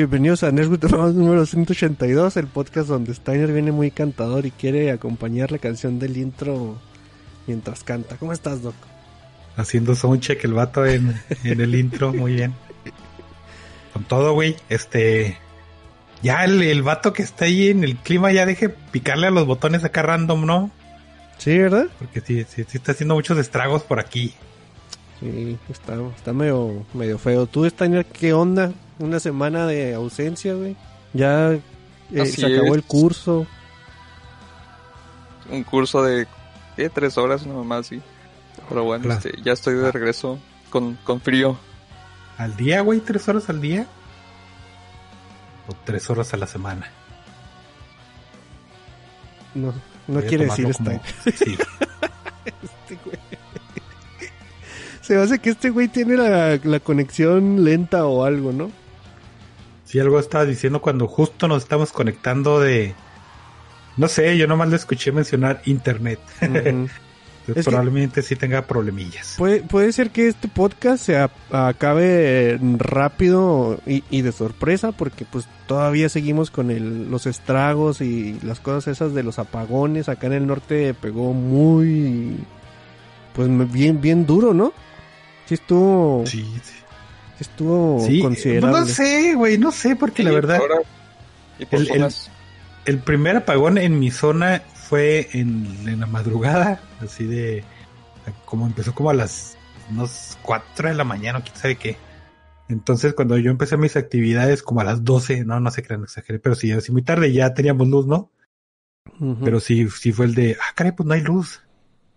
Bienvenidos a Nerdwood número 182, el podcast donde Steiner viene muy cantador y quiere acompañar la canción del intro mientras canta. ¿Cómo estás, Doc? Haciendo soundcheck el vato en, en el intro, muy bien. Con todo, güey, este... Ya el, el vato que está ahí en el clima ya deje picarle a los botones acá random, ¿no? Sí, ¿verdad? Porque sí, sí, sí está haciendo muchos estragos por aquí. Sí, está, está medio, medio feo. ¿Tú, Steiner, qué onda? Una semana de ausencia, güey. Ya eh, se acabó es. el curso. Un curso de ¿qué? tres horas nomás, sí. Pero bueno, Claro. este, ya estoy de regreso con, con frío. ¿Al día, güey? ¿Tres horas al día? ¿O tres horas a la semana? No, no quiere decir como- Sí. Este güey. Se hace que este güey tiene la, la conexión lenta o algo, ¿no? Sí, algo estaba diciendo cuando justo nos estamos conectando de... No sé, yo nomás le escuché mencionar internet. Entonces, Es que- probablemente sí tenga problemillas. Puede, puede ser que este podcast se a- acabe rápido y, y de sorpresa porque pues todavía seguimos con el, los estragos y las cosas esas de los apagones. Acá en el norte pegó muy... Pues bien, bien duro, ¿no? Sí estuvo, Sí, sí. Estuvo Sí, considerable. no sé, güey, no sé, porque la verdad, ahora- y por el- el- zonas, el primer apagón en mi zona fue en, en la madrugada, así de, como empezó como a las unos 4 de la mañana, quién sabe qué. Entonces, cuando yo empecé mis actividades, como a las 12, no, no sé qué, no exageré, pero sí, así muy tarde ya teníamos luz, ¿no? Pero sí, sí fue el de, ah, caray, pues no hay luz.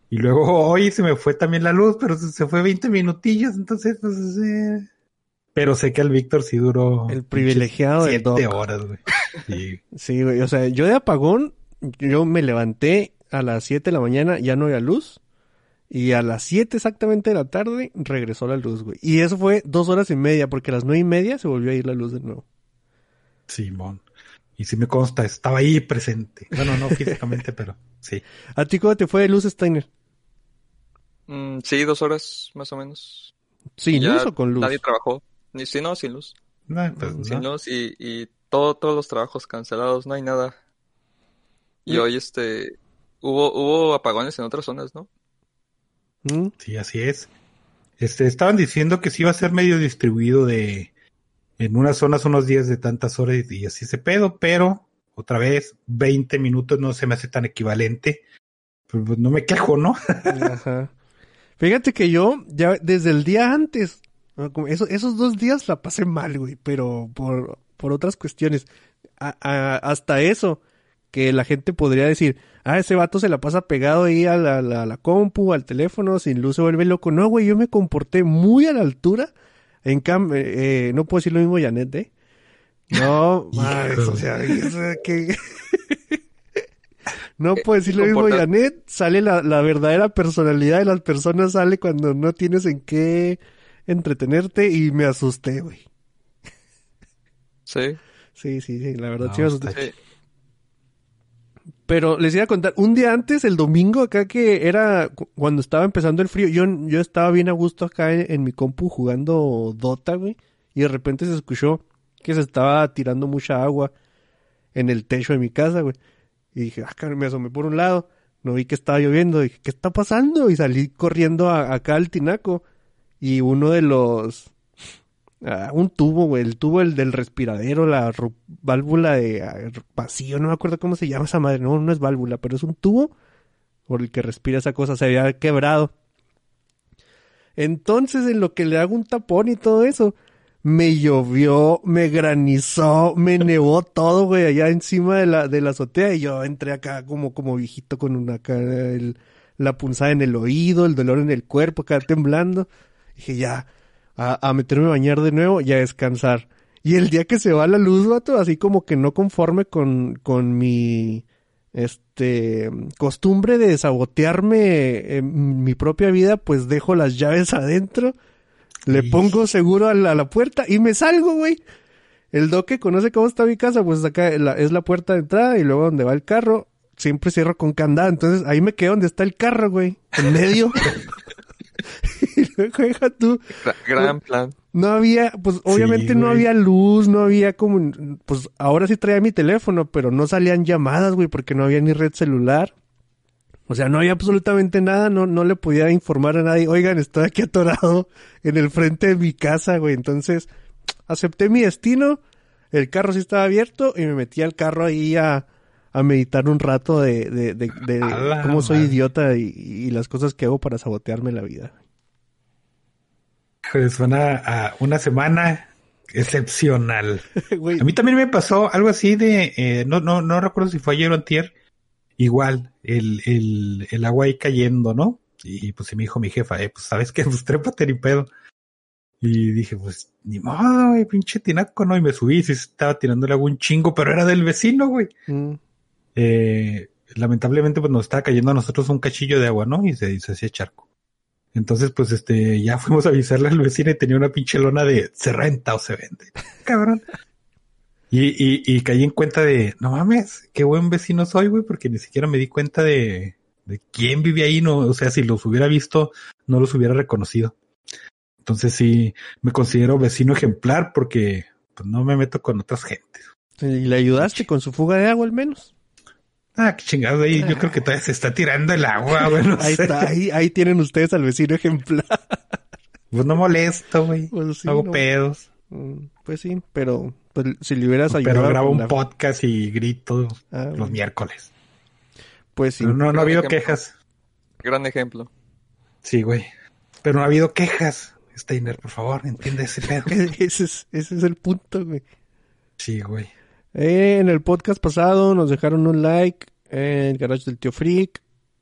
Y luego hoy se me fue también la luz, pero se se fue 20 minutillos, entonces, pues, eh. Pero sé que el Víctor sí duró. El privilegiado del Siete Doc. horas, güey. Sí. Sí, güey, o sea, yo de apagón, yo me levanté a las 7 de la mañana, ya no había luz. Y a las 7 exactamente de la tarde regresó la luz, güey. Y eso fue dos horas y media, porque a las nueve y media se volvió a ir la luz de nuevo. Simón. Y sí me consta, estaba ahí presente. Bueno, no físicamente, pero sí. ¿A ti cómo te fue de luz, Steiner? mm, sí, dos horas más o menos. ¿Sin Ya luz o con luz? Nadie trabajó. Ni si no, sin luz. No, pues, Sin no. luz y, y todo, todos los trabajos cancelados, no hay nada. Y hoy este hubo, hubo apagones en otras zonas, ¿no? ¿Mm? Sí, así es. Este, estaban diciendo que sí iba a ser medio distribuido de en unas zonas unos días de tantas horas y así se pedo, pero otra vez 20 minutos no se me hace tan equivalente. Pues, pues, no me quejo, ¿no? Ajá. Fíjate que yo, ya desde el día antes, eso- esos dos días la pasé mal, güey, pero por, por otras cuestiones. A- a- hasta eso, que la gente podría decir, ah, ese vato se la pasa pegado ahí a la, la- la compu, al teléfono, sin luz se vuelve loco. No, güey, yo me comporté muy a la altura. En cambio, eh, no puedo decir lo mismo Janet, ¿eh? No, mames, o sea, sea, que... No puedo decir lo mismo Janet, sale la, la verdadera personalidad de las personas, sale cuando no tienes en qué entretenerte y me asusté, güey. Sí. Sí, sí, sí, la verdad No, sí me asusté. Pero les iba a contar, un día antes, el domingo, acá que era cu- cuando estaba empezando el frío, yo, yo estaba bien a gusto acá en, en mi compu jugando Dota, güey, y de repente se escuchó que se estaba tirando mucha agua en el techo de mi casa, güey. Y dije, ah, me asomé por un lado, no vi que estaba lloviendo, dije, ¿qué está pasando? Y salí corriendo a- acá al tinaco, y uno de los... ah, un tubo, güey, el tubo el del respiradero, la válvula de ah, vacío, no me acuerdo cómo se llama esa madre, no, no es válvula, pero es un tubo por el que respira esa cosa, se había quebrado. Entonces, en lo que le hago un tapón y todo eso, me llovió, me granizó, me nevó todo, güey, allá encima de la, de la azotea, y yo entré acá como, como viejito con una acá, el- la punzada en el oído, el dolor en el cuerpo, acá temblando. Dije, ya, a, a meterme a bañar de nuevo y a descansar. Y el día que se va la luz, vato, así como que no conforme con, con mi, este, costumbre de sabotearme en mi propia vida, pues dejo las llaves adentro, le Sí. pongo seguro a la, a la puerta y me salgo, güey. El doque conoce cómo está mi casa, pues acá la- es la puerta de entrada y luego donde va el carro, siempre cierro con candado. Entonces ahí me quedo donde está el carro, güey, en medio. y Deja tú. Gra- gran plan. No había, pues obviamente no había luz, no había como, pues ahora sí traía mi teléfono, pero no salían llamadas, güey, porque no había ni red celular. O sea, no había absolutamente nada, no, no le podía informar a nadie, oigan, estoy aquí atorado en el frente de mi casa, güey. Entonces, acepté mi destino, el carro sí estaba abierto y me metí al carro ahí a, a meditar un rato de, de, de, de cómo soy madre. idiota y, y las cosas que hago para sabotearme la vida. Híjole, Suena a una semana excepcional. A mí también me pasó algo así de, eh, no, no, no recuerdo si fue ayer o antier, igual, el, el, el agua ahí cayendo, ¿no? Y pues sí me dijo mi jefa, eh, pues sabes qué, pues trépate ni pedo. Y dije, pues ni modo, güey, pinche tinaco, ¿no? Y me subí sí estaba tirando el agua un chingo, pero era del vecino, güey. mm, Eh, lamentablemente pues nos estaba cayendo a nosotros un cachillo de agua, ¿no? Y se, se hacía charco. Entonces, pues este, ya fuimos a avisarle al vecino y tenía una pinche lona de se renta o se vende. Cabrón. Y, y, y caí en cuenta de, no mames, qué buen vecino soy, güey, porque ni siquiera me di cuenta de, de quién vive ahí, no, o sea, si los hubiera visto, no los hubiera reconocido. Entonces sí, me considero vecino ejemplar porque pues, no me meto con otras gentes. ¿Y le ayudaste con su fuga de agua al menos? Ah, qué chingado, ahí yo creo que todavía se está tirando el agua, güey, no Ahí sé. está, ahí, ahí tienen ustedes al vecino ejemplar. Pues no molesto, güey. Pues sí, hago no. pedos. Mm, Pues sí, pero pues, si le hubieras ayudado. Pero grabo un la- podcast y grito Ah, los miércoles. Pues sí. Pero no, no ha habido ejemplo. quejas. Gran ejemplo. Sí, güey. Pero no ha habido quejas. Steiner, por favor, entiende ese pedo. ese, es, ese es el punto, güey. Sí, güey. Eh, en el podcast pasado nos dejaron un like. el garage del tío Freak.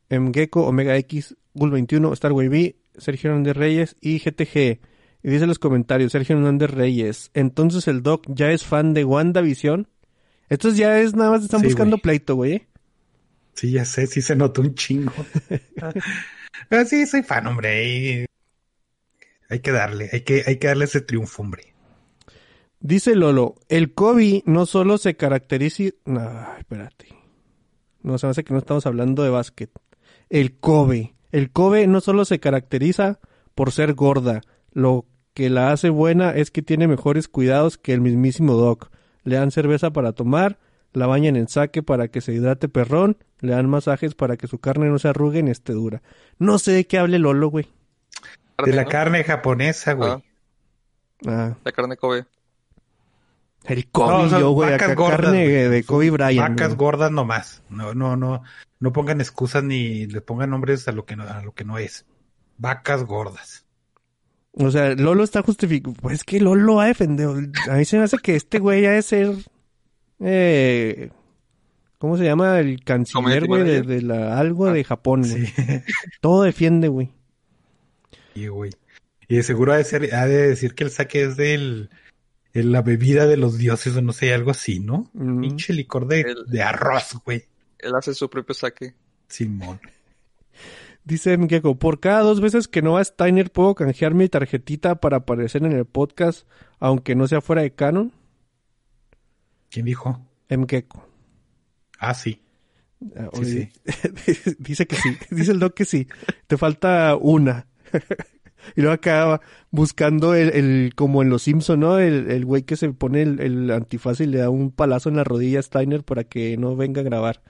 Mgecko, Omega X, Gul21, Starway B, Sergio Hernández Reyes y GTG. Y dice en los comentarios, Sergio Hernández Reyes. Entonces el Doc ya es fan de WandaVision. Estos ya es nada más están Sí, buscando güey. pleito, güey. Sí, ya sé, sí se notó un chingo. Pero sí, soy fan, hombre. Hay que darle, hay que, hay que darle ese triunfo, hombre. Dice Lolo, el Kobe no solo se caracteriza... No, espérate. No, se me hace que no estamos hablando de básquet. El Kobe. El Kobe no solo se caracteriza por ser gorda. Lo que la hace buena es que tiene mejores cuidados que el mismísimo Doc. Le dan cerveza para tomar, la bañan en saque para que se hidrate perrón, le dan masajes para que su carne no se arrugue ni esté dura. No sé de qué hable Lolo, güey. De la ¿no? carne japonesa, güey. Ah, Ah, la carne Kobe. El Kobe, No, o sea, güey, carne güey. de Kobe Bryant. Vacas güey. gordas nomás. No, no, no, no pongan excusas ni le pongan nombres a lo que no, a lo que no es. Vacas gordas. O sea, Lolo está justificando. Pues es que Lolo ha defendido. A mí se me hace que este güey ha de ser. Eh, ¿Cómo se llama? El canciller, güey, de, de la, algo de Japón, güey. Sí, Todo defiende, güey. Sí, güey. Y de seguro ha de, ser, ha de decir que el saque es del, de la bebida de los dioses o no sé, algo así, ¿no? Mm. Pinche licor de, El- de arroz, güey. Él hace su propio saque. Simón. Dice Mgeko, por cada dos veces que no va Steiner puedo canjear mi tarjetita para aparecer en el podcast, aunque no sea fuera de canon. ¿Quién dijo? Mgeko. Ah, sí. Ah, Sí, dice que sí. Dice el doc que sí. Te falta una. y luego acaba buscando el, el como en los Simpson, ¿no? El, el güey que se pone el, el antifaz y le da un palazo en la rodilla a Steiner para que no venga a grabar.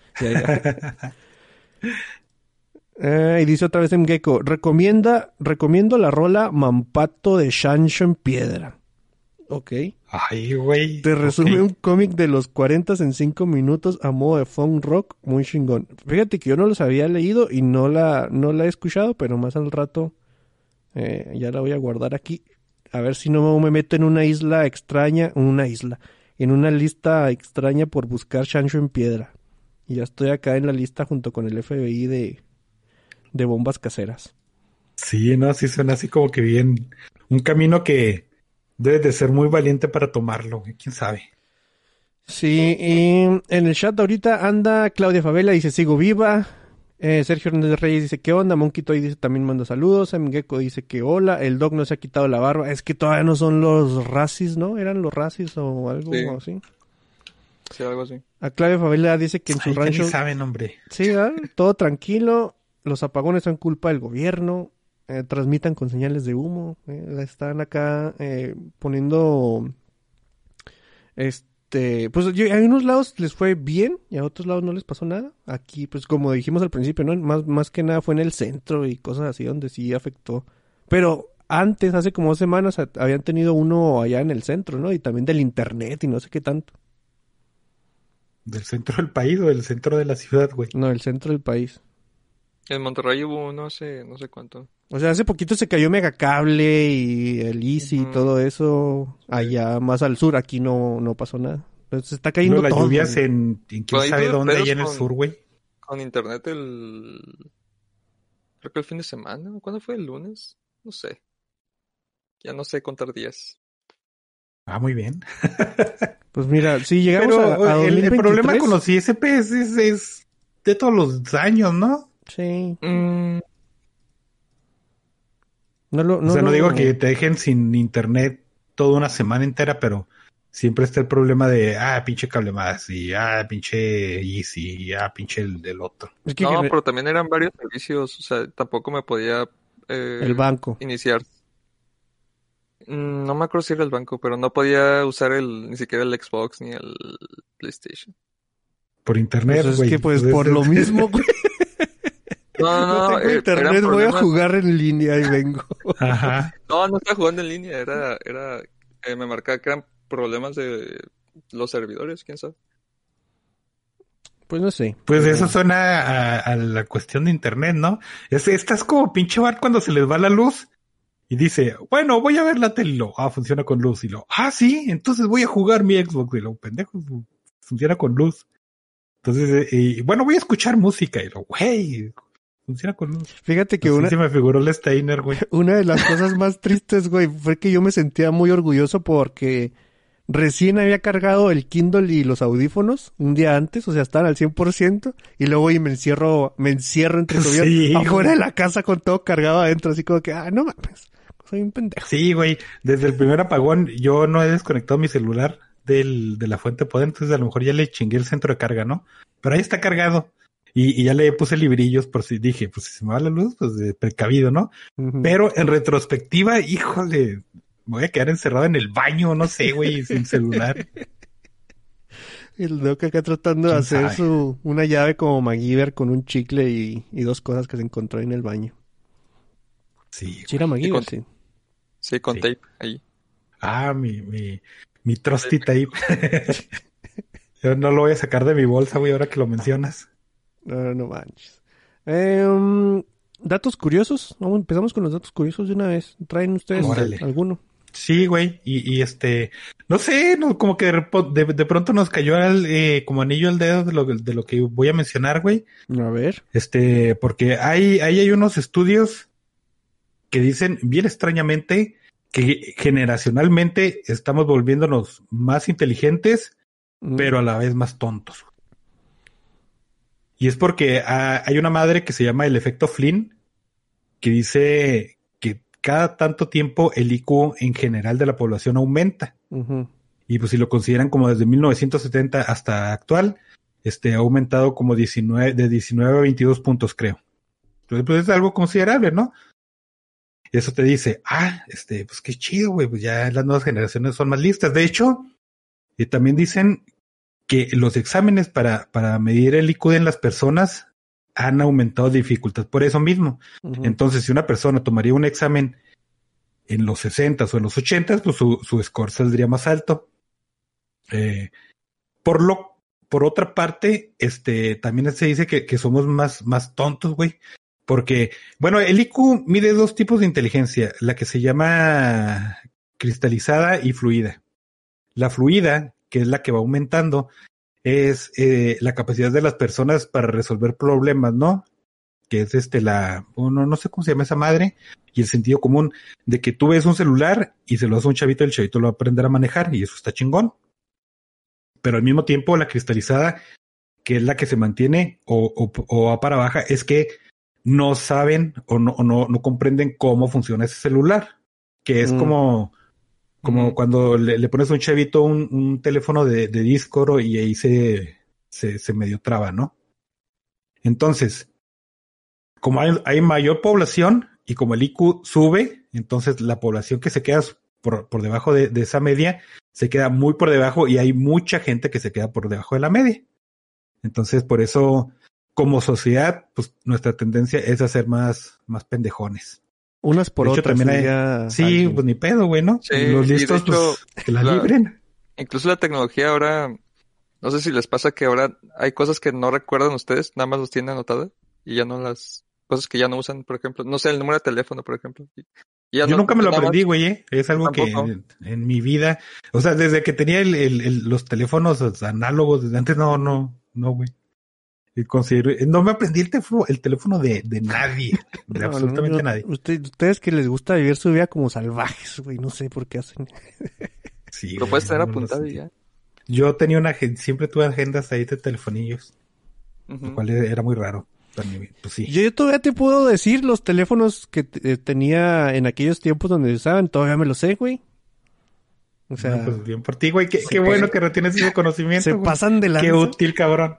Y dice otra vez en Gecko, recomienda, recomiendo la rola Mampato de Shancho en piedra. Ok. Ay, güey. Te resume un cómic de los 40 en 5 minutos a modo de funk rock muy chingón. Fíjate que yo no los había leído y no la, no la he escuchado, pero más al rato eh, ya la voy a guardar aquí. A ver si no me meto en una isla extraña, una isla, en una lista extraña por buscar chancho en piedra. Y ya estoy acá en la lista junto con el FBI de, de bombas caseras. Sí, no, sí suena así como que bien. Un camino que debes de ser muy valiente para tomarlo. ¿Quién sabe? Sí, y en el chat ahorita anda Claudia Favela, dice sigo viva. Eh, Sergio Hernández Reyes dice ¿qué onda? Monkey Toy dice también manda saludos. Gecko dice que hola. El Dog no se ha quitado la barba. Es que todavía no son los racis, ¿no? ¿Eran los racis o algo Sí. así? Sí, algo así. A Claudia Favela dice que en su Ay, ni rancho... saben, hombre. Sí, ¿verdad? todo tranquilo. Los apagones son culpa del gobierno. eh, transmitan con señales de humo. eh, están acá eh, poniendo, este, pues yo- a unos lados les fue bien y a otros lados no les pasó nada. Aquí, pues como dijimos al principio, ¿no? Más, más que nada fue en el centro y cosas así donde sí afectó. Pero antes, hace como dos semanas, habían tenido uno allá en el centro, ¿no? Y también del internet y no sé qué tanto. Del centro del país o del centro de la ciudad, güey. No, el centro del país. En Monterrey hubo uno hace no sé cuánto. O sea, hace poquito se cayó Megacable y el Easy y todo eso allá más al sur. Aquí no, no pasó nada. Entonces se está cayendo No, las todo. lluvias güey. en, en quién Pues sabe dónde, allá en el con- sur, güey. Con internet el... Creo que el fin de semana. ¿Cuándo fue? ¿El lunes? No sé. Ya no sé contar días. Ah, muy bien. Pues mira, si llegamos Pero a, a el, el 2023, problema con los ISPs es, es de todos los años, ¿no? Sí. Mm, No lo, o sea, no digo que te dejen sin internet toda una semana entera, pero siempre está el problema de, ah, pinche cable más, y ah, pinche Easy, y ah, pinche el del otro. Es que no, pero también eran varios servicios. O sea, tampoco me podía eh, el banco. iniciar. Mm, No me acuerdo si era el banco, pero no podía usar el ni siquiera el Xbox ni el PlayStation. Por internet, Pues es güey. que pues Entonces, por lo mismo, güey. No, no, tengo eh, internet, voy a jugar en línea y vengo. Ajá. No, no estaba jugando en línea, era, era, eh, me marcaba que eran problemas de los servidores, quién sabe. Pues no sé. Pues eso suena a, a la cuestión de internet, ¿no? Es, estás como pinche bar cuando se les va la luz y dice, bueno, voy a ver la tele y lo, ah, funciona con luz y lo, ah, sí, entonces voy a jugar mi Xbox y lo, pendejo, fu- funciona con luz. Entonces, eh, y, bueno, voy a escuchar música y lo, güey, funciona con luz. Fíjate que Así una, se me figuró el Steiner, güey. una de las cosas más tristes, güey, fue que yo me sentía muy orgulloso porque recién había cargado el Kindle y los audífonos un día antes, o sea, estaban al 100%, y luego y me encierro, me encierro entre comillas, Sí, afuera güey. de la casa con todo cargado adentro, así como que, ah, no mames, soy un pendejo. Sí, güey, desde el primer apagón yo no he desconectado mi celular del, de la fuente de poder, entonces a lo mejor ya le chingué el centro de carga, ¿no? Pero ahí está cargado. Y, y ya le puse librillos por si dije, pues si se me va la luz, pues de precavido, ¿no? Pero en retrospectiva, híjole, me voy a quedar encerrado en el baño, no sé, güey, sin celular. El Doc acá tratando de ¿Quién hacer sabe? su, una llave como MacGyver con un chicle y, y dos cosas que se encontró en el baño. Sí. Sí, era MacGyver, con- sí. Sí, con Sí. tape ahí. Ah, mi, mi, mi trusty tape. Yo no lo voy a sacar de mi bolsa, güey, ahora que lo mencionas. No, no manches. Em, datos curiosos. Vamos, empezamos con los datos curiosos de una vez. ¿Traen ustedes Órale. alguno? Sí, güey, y, y este, no sé, no, como que de, repo- de, de pronto nos cayó al, eh, como anillo al dedo de lo, de lo que voy a mencionar, güey. A ver. Este, porque hay, ahí hay unos estudios que dicen bien extrañamente que generacionalmente estamos volviéndonos más inteligentes, Mm, pero a la vez más tontos. Y es porque ah, hay una madre que se llama el efecto Flynn, que dice que cada tanto tiempo el IQ en general de la población aumenta. Y pues si lo consideran como desde 1970 hasta actual, este ha aumentado como 19, de 19 a 22 puntos, creo. Entonces, pues es algo considerable, ¿no? Y eso te dice, ah, este, pues qué chido, güey, pues ya las nuevas generaciones son más listas. De hecho, y también dicen que los exámenes para, para medir el IQ en las personas han aumentado dificultad por eso mismo. Entonces, si una persona tomaría un examen en los 60 o en los 80, pues su, su score saldría más alto. Eh, por lo, por otra parte, este, también se dice que, que somos más, más tontos, güey. Porque, bueno, el IQ mide dos tipos de inteligencia, la que se llama cristalizada y fluida. La fluida, que es la que va aumentando, es eh, la capacidad de las personas para resolver problemas, ¿no? Que es este la, no, no sé cómo se llama esa madre, y el sentido común de que tú ves un celular y se lo das a un chavito, el chavito lo va a aprender a manejar y eso está chingón. Pero al mismo tiempo la cristalizada, que es la que se mantiene o, o, o va para baja, es que no saben o no, o no, no comprenden cómo funciona ese celular. Que es Mm. como, como cuando le, le pones a un chavito un, un teléfono de, de Discord y ahí se, se, se medio traba, ¿no? Entonces, como hay, hay mayor población y como el IQ sube, entonces la población que se queda por, por debajo de, de, esa media se queda muy por debajo y hay mucha gente que se queda por debajo de la media. Entonces, por eso, como sociedad, pues nuestra tendencia es a ser más, más pendejones. Unas por De hecho, otras. también hay- Sí, alguien. pues ni pedo, güey, ¿no? Sí, Los listos, hecho, pues, que la, la- libren. Incluso la tecnología ahora, no sé si les pasa que ahora hay cosas que no recuerdan ustedes, nada más los tienen anotadas y ya no las, cosas que ya no usan, por ejemplo, no sé, el número de teléfono, por ejemplo. Ya Yo no- nunca me lo aprendí, güey, ¿eh? Es algo que en mi vida, o sea, desde que tenía el, el- el- los teléfonos análogos, desde antes no, no, no, güey. Y considero, no me aprendí el teléfono, el teléfono de, de nadie, de No, no, absolutamente nadie. usted- ustedes que les gusta vivir su vida como salvajes, güey. No sé por qué hacen. Sí, Lo puedes tener apuntado y ya. Yo tenía una, siempre tuve agendas ahí de telefonillos, Ujú. lo cual era muy raro. para mí, Pues sí. Yo todavía te puedo decir los teléfonos que eh, tenía en aquellos tiempos donde usaban, todavía me los sé, güey. O sea, No, pues bien por ti, güey. Qué, qué bueno que retienes ese conocimiento. se güey. pasan de Qué lanza. útil, cabrón.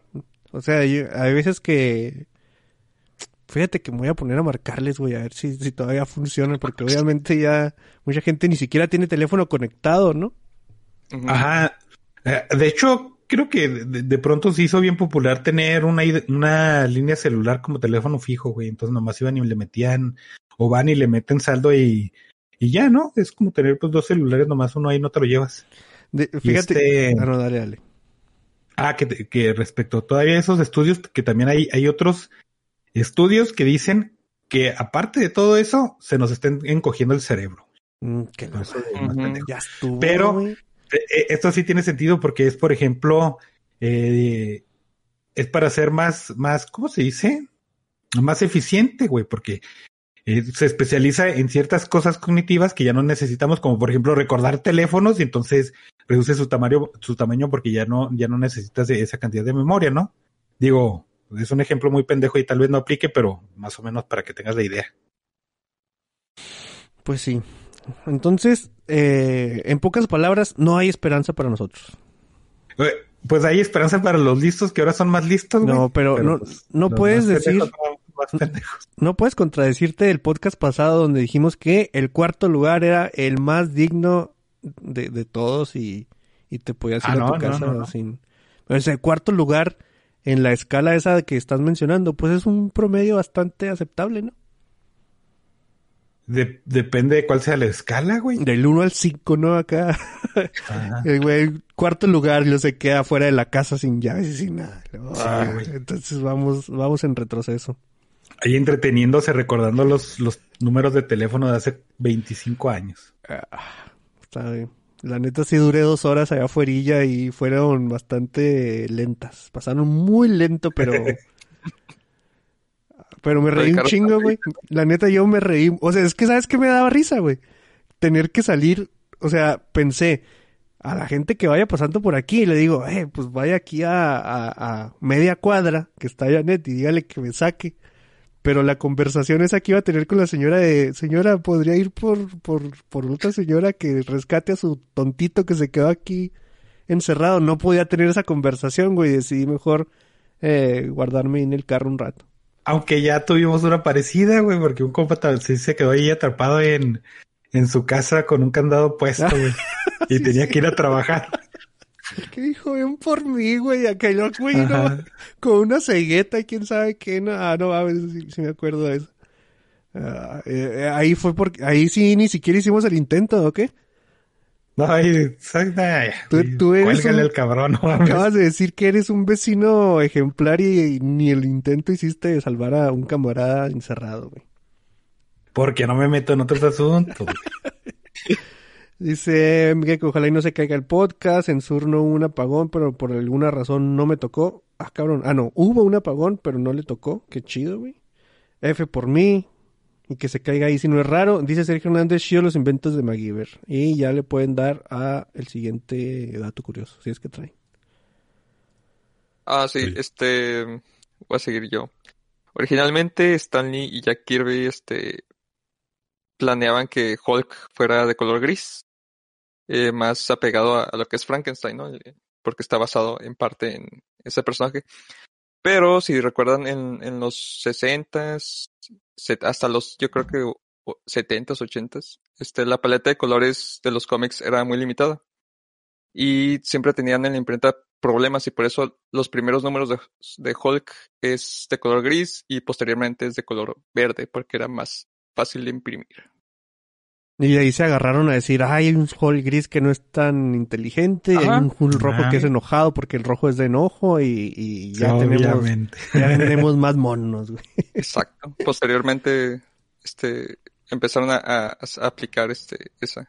O sea, yo- hay veces que... Fíjate que me voy a poner a marcarles, güey, a ver si, si todavía funcionan, porque obviamente ya mucha gente ni siquiera tiene teléfono conectado, ¿no? Ajá. Eh, De hecho, creo que de, de pronto se hizo bien popular tener una, una línea celular como teléfono fijo, güey. Entonces nomás iban y le metían, o van y le meten saldo y, y ya, ¿no? Es como tener pues dos celulares, nomás uno ahí no te lo llevas. De- fíjate... este- Ah, no, dale, dale. Ah, que, te- que respecto todavía a esos estudios, que también hay, hay otros estudios que dicen que aparte de todo eso, se nos estén encogiendo el cerebro. Mm, que eso. Ya estuvo, Pero- güey. Eh, eh, Esto sí tiene sentido porque es, por ejemplo, eh, es para ser más, más, ¿cómo se dice? Más eficiente, güey, porque eh, se especializa en ciertas cosas cognitivas que ya no necesitamos, como por ejemplo recordar teléfonos y entonces reduce su tamaño, su tamaño porque ya no, ya no necesitas de esa cantidad de memoria, ¿no? Digo, es un ejemplo muy pendejo y tal vez no aplique, pero más o menos para que tengas la idea. Pues sí. Entonces, eh, en pocas palabras, no hay esperanza para nosotros. Eh, Pues hay esperanza para los listos que ahora son más listos, güey. No, pero no- no los puedes decir- pendejos. No puedes contradecirte del podcast pasado donde dijimos que el cuarto lugar era el más digno de, de todos y, y te podías ir Ah, a no, tu casa no, no. sin... O sea, el cuarto lugar en la escala esa que estás mencionando, pues es un promedio bastante aceptable, ¿no? De- depende de cuál sea la escala, güey. Del 1 al 5, ¿no? Acá, el güey, cuarto lugar, lo se queda fuera de la casa sin llaves y sin nada. Ah, güey. entonces vamos, vamos en retroceso. Ahí entreteniéndose, recordando los, los números de teléfono de hace 25 años. Ah, está bien. La neta sí duré dos horas allá afuera y fueron bastante lentas. Pasaron muy lento, pero... pero me reí un chingo, güey. La neta yo me reí. O sea, es que ¿sabes qué me daba risa, güey? Tener que salir... O sea, pensé... A la gente que vaya pasando por aquí, le digo, eh, pues vaya aquí a, a, a media cuadra, que está Janet, y dígale que me saque. Pero la conversación esa que iba a tener con la señora de, señora, ¿podría ir por, por, por otra señora que rescate a su tontito que se quedó aquí encerrado? No podía tener esa conversación, güey. Decidí mejor eh, guardarme en el carro un rato. Aunque ya tuvimos una parecida, güey, porque un compa sí se quedó ahí atrapado en, en su casa con un candado puesto, güey. Y tenía que ir a trabajar. ¿Qué dijo? Ven por mí, güey. Yo, güey, no, con una cegueta y quién sabe qué. No, ah, no, a ver si, si me acuerdo de eso. Eh, eh, ahí fue porque, ahí sí ni siquiera hicimos el intento, ¿o qué? No, ay. Ay, Tú- eres un- al cabrón, no. Acabas de decir que eres un vecino ejemplar y, ni el intento hiciste de salvar a un camarada encerrado, güey. Porque no me meto en otros asuntos. Dice Miguel que ojalá y no se caiga el podcast. En Sur no hubo un apagón, pero por alguna razón no me tocó. Ah, cabrón. Ah, no. Hubo un apagón, pero no le tocó. Qué chido, güey. F por mí. Y que se caiga ahí si no es raro. Dice Sergio Hernández, chido los inventos de MacGyver. Y ya le pueden dar a el siguiente dato curioso, si es que trae. Ah, sí, Sí. este, voy a seguir yo. Originalmente Stanley y Jack Kirby, este, planeaban que Hulk fuera de color gris, eh, más apegado a, lo que es Frankenstein, ¿no? Eh, Porque está basado en parte en ese personaje. Pero si recuerdan en, los 60s, se- hasta los, yo creo que 70s, 80s, este, la paleta de colores de los cómics era muy limitada. Y siempre tenían en la imprenta problemas y por eso los primeros números de, de Hulk es de color gris y posteriormente es de color verde porque era más fácil de imprimir. Y ahí se agarraron a decir, "Ay, hay un Hulk gris que no es tan inteligente, y hay Ajá. un Hulk rojo que es enojado porque el rojo es de enojo y, y ya tenemos, ya vendemos más monos, güey. Exacto. Posteriormente, este, empezaron a, a- a aplicar este, esa.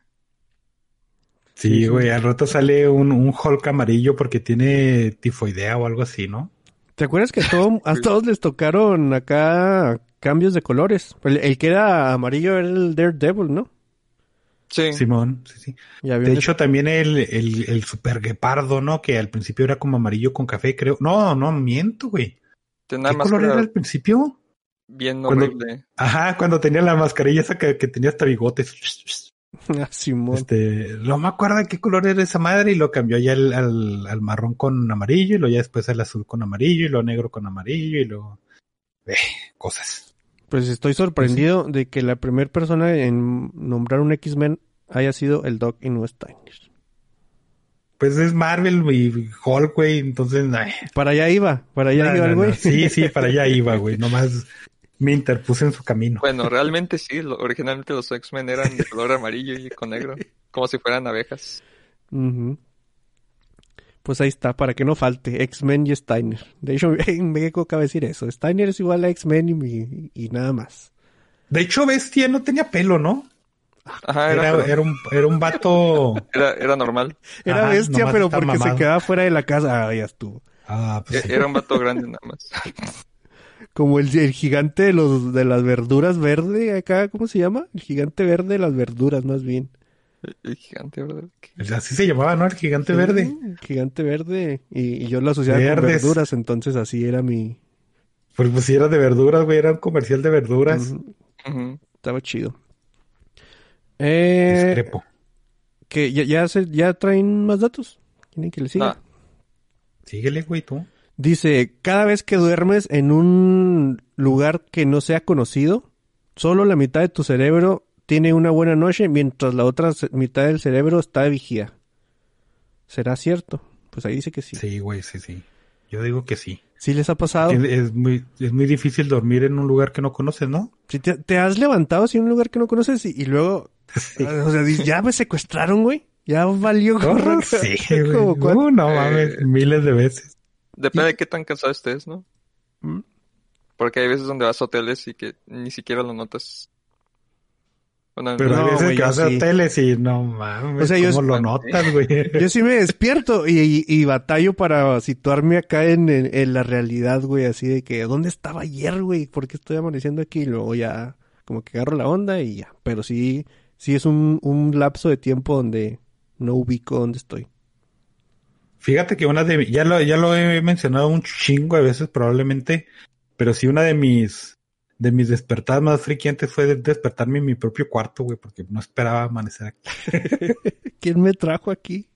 Sí, güey, al rato sale un, un Hulk amarillo porque tiene tifoidea o algo así, ¿no? ¿Te acuerdas que a, todo- a todos les tocaron acá cambios de colores? El, el que era amarillo era el Daredevil, ¿no? Sí. Simón, sí, sí. De un- hecho, también el, el, el super guepardo, ¿no? Que al principio era como amarillo con café, creo. No, no, miento, güey. ¿Qué color era al principio? bien Cuando- horrible. Ajá, cuando tenía la mascarilla esa que, que tenía hasta bigotes. Ah, Simón. Este, no me acuerdo de qué color era esa madre y lo cambió ya al, al, al marrón con amarillo y luego ya después al azul con amarillo y lo negro con amarillo y luego... Eh, cosas. Pues estoy sorprendido de que la primera persona en nombrar un X-Men haya sido el Doc y no Steiner. Pues es Marvel y Hulk, güey, entonces... ay, Para allá iba, para allá no, iba el no. güey. Sí, sí, para allá iba, güey. Nomás me interpuse en su camino. Bueno, realmente sí. lo- originalmente los X-Men eran de color amarillo y con negro. Como si fueran abejas. Ujú. Pues ahí está, para que no falte, X-Men y Steiner. De hecho, en México cabe decir eso. Steiner es igual a X-Men y, y nada más. De hecho, Bestia no tenía pelo, ¿no? Ajá, era, Era, era un, era un vato... era, era normal. Era Ajá, bestia, pero porque se quedaba fuera de la casa. Ah, ya estuvo. Ah, pues E- sí. Era un vato grande nada más. Como el, el gigante de los de las verduras verde, acá, ¿cómo se llama? El gigante verde de las verduras, más bien. El- gigante, ¿verdad? Así se llamaba, ¿no? El gigante Sí, verde. gigante verde. Y, y yo lo asociaba con Verdes. verduras, entonces así era mi... Pues, pues si era de verduras, güey, era un comercial de verduras. Estaba chido. Eh, Discrepo. que ya, ya, se, ya traen más datos. ¿Quieren que le siga? Ah. Síguele, güey, tú. Dice, cada vez que duermes en un lugar que no sea conocido, solo la mitad de tu cerebro tiene una buena noche, mientras la otra mitad del cerebro está de vigía. ¿Será cierto? Pues ahí dice que sí. Sí, Sí, güey, sí, sí. Yo digo que sí. les ha pasado? Es, es muy, es muy difícil dormir en un lugar que no conoces, ¿no? Si te, te has levantado así en un lugar que no conoces y, y luego, Sí. o sea, dices, ya me secuestraron, güey. Ya valió. Gorro. sí, güey. cuan- Uh, no Eh, mames, miles de veces. Depende de qué tan cansado estés, ¿no? Mm. Porque hay veces donde vas a hoteles y que ni siquiera lo notas. Bueno, Pero No, hay veces que yo vas a sí. hoteles y no mames, O sea, yo ¿cómo es- lo notas, güey? Yo sí me despierto y, y- y batallo para situarme acá en, en- en la realidad, güey, así de que, ¿dónde estaba ayer, güey? ¿Por qué estoy amaneciendo aquí? Y luego ya, como que agarro la onda y ya. Pero sí, sí es un, un lapso de tiempo donde no ubico dónde estoy. Fíjate que una de ya lo, ya lo he mencionado un chingo de veces probablemente, pero sí una de mis de mis despertadas más frecuentes fue de- despertarme en mi propio cuarto, güey, porque no esperaba amanecer aquí. ¿Quién me trajo aquí?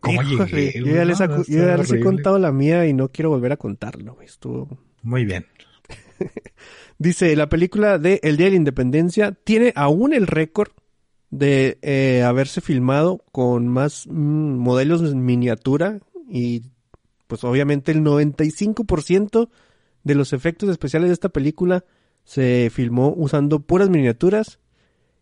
¿Cómo Híjole, llegué? Yo ya les, No, yo ya les he contado la mía y no quiero volver a contarlo, güey. Estuvo Muy bien. Dice, la película de El Día de la Independencia tiene aún el récord de eh, haberse filmado con más mm, modelos en miniatura y pues obviamente el 95% de los efectos especiales de esta película se filmó usando puras miniaturas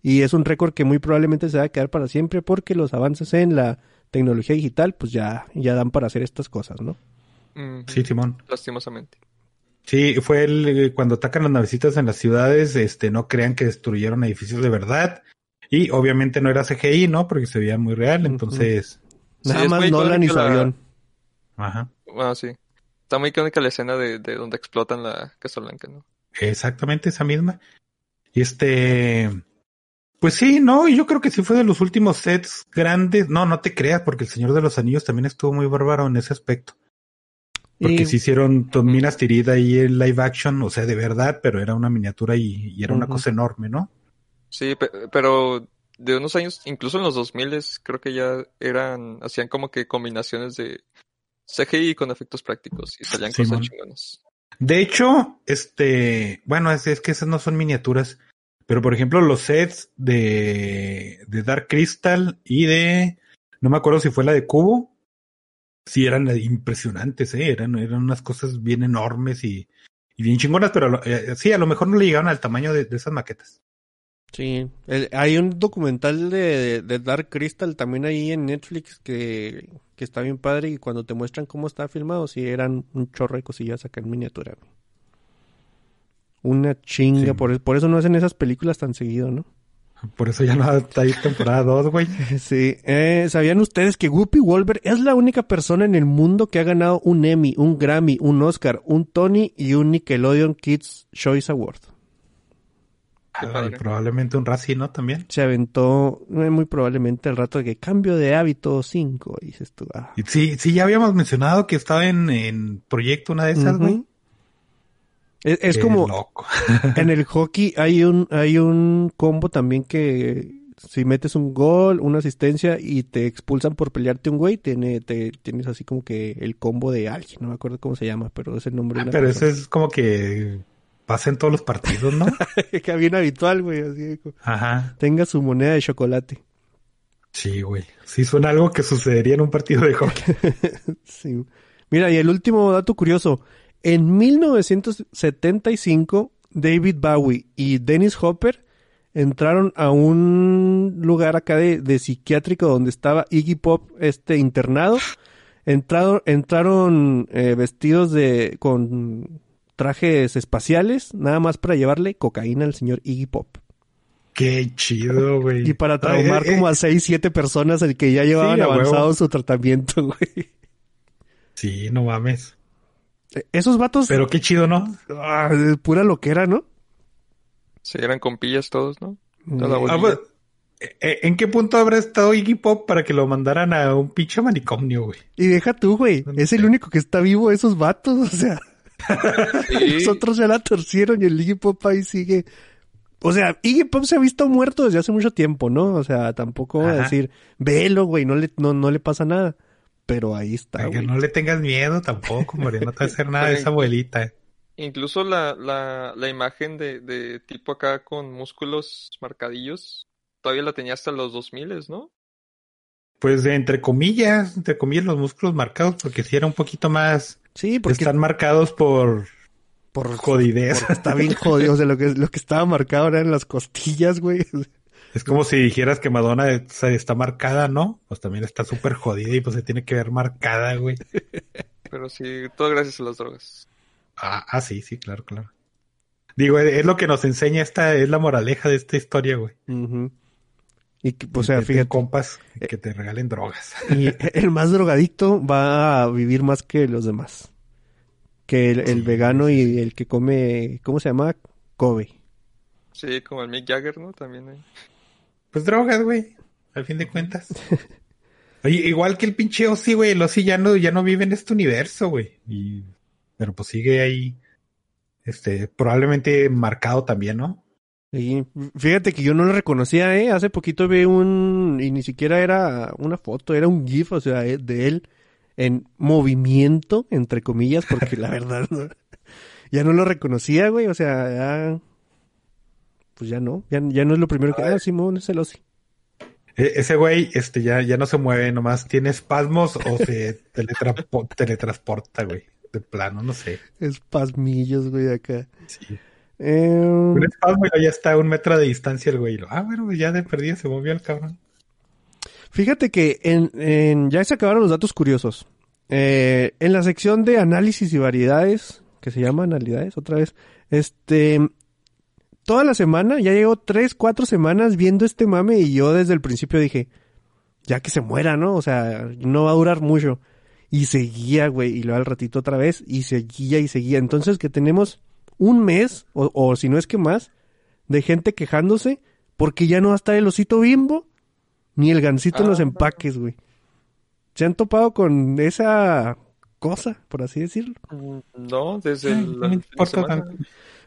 y es un récord que muy probablemente se va a quedar para siempre porque los avances en la tecnología digital pues ya, ya dan para hacer estas cosas, ¿no? Sí, Simón. Lastimosamente. Sí, fue el, eh, cuando atacan las navecitas en las ciudades, este, no crean que destruyeron edificios de verdad. Y obviamente no era CGI, ¿no? Porque se veía muy real, entonces, Sí, Nada es más Nolan y su la- avión. ajá. Bueno, sí. Está muy icónica la escena de, de donde explotan la Casa Blanca, ¿no? Exactamente esa misma. Y este, pues sí, no, y yo creo que sí fue de los últimos sets grandes. No, no te creas, porque el Señor de los Anillos también estuvo muy bárbaro en ese aspecto. Porque Y- se hicieron Minas Tirida ahí en live action, o sea, de verdad, pero era una miniatura y, y era una cosa enorme, ¿no? Sí, pe- pero de unos años, incluso en los 2000 creo que ya eran, hacían como que combinaciones de CGI con efectos prácticos y salían cosas chingonas. De hecho, este, bueno, es, es que esas no son miniaturas, Pero por ejemplo, los sets de, de Dark Crystal y de, no me acuerdo si fue la de Cubo, sí eran impresionantes, ¿eh? eran, eran unas cosas bien enormes y, y bien chingonas, pero eh, sí, a lo mejor no le llegaban al tamaño de, de esas maquetas. Sí, el- hay un documental de, de Dark Crystal también ahí en Netflix que, que está bien padre y cuando te muestran cómo está filmado, sí eran un chorro de cosillas acá en miniatura. Una chinga, Sí. por, por eso no hacen esas películas tan seguido, ¿no? Por eso ya no está ahí temporada 2, güey. Sí, eh, ¿sabían ustedes que Whoopi Wolver es la única persona en el mundo que ha ganado un Emmy, un Grammy, un Oscar, un Tony y un Nickelodeon Kids Choice Award? Ah, probablemente un Razzie, ¿no? También. Se aventó muy probablemente el rato de que cambio de hábito 5, dices tú. ah. Sí, sí, ya habíamos mencionado que estaba en, en proyecto una de esas, güey. Es, como loco. en el hockey hay un hay un combo también que si metes un gol, una asistencia y te expulsan por pelearte un güey, tiene, te, tienes así como que el combo de alguien, no me acuerdo cómo se llama, pero es el nombre de Ah, una pero eso persona. es como que pasa en todos los partidos, ¿no? que bien habitual, güey, así Ajá. tenga su moneda de chocolate. Sí, güey. Sí suena algo que sucedería en un partido de hockey. Sí. Mira, y el último dato curioso. En 1975, David Bowie y Dennis Hopper entraron a un lugar acá de, de psiquiátrico donde estaba Iggy Pop este internado. Entrado, entraron eh, vestidos de con trajes espaciales, nada más para llevarle cocaína al señor Iggy Pop. Qué chido, güey. Y para traumar Ay, eh, como eh, a seis, siete personas el que ya llevaban huevo. avanzado su tratamiento, güey. Sí, no mames. Esos vatos Pero qué chido, ¿no? Ah, es pura loquera, ¿no? Sí, eran compillas todos, ¿no? Toda la. Ah, pues, eh, ¿En qué punto habrá estado Iggy Pop para que lo mandaran a un pinche manicomio, güey? Y deja tú, güey. Es el único que está vivo de esos vatos, o sea. Sí. Los otros ya la torcieron y el Iggy Pop ahí sigue. O sea, Iggy Pop se ha visto muerto desde hace mucho tiempo, ¿no? O sea, tampoco voy a Ajá. decir, velo, güey, no le, no, no le pasa nada. Pero ahí está, que no le tengas miedo tampoco, hombre. No te va a hacer nada de esa abuelita. Incluso la, la, la imagen de, de tipo acá con músculos marcadillos, todavía la tenía hasta los 2000, ¿no? Pues de entre comillas, entre comillas los músculos marcados, porque si era un poquito más... Sí, porque Están marcados por por, jodidez. está bien jodido. O sea, lo que, lo que estaba marcado eran las costillas, güey. Es como si dijeras que Madonna se- está marcada, ¿no? Pues también está súper jodida y pues se tiene que ver marcada, güey. Pero sí, todo gracias a las drogas. Ah, ah, sí, sí, claro, claro. Digo, es es lo que nos enseña esta, es la moraleja de esta historia, güey. Y, que, o sea, fíjate. compas que te regalen drogas. Y el más drogadicto va a vivir más que los demás. Que el, el Sí, vegano sí, y el que come, ¿cómo se llama? Kobe. Sí, como el Mick Jagger, ¿no? También hay. Pues drogas, güey, al fin de cuentas. Oye, igual que el pinche Ozzy, güey, el Ozzy ya no, ya no vive en este universo, güey. Y, pero pues sigue ahí, este, probablemente marcado también, ¿no? Fíjate que yo no lo reconocía, ¿eh? Hace poquito vi un... Y ni siquiera era una foto, era un GIF, o sea, eh, de él en movimiento, entre comillas, porque la verdad no- ya no lo reconocía, güey. O sea, ya... Pues ya no, ya, ya no es lo primero que... Ah, Simón, es el Ozzy. E- ese güey, este, ya, ya no se mueve, nomás tiene espasmos o se teletrapo- teletransporta, güey. De plano, no sé. Espasmillos, güey, acá. Sí. Eh, ya está a un metro de distancia el güey. Ah, bueno, ya de perdida se movió el cabrón. Fíjate que en, en- ya se acabaron los datos curiosos. Eh, en la sección de análisis y variedades, que se llama analidades otra vez, este, toda la semana, ya llevo tres, cuatro semanas viendo este mame y yo desde el principio dije, ya que se muera, ¿no? O sea, no va a durar mucho. Y seguía, güey, y luego al ratito otra vez, y seguía y seguía. Entonces que tenemos un mes, o, o si no es que más, de gente quejándose porque ya no va a estar el osito bimbo ni el gancito en los Ah. empaques, güey. ¿Se han topado con esa cosa, por así decirlo? No, desde Ay, el-.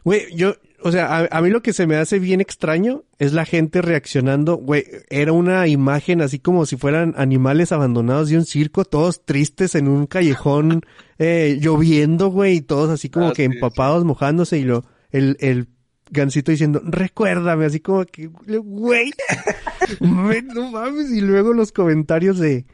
Güey, yo, o sea, a, a mí lo que se me hace bien extraño es la gente reaccionando, güey, era una imagen así como si fueran animales abandonados de un circo, todos tristes en un callejón, eh, lloviendo, güey, y todos así como Ah, que sí, empapados, mojándose y lo, el, el gancito diciendo, recuérdame, así como que, güey, no mames, y luego los comentarios de,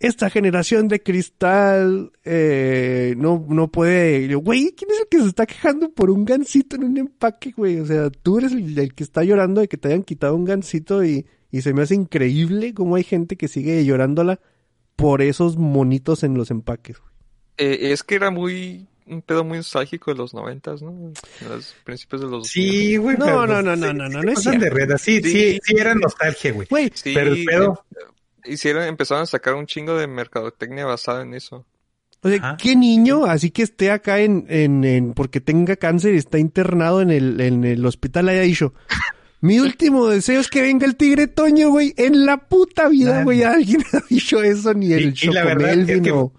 esta generación de cristal eh, no, no puede. Y yo, Güey, ¿quién es el que se está quejando por un gancito en un empaque, güey? O sea, tú eres el, el que está llorando de que te hayan quitado un gancito y, y se me hace increíble cómo hay gente que sigue llorándola por esos monitos en los empaques. güey. Eh, es que era muy un pedo muy nostálgico de los noventas, ¿no? En los principios de los Sí, güey. No, pero no, no, sí, no, no, no, sí no es pasan de red. Sí, sí, Sí. sí, era nostalgia, güey. Güey, Sí, Pero el pedo- hicieron, empezaron a sacar un chingo de mercadotecnia basada en eso. O sea, Ajá. ¿qué niño así que esté acá en, en, en, porque tenga cáncer y está internado en el, en el hospital haya dicho, mi último deseo es que venga el tigre Toño, güey, en la puta vida, güey, alguien ha dicho eso, ni el Y- y la verdad es que o,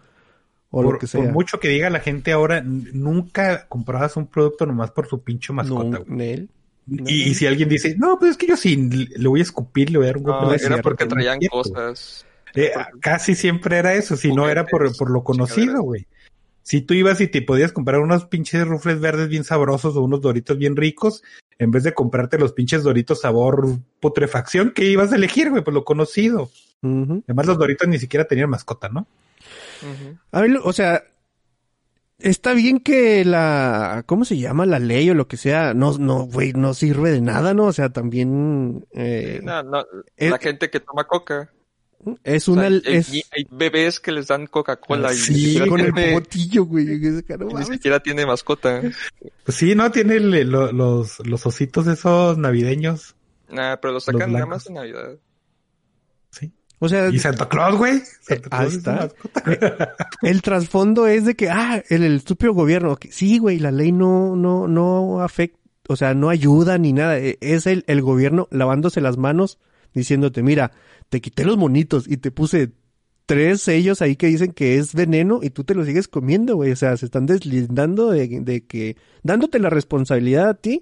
o lo por, que por sea. mucho que diga la gente ahora, nunca comprabas un producto nomás por su pinche mascota, No, güey. Y, y si alguien dice, no, pues es que yo sí, le voy a escupir, le voy a dar un golpe No, de era cigarro", porque traían cosas. Eh, casi siempre era eso, si no era por, por lo conocido, güey. Si tú ibas y te podías comprar unos pinches rufles verdes bien sabrosos o unos doritos bien ricos, en vez de comprarte los pinches doritos sabor putrefacción, ¿qué ibas a elegir, güey? Pues lo conocido. Además, los doritos ni siquiera tenían mascota, ¿no? A ver, o sea, está bien que la, ¿cómo se llama? La ley o lo que sea, no, no, güey, no sirve de nada, ¿no? O sea, también eh, No, no, es- la gente que toma coca. es O sea, una, hay, es hay- hay bebés que les dan Coca-Cola y Sí, con el tiene- botillo, güey. ni siquiera tiene mascota. Pues sí, ¿no? Tiene el- lo- los, los ositos esos navideños. Nah, pero lo sacan nada blancos. más en Navidad. O sea, Y Santa Claus, güey. Santa ahí Claus su está. mascota. el trasfondo es de que, ah, el, el estúpido gobierno. que Sí, güey, la ley no, no, no afecta, o sea, no ayuda ni nada. E- Es el, el gobierno lavándose las manos diciéndote, mira, te quité los monitos y te puse tres sellos ahí que dicen que es veneno y tú te lo sigues comiendo, güey. O sea, se están deslindando de, de que, dándote la responsabilidad a ti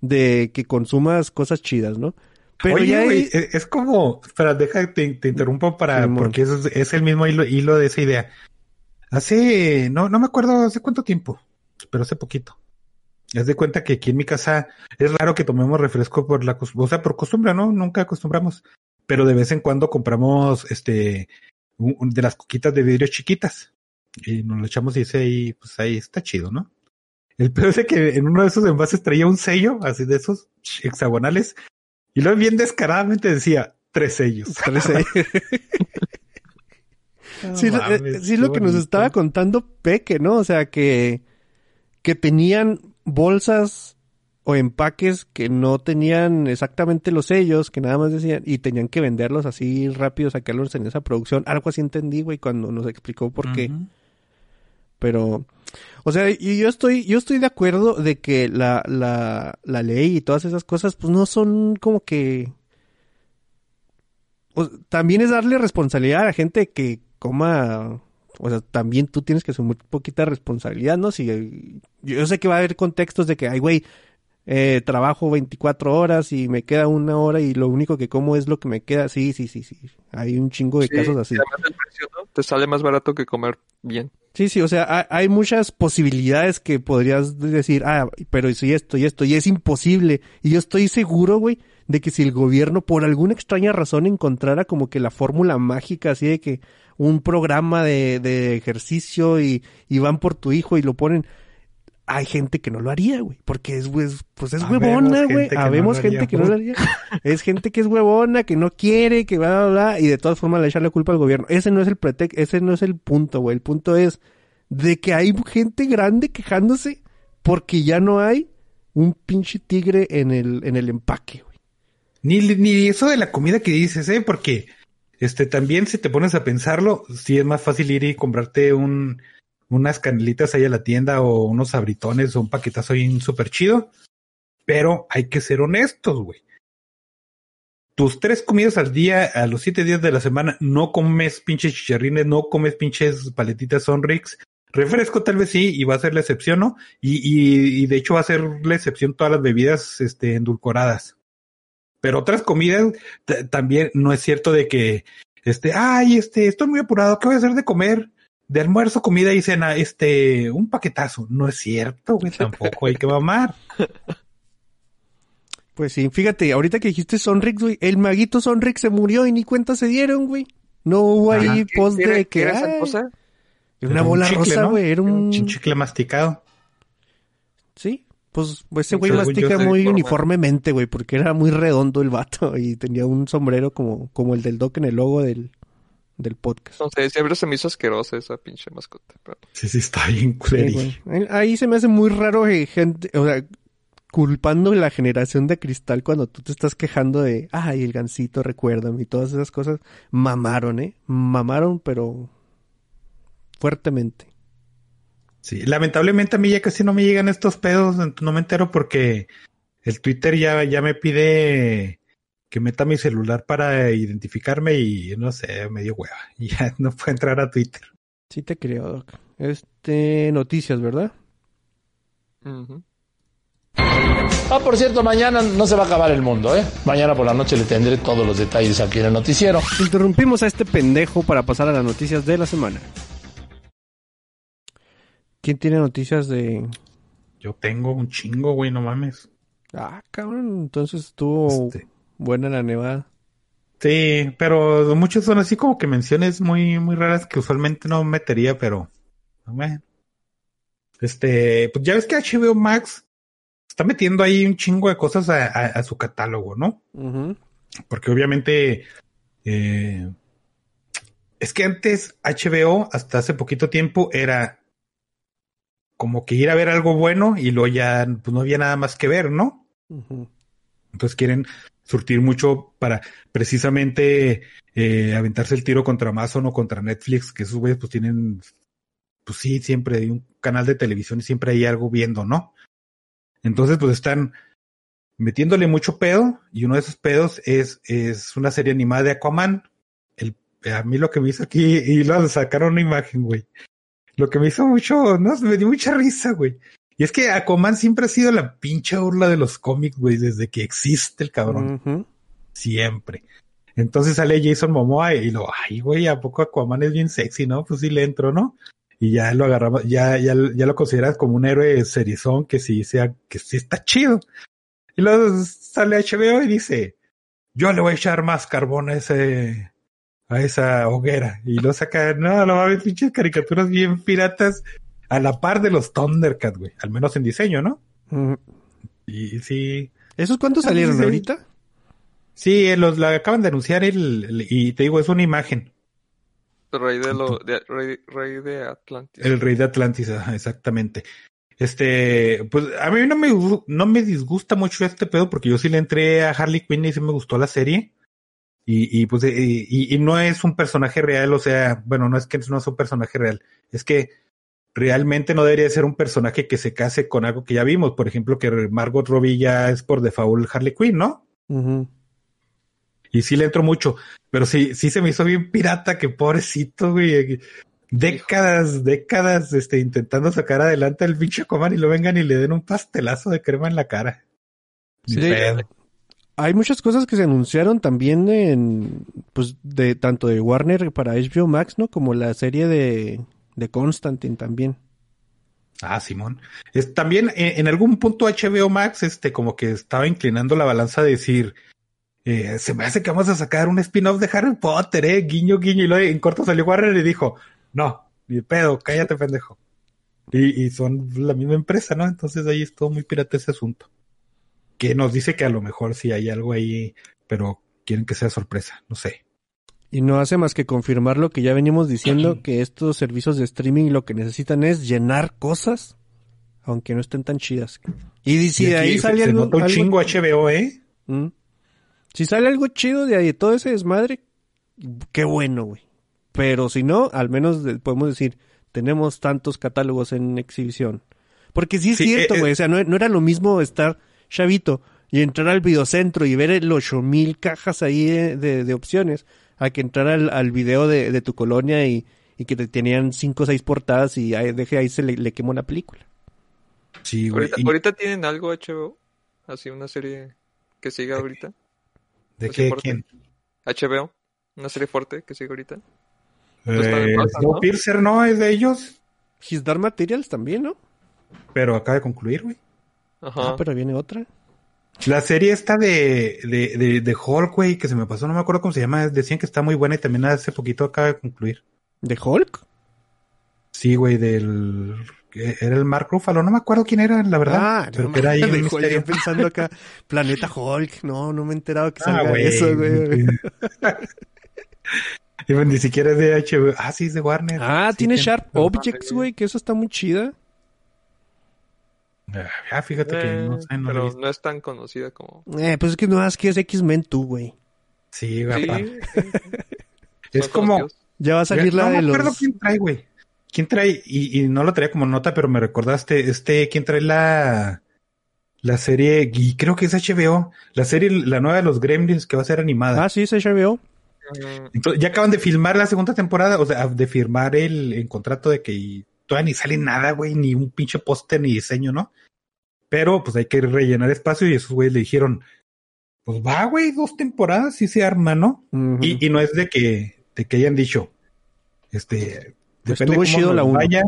de que consumas cosas chidas, ¿no? Pero Oye, ya güey, es, es como, espera, deja que te, te interrumpo para, porque es, es el mismo hilo, hilo de esa idea. Hace, no, no me acuerdo hace cuánto tiempo, pero hace poquito. Haz de cuenta que aquí en mi casa es raro que tomemos refresco por la, o sea, por costumbre, ¿no? Nunca acostumbramos. Pero de vez en cuando compramos, este, un- un- de las coquitas de vidrio chiquitas. Y nos lo echamos y dice ahí, pues ahí está chido, ¿no? El peor es que en uno de esos envases traía un sello, así de esos hexagonales, y luego bien descaradamente decía tres sellos. Tres sellos. Sí, lo- eh, mames, sí, qué lo que nos estaba contando Peque, ¿no? O sea, que, que tenían bolsas o empaques que no tenían exactamente los sellos, que nada más decían, y tenían que venderlos así rápido, sacarlos en esa producción. Algo así entendí, güey, cuando nos explicó por qué. Pero, o sea, y yo estoy, yo estoy de acuerdo de que la, la, la ley y todas esas cosas, pues no son como que. o- también es darle responsabilidad a la gente que coma. O sea, también tú tienes que asumir poquita responsabilidad, ¿no? Si yo sé que va a haber contextos de que, ay, güey, eh, trabajo 24 horas y me queda una hora y lo único que como es lo que me queda. Sí, sí, sí, sí. Hay un chingo de Sí, casos así. precio, ¿no? Te sale más barato que comer bien. Sí, sí, o sea, hay, muchas posibilidades que podrías decir, ah, pero si esto y esto, y es imposible. Y yo estoy seguro, güey, de que si el gobierno por alguna extraña razón encontrara como que la fórmula mágica, así de que un programa de, de ejercicio y, y van por tu hijo y lo ponen, hay gente que no lo haría, güey, porque es, pues, pues es Habemos huevona, güey, no habemos gente que no lo haría. Es gente que es huevona, que no quiere, que bla, bla, bla, y de todas formas le echan la culpa al gobierno. Ese no es el pretexto, ese no es el punto, güey. El punto es de que hay gente grande quejándose porque ya no hay un pinche tigre en el, en el empaque, güey. Ni, ni eso de la comida que dices, ¿eh? Porque, este, también si te pones a pensarlo, sí es más fácil ir y comprarte un, unas canelitas ahí a la tienda o unos sabritones o un paquetazo ahí súper chido. Pero hay que ser honestos, güey. Tus tres comidas al día, a los siete días de la semana, no comes pinches chicharrines, no comes pinches paletitas Sonrix. Refresco tal vez sí, y va a ser la excepción, ¿no? Y, y, de hecho va a ser la excepción todas las bebidas, este, endulcoradas. Pero otras comidas también no es cierto de que, este, ay, este, estoy muy apurado, ¿qué voy a hacer de comer? De almuerzo, comida y cena, este, un paquetazo. No es cierto, güey, tampoco hay que mamar. Pues sí, fíjate, ahorita que dijiste Sonrix, güey, el maguito Sonrix se murió y ni cuenta se dieron, güey. No hubo ahí Ah, ¿Qué- post qué era- de qué que era esa ay, cosa? era Era una un bola chicle, rosa, ¿no? güey, era un Un chicle masticado. Sí, pues pues, ese güey mastica muy uniformemente, güey, porque era muy redondo el vato y tenía un sombrero como, como el del Doc en el logo del, del podcast. No sé, siempre se me hizo asquerosa esa pinche mascota. pero- Sí, sí, está bien Sí. Ahí se me hace muy raro que gente, o sea, culpando la generación de cristal cuando tú te estás quejando de, ay, el gancito, recuérdame, y todas esas cosas, mamaron, ¿eh? Mamaron, pero fuertemente. Sí, lamentablemente a mí ya casi no me llegan estos pedos, no me entero porque el Twitter ya, ya me pide que meta mi celular para identificarme y no sé, me dio hueva. Y ya no puedo entrar a Twitter. Sí te creo, Doc. Este, noticias, ¿verdad? Ujú. Ah, por cierto, mañana no se va a acabar el mundo, ¿eh? Mañana por la noche le tendré todos los detalles aquí en el noticiero. Interrumpimos a este pendejo para pasar a las noticias de la semana. ¿Quién tiene noticias de... Yo tengo un chingo, güey, no mames. Ah, cabrón, entonces estuvo Este, buena la nevada. sí, pero muchos son así como que menciones muy, muy raras que usualmente no metería, pero. Este, pues ya ves que HBO Max está metiendo ahí un chingo de cosas a, a- a su catálogo, ¿no? Porque obviamente eh, es que antes HBO, hasta hace poquito tiempo, era como que ir a ver algo bueno y luego ya pues, no había nada más que ver, ¿no? Entonces quieren surtir mucho para precisamente eh, aventarse el tiro contra Amazon o contra Netflix, que esos güeyes pues tienen, pues sí, siempre hay un canal de televisión y siempre hay algo viendo, ¿no? Entonces pues están metiéndole mucho pedo y uno de esos pedos es, es una serie animada de Aquaman. El, a mí lo que me hizo aquí, y lo sacaron una imagen, güey. Lo que me hizo mucho, no, me dio mucha risa, güey. Y es que Aquaman siempre ha sido la pinche burla de los cómics, güey, desde que existe el cabrón. Siempre. Entonces sale Jason Momoa y lo, ay, güey, ¿a poco Aquaman es bien sexy, no? Pues sí le entro, ¿no? Y ya lo agarraba, ya, ya, ya lo consideras como un héroe serizón que sí sea, que sí está chido. Y luego sale HBO y dice, yo le voy a echar más carbón a ese, a esa hoguera. Y lo saca, no, no va a ver pinches caricaturas bien piratas a la par de los Thundercats, güey. Al menos en diseño, ¿no? Y sí, ¿Esos cuántos Ah, salieron sí, sí. ahorita? sí, eh, los la acaban de anunciar el, el- y te digo, es una imagen. Rey de lo, de, rey, rey de Atlantis. El rey de Atlantis, ajá, exactamente. Este, pues a mí no me, no me disgusta mucho este pedo porque yo sí le entré a Harley Quinn y sí me gustó la serie. Y, y pues, eh, y, y no es un personaje real, o sea, bueno, no es que no es un personaje real, es que realmente no debería ser un personaje que se case con algo que ya vimos. Por ejemplo, que Margot Robbie ya es por default Harley Quinn, ¿no? Y sí le entro mucho, pero sí, sí se me hizo bien pirata, que pobrecito, güey. Décadas, décadas, este, intentando sacar adelante el pinche Aquaman y lo vengan y le den un pastelazo de crema en la cara. Sí. Hay muchas cosas que se anunciaron también en, pues, de tanto de Warner para HBO Max, ¿no? Como la serie de, de Constantine también. Ah, Simón. Es, también eh, en algún punto HBO Max, este, como que estaba inclinando la balanza de decir, eh, se me hace que vamos a sacar un spin-off de Harry Potter, eh, guiño, guiño, y luego en corto salió Warner y dijo, no, ni pedo, cállate, pendejo. Y, y son la misma empresa, ¿no? Entonces ahí es todo muy pirata ese asunto. Que nos dice que a lo mejor sí hay algo ahí, pero quieren que sea sorpresa, no sé. Y no hace más que confirmar lo que ya venimos diciendo, que estos servicios de streaming lo que necesitan es llenar cosas, aunque no estén tan chidas. Y si Y de ahí sale se algo, nota un algo- chingo HBO, ¿eh? Mm. Si sale algo chido de ahí, de todo ese desmadre, qué bueno, güey. Pero si no, al menos de- podemos decir, tenemos tantos catálogos en exhibición. Porque sí es Sí, cierto, eh, eh. güey. O sea, no, no era lo mismo estar chavito y entrar al videocentro y ver el ocho mil cajas ahí de, de- de opciones a que entrar al, al video de, de tu colonia y, y que te tenían cinco o seis portadas y ahí, deje ahí se le, le quemó la película. Sí, güey. Ahorita, Y- ahorita tienen algo HBO, así una serie que siga ahorita. ¿De qué? ¿Quién? HBO, una serie fuerte que sigue ahorita. No está de Eh, pausa, ¿no? Snowpiercer no es de ellos, His Dark Materials también, ¿no? pero acaba de concluir, güey. Ajá. Ah, pero viene otra. La serie esta de, de, de, de Hulk, güey, que se me pasó, no me acuerdo cómo se llama, decían que está muy buena y también hace poquito acaba de concluir. ¿De Hulk? Sí, güey, del... Era el Mark Ruffalo, no me acuerdo quién era, la verdad. Ah, pero no que era ahí un misterio. pensando acá, Planeta Hulk, no, no me he enterado que Ah, salga güey. eso, güey. Y bueno, Ni siquiera es de HBO. Ah, sí, es de Warner. Ah, Sí, tiene Sharp Objects, güey, que eso está muy chida. Ah, fíjate que no Eh, sé, no pero no es tan conocida como. Eh, pues es que no más que es X-Men tú, güey. Sí, güey, Sí, aparte. sí. Es como... conocidos. Ya va a salir no la me de acuerdo los... quién trae, güey. ¿Quién trae? Y, y no lo traía como nota, pero me recordaste, este, ¿quién trae la, la serie? Y creo que es HBO, la serie, la nueva de los Gremlins que va a ser animada. Ah, sí, es HBO. Mm, Entonces, ya acaban de filmar la segunda temporada, o sea, de firmar el, el contrato de que todavía ni sale nada, güey, ni un pinche póster ni diseño, ¿no? Pero pues hay que rellenar espacio y esos güeyes le dijeron, pues va, güey, dos temporadas y se arma, ¿no? Y, y no es de que, de que hayan dicho, este, depende Estuvo cómo chido la vaya,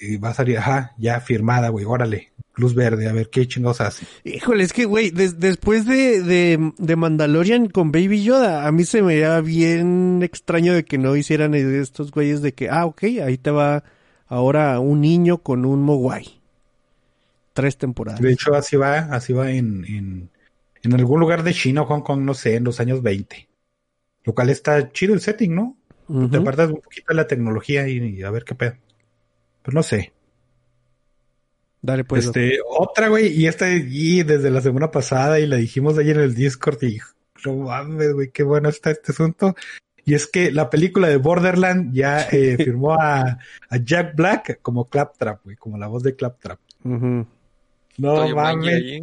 y va a salir, ajá, ya firmada, güey, órale, luz verde, a ver qué chingados hace. Híjole, es que, güey, des- después de, de, de Mandalorian con Baby Yoda, a mí se me veía bien extraño de que no hicieran estos güeyes de que, ah, ok, ahí te va ahora un niño con un Mogwai. Tres temporadas. De hecho, así va, así va en, en, en algún lugar de China o Hong Kong, no sé, en los años 20. Lo cual está chido el setting, ¿no? Ujú. Te apartas un poquito de la tecnología y, y a ver qué pedo. Pero no sé. Dale, pues. este, otra, güey, y esta y desde la semana pasada y la dijimos ayer en el Discord y no mames, güey, qué bueno está este asunto. Y es que la película de Borderland ya eh, firmó a, a Jack Black como Claptrap, güey, como la voz de Claptrap. Ujú. No mames.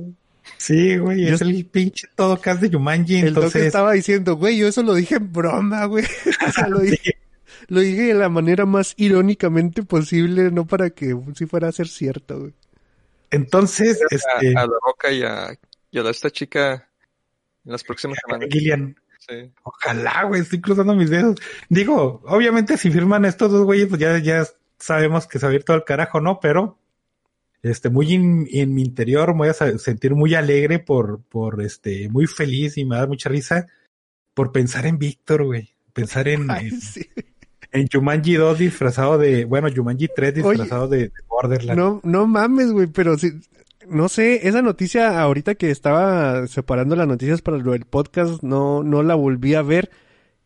Sí, güey, Yo- es el pinche todo cast de Jumanji, El Doc entonces... estaba diciendo, güey, yo eso lo dije en broma, güey. O sea, lo dije, lo dije de la manera más irónicamente posible, no para que si fuera a ser cierto, güey. Entonces, A, este, a la Roca y a, y a esta chica en las próximas semanas. Gillian, Sí. ojalá, güey, estoy cruzando mis dedos. Digo, obviamente si firman estos dos güeyes, pues ya, ya sabemos que se va a ir todo el carajo, ¿no? Pero, este, muy in- en mi interior me voy a sentir muy alegre por, por, este, muy feliz y me da mucha risa por pensar en Víctor, güey. Pensar en, Ay, en, sí. en Jumanji 2 disfrazado de, bueno, Jumanji 3 disfrazado de, de Borderlands. No, no mames, güey, pero sí, no sé, esa noticia ahorita que estaba separando las noticias para lo del podcast, no, no la volví a ver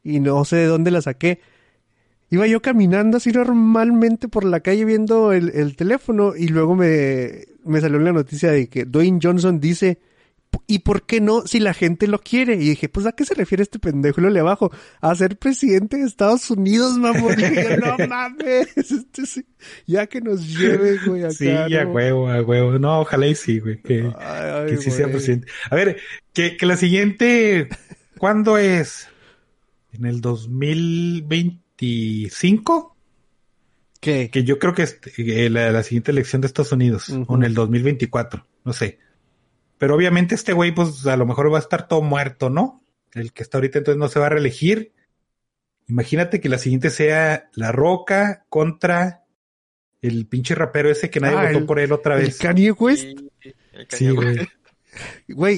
y no sé de dónde la saqué. Iba yo caminando así normalmente por la calle viendo el, el teléfono y luego me, me salió la noticia de que Dwayne Johnson dice, ¿y por qué no si la gente lo quiere? Y dije, pues ¿a qué se refiere este pendejo? Le bajo, a ser presidente de Estados Unidos, mamón. Y dije, no mames, este sí, ya que nos lleve, güey, acá. Sí, a ¿no? huevo, a huevo. No, ojalá y sí, güey. Que, Ay, ay, que sí sea presidente. A ver, que, que la siguiente, ¿cuándo es? ¿En el 2025? ¿Qué? Que yo creo que es eh, la, la siguiente elección de Estados Unidos, Ujú. o en el 2024, no sé. Pero obviamente este güey, pues a lo mejor va a estar todo muerto, ¿no? El que está ahorita entonces no se va a reelegir. Imagínate que la siguiente sea La Roca contra el pinche rapero ese que nadie Ah, votó el- por él otra ¿El vez. Kanye West? Y- el Sí, Kanye. West. Güey,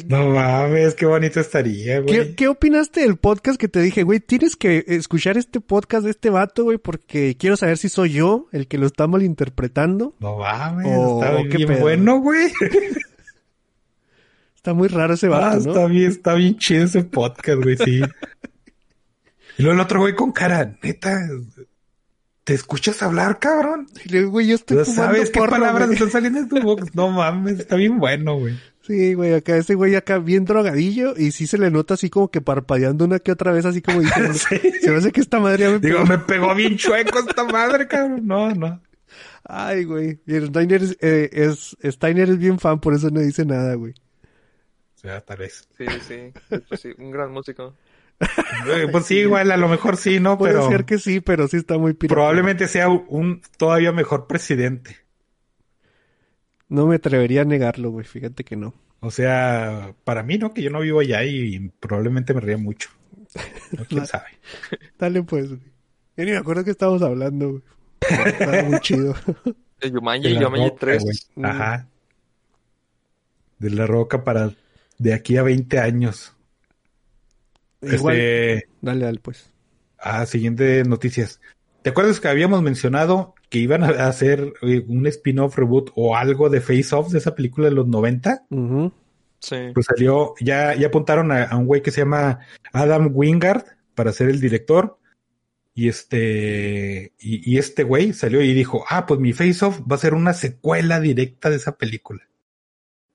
No mames, qué bonito estaría, ¿Qué, güey. ¿Qué opinaste del podcast que te dije, güey? Tienes que escuchar este podcast de este vato, güey, porque quiero saber si soy yo el que lo está malinterpretando. No mames, Oh, está qué bien bueno, güey. Está muy raro ese Ah, vato, ¿no? está bien, está bien chido ese podcast, güey, sí. y luego el otro güey con cara, neta, ¿te escuchas hablar, cabrón? Y le digo, güey, yo estoy ¿No fumando sabes qué palabras güey. están saliendo de tu boca? No mames, está bien bueno, güey. Sí, güey, acá ese güey acá bien drogadillo y sí se le nota así como que parpadeando una que otra vez, así como diciendo, Sí. se me hace que esta madre ya me Digo, pegó". me pegó bien chueco esta madre, cabrón. No, no. Ay, güey. Y el Steiner es, eh, es, Steiner es bien fan, por eso no dice nada, güey. O sea, tal vez. Sí, sí. De hecho, sí, un gran músico. Eh, Pues sí, igual, a lo mejor sí, ¿no? Puede Pero ser que sí, pero sí está muy pirata. probablemente sea un todavía mejor presidente. No me atrevería a negarlo, güey. Fíjate que no. O sea, para mí, ¿no? Que yo no vivo allá y probablemente me ría mucho. No, ¿Quién sabe? Dale pues, güey. Yo ni me acuerdo que estábamos hablando, güey. Estaba muy chido. De Yumanji, De Yumanji Roca, 3. güey. Mm. Ajá. De la roca para de aquí a 20 años. Igual, Este, dale, dale, pues. ah, siguientes noticias. ¿Te acuerdas que habíamos mencionado que iban a hacer eh, un spin-off reboot o algo de Face Off de esa película de los 90? Ujú. Sí. Pues salió, ya, ya apuntaron a, a un güey que se llama Adam Wingard para ser el director. Y este, y, y este güey salió y dijo, ah, pues mi Face Off va a ser una secuela directa de esa película.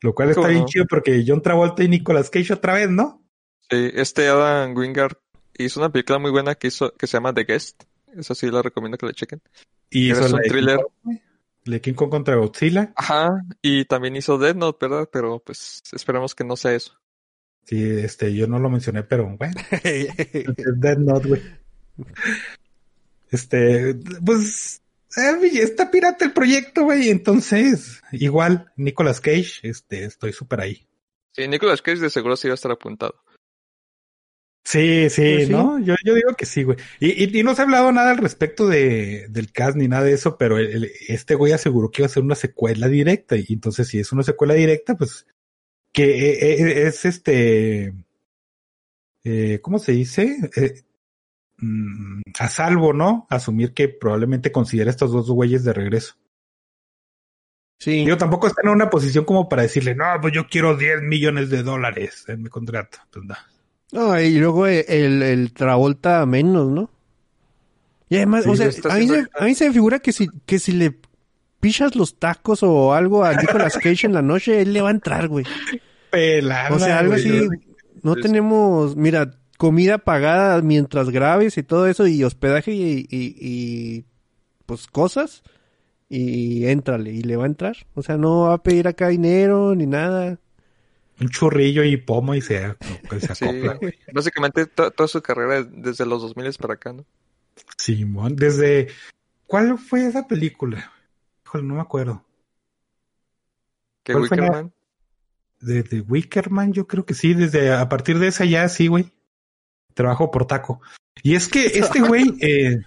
Lo cual está ¿Cómo bien no? chido porque John Travolta y Nicolas Cage otra vez, ¿no? Sí, este Adam Wingard hizo una película muy buena que hizo, que se llama The Guest. Esa sí la recomiendo que la chequen. Y hizo es un thriller. De King Kong contra Godzilla. Ajá, y también hizo Dead Note, ¿verdad? Pero pues esperemos que no sea eso. Sí, este, yo no lo mencioné, pero bueno. Dead Note, güey. Este, pues, eh, está pirata el proyecto, güey. Entonces, igual, Nicolas Cage, este, estoy súper ahí. Sí, Nicolas Cage de seguro sí va a estar apuntado. Sí, sí, Pues sí. ¿no? Yo, yo digo que sí, güey. Y, y, y no se ha hablado nada al respecto de, del cast ni nada de eso, pero el- el- este güey aseguró que iba a ser una secuela directa. Y entonces, si es una secuela directa, pues, que eh, eh, es este, eh, ¿cómo se dice? Eh, mm, a salvo, ¿no? Asumir que probablemente considera estos dos güeyes de regreso. Sí. Yo tampoco está en una posición como para decirle, no, pues yo quiero 10 millones de dólares en mi contrato. Pues no. No, y luego el, el Travolta menos, ¿no? Y además, Sí, o sea, a mí, se, a mí se me figura que si, que si le pichas los tacos o algo a Nicolas Cage en la noche, él le va a entrar, güey. Pelada, O sea, algo güey. así. No tenemos, mira, comida pagada mientras graves y todo eso, y hospedaje y, y, y, pues cosas, y éntrale, y le va a entrar. O sea, no va a pedir acá dinero ni nada. Un churrillo y pomo y se, se acopla, güey. básicamente to- toda su carrera desde los 2000 para acá, ¿no? Simón, desde... ¿Cuál fue esa película? Híjole, no me acuerdo. Que ¿Cuál fue la- Wickerman. De, de Wickerman, yo creo que sí, desde a partir de esa ya sí, güey. Trabajo por taco. Y es que este güey, eh,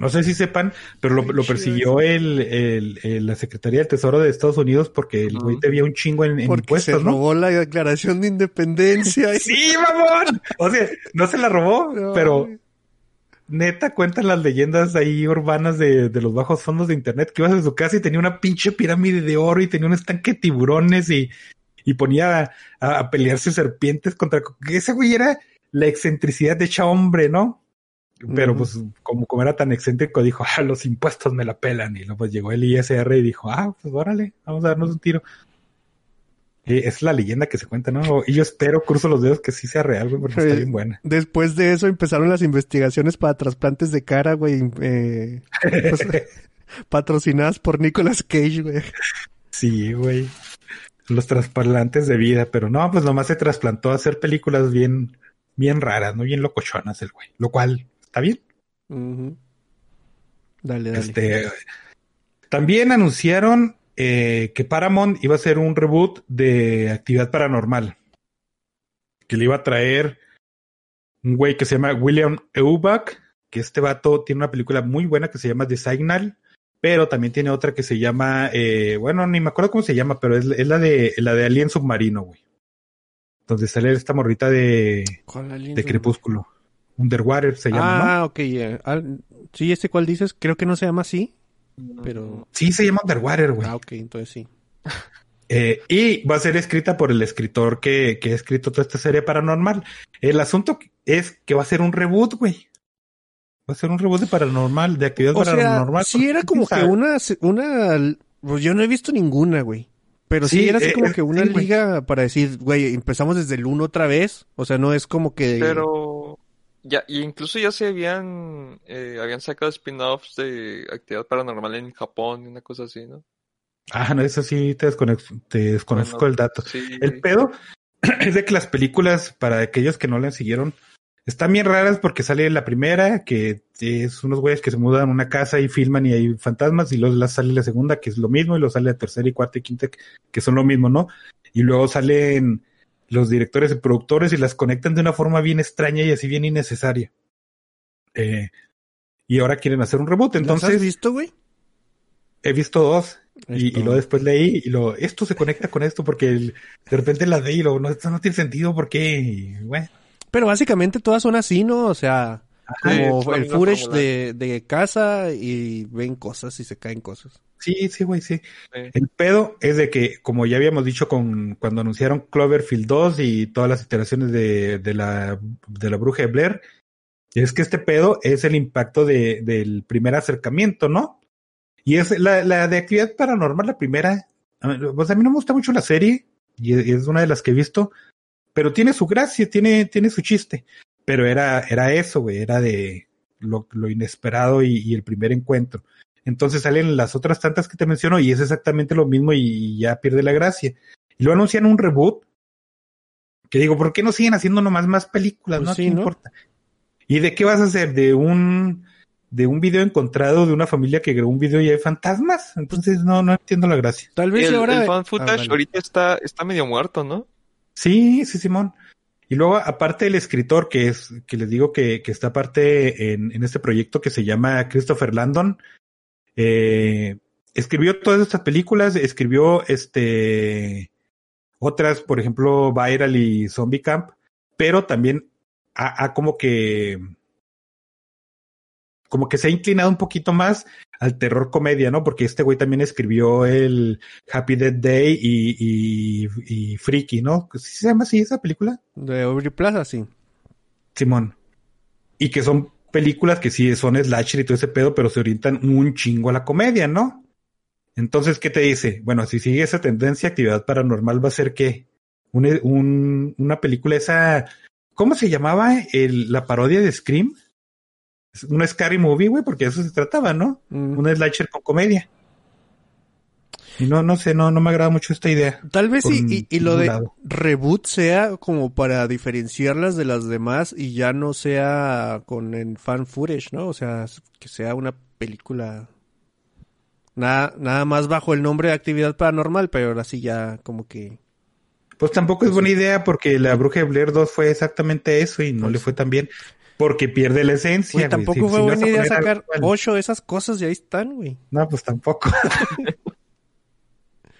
no sé si sepan, pero lo, lo persiguió el, el- el- la Secretaría del Tesoro de Estados Unidos porque el güey debía un chingo en, en Porque se impuestos, ¿no? robó la declaración de independencia. y- Sí, mamón. O sea, no se la robó, No, pero neta cuentan las leyendas ahí urbanas de, de los bajos fondos de internet que ibas a su casa y tenía una pinche pirámide de oro y tenía un estanque de tiburones y, y ponía a, a- pelearse serpientes contra que ese güey era la excentricidad de hecha hombre, ¿no? Pero pues como, como era tan excéntrico dijo, ah, los impuestos me la pelan y luego pues llegó el ISR y dijo, ah, pues órale, vamos a darnos un tiro. Es la leyenda que se cuenta, ¿no? Y yo espero, cruzo los dedos que sí sea real, güey, porque está bien buena. Después de eso empezaron las investigaciones para trasplantes de cara, güey, eh, pues, patrocinadas por Nicolas Cage, güey. Sí, güey. Los trasplantes de vida, pero no, pues nomás se trasplantó a hacer películas bien, bien raras, ¿no? Bien locochonas el güey. Lo cual está bien. Dale, dale. Este, también anunciaron eh, que Paramount iba a hacer un reboot de Actividad Paranormal. Que le iba a traer un güey que se llama William Eubach, que este vato tiene una película muy buena que se llama The Signal, pero también tiene otra que se llama, eh, bueno, ni me acuerdo cómo se llama, pero es, es la de la de Alien Submarino, güey. Donde sale esta morrita de. Crepúsculo. Underwater se llama, ¿no? Ah, ok. ya. Al- sí, este cuál dices, creo que no se llama así, pero... Sí, se llama Underwater, güey. Ah, ok, entonces sí. Eh, y va a ser escrita por el escritor que, que ha escrito toda esta serie paranormal. El asunto es que va a ser un reboot, güey. Va a ser un reboot de paranormal, de actividad O sea, paranormal. sí era como que una, una, pues yo no he visto ninguna, güey. Pero sí, Sí, era así eh, como eh, que una sí, güey. liga para decir, güey, empezamos desde el 1 otra vez. O sea, no es como que... Pero ya, y incluso ya se habían, eh, habían sacado spin-offs de actividad paranormal en Japón, una cosa así, ¿no? Ah, no, eso sí te, desconec- te desconozco Bueno, el dato. Sí. El pedo es de que las películas, para aquellos que no las siguieron, están bien raras porque sale la primera, que es unos güeyes que se mudan a una casa y filman y hay fantasmas, y luego sale la segunda, que es lo mismo, y luego sale la tercera y cuarta y quinta, que son lo mismo, ¿no? Y luego salen los directores y productores y las conectan de una forma bien extraña y así bien innecesaria. Eh, y ahora quieren hacer un reboot, ¿Las has entonces visto, güey? he visto dos Y, y luego después leí y lo, esto se conecta con esto porque el- de repente las leí y lo, no, esto no tiene sentido, ¿por qué? Y, bueno, Pero básicamente todas son así, ¿no? O sea, como el footage de, de casa y ven cosas y se caen cosas. Sí, sí, güey, sí. Sí. El pedo es de que, como ya habíamos dicho con cuando anunciaron Cloverfield 2 y todas las iteraciones de, de la, de la bruja de Blair, es que este pedo es el impacto de, del primer acercamiento, ¿no? Y es la, la de actividad paranormal, la primera. Pues a mí no me gusta mucho la serie, y es- y es una de las que he visto, pero tiene su gracia, tiene, tiene su chiste. Pero era, era eso, güey, era de lo, lo inesperado y, y el primer encuentro. Entonces salen las otras tantas que te menciono y es exactamente lo mismo y ya pierde la gracia. Y lo anuncian un reboot. Que digo, ¿por qué no siguen haciendo nomás más películas? Pues no, sí, ¿Qué ¿no? importa? ¿Y de qué vas a hacer? ¿De un, de un video encontrado de una familia que grabó un video y hay fantasmas? Entonces no, no entiendo la gracia. Tal vez el, ahora... el fan Ah, footage dale. ahorita está, está medio muerto, ¿no? Sí, sí, Simón. Y luego, aparte el escritor, que es, que les digo que, que está aparte en, en este proyecto que se llama Christopher Landon, eh, escribió todas estas películas, escribió este otras, por ejemplo, Viral y Zombie Camp, pero también ha, ha como que como que se ha inclinado un poquito más al terror comedia, ¿no? Porque este güey también escribió el Happy Death Day y, y, y Freaky, ¿no? ¿Sí se llama así esa película? De Aubrey Plaza, sí. Simón. Y que son películas que sí son slasher y todo ese pedo, pero se orientan un chingo a la comedia, ¿no? Entonces, ¿qué te dice? Bueno, si sigue esa tendencia, actividad paranormal va a ser que un, un- una película esa, ¿cómo se llamaba el, la parodia de Scream? Una scary movie, güey, porque de eso se trataba, ¿no? Mm. Un slasher con comedia. Y no, no sé, no, no me agrada mucho esta idea. Tal vez y, y, y lo de lado. reboot sea como para diferenciarlas de las demás y ya no sea con el fan footage, ¿no? O sea, que sea una película nada, nada más bajo el nombre de actividad paranormal, pero ahora sí ya como que... Pues tampoco es buena idea porque la Bruja de Blair 2 fue exactamente eso y no Pues le fue tan bien. Porque pierde la esencia. Güey, güey. tampoco Si- fue si buena idea sacar ocho de esas cosas y ahí están, güey. No, pues tampoco.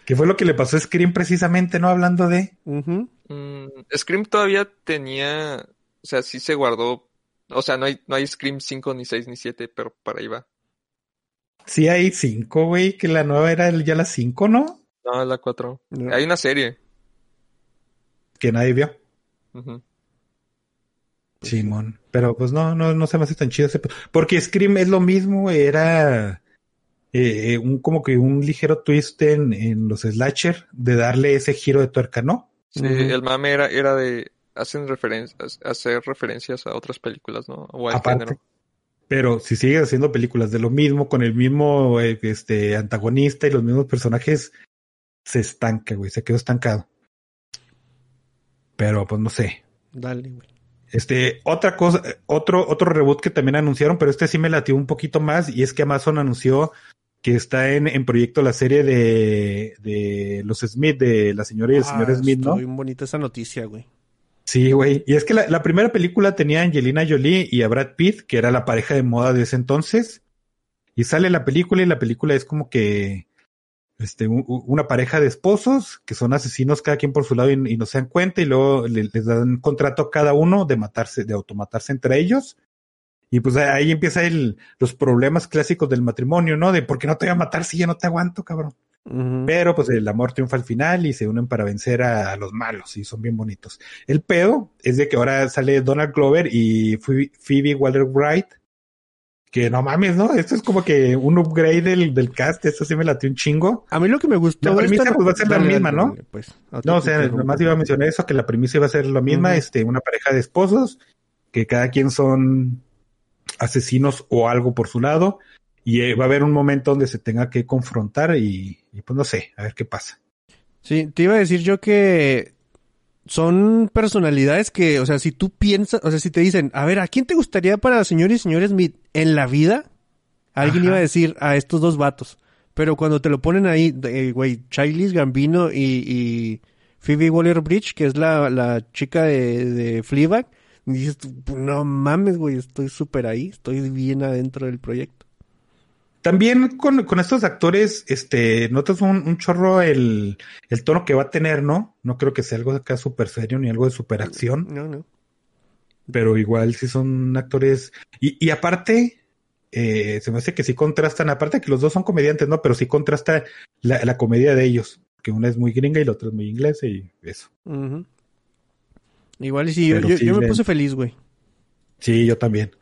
que fue lo que le pasó a Scream precisamente, ¿no? Hablando de... Ujú. Mm, Scream todavía tenía, o sea, sí se guardó, o sea, no hay, no hay Scream 5, ni 6, ni 7, pero para ahí va. Sí hay cinco, güey, que la nueva era ya la cinco, ¿no? No, la 4. No. Hay una serie. Que nadie vio. Ujú. Simón. Pero pues no, no, no se me hace tan chido ese... Porque Scream es lo mismo, güey, era... eh, un como que un ligero twist en, en los slasher de darle ese giro de tuerca, ¿no? Sí, el mame era, era de hacen referencias, hacer referencias a otras películas, ¿no? O al Aparte. género. Pero si sigues haciendo películas de lo mismo, con el mismo eh, este antagonista y los mismos personajes, se estanca, güey, se quedó estancado. Pero pues no sé. Dale, güey. Este, otra cosa, otro, otro reboot que también anunciaron, pero este sí me latió un poquito más, y es que Amazon anunció que está en, en proyecto la serie de, de los Smith, de la señora y el señor Ah, Smith, ¿no? bien bonita esa noticia, güey. Sí, güey. Y es que la, la primera película tenía a Angelina Jolie y a Brad Pitt, que era la pareja de moda de ese entonces. Y sale la película y la película es como que este, una pareja de esposos que son asesinos cada quien por su lado y, y no se dan cuenta y luego le- les dan contrato a cada uno de matarse, de automatarse entre ellos. Y pues ahí empieza el, los problemas clásicos del matrimonio, ¿no? De por qué no te voy a matar si ya no te aguanto, cabrón. Pero pues el amor triunfa al final y se unen para vencer a, a los malos y son bien bonitos. El pedo es de que ahora sale Donald Glover y Phoebe Phoebe Waller-Wright. Que no mames, ¿no? Esto es como que un upgrade del, del cast. Esto sí me latió un chingo. A mí lo que me gustó La premisa, pues, va a ser la misma, ¿no? pues. No o sea, nomás iba a mencionar eso, que la premisa iba a ser la misma. Este, una pareja de esposos que cada quien son asesinos o algo por su lado. Y eh, va a haber un momento donde se tenga que confrontar y, y pues no sé, a ver qué pasa. Sí, te iba a decir yo que son personalidades que, o sea, si tú piensas, o sea, si te dicen, a ver, ¿a quién te gustaría para señor y señor Smith en la vida? Alguien Ajá. iba a decir a estos dos vatos. Pero cuando te lo ponen ahí, eh, güey, Childish Gambino y, y Phoebe Waller-Bridge, que es la, la chica de, de Fleabag, dices, no mames, güey, estoy súper ahí, estoy bien adentro del proyecto. También con, con estos actores, este, notas un, un chorro el, el tono que va a tener, ¿no? No creo que sea algo acá súper serio ni algo de super acción, No, no. pero igual sí son actores. Y, y aparte, eh, se me hace que sí contrastan, aparte que los dos son comediantes, ¿no? Pero sí contrasta la, la comedia de ellos, que una es muy gringa y la otra es muy inglesa y eso. Igual y sí, yo, yo, sí yo me puse feliz, güey. Sí, yo también.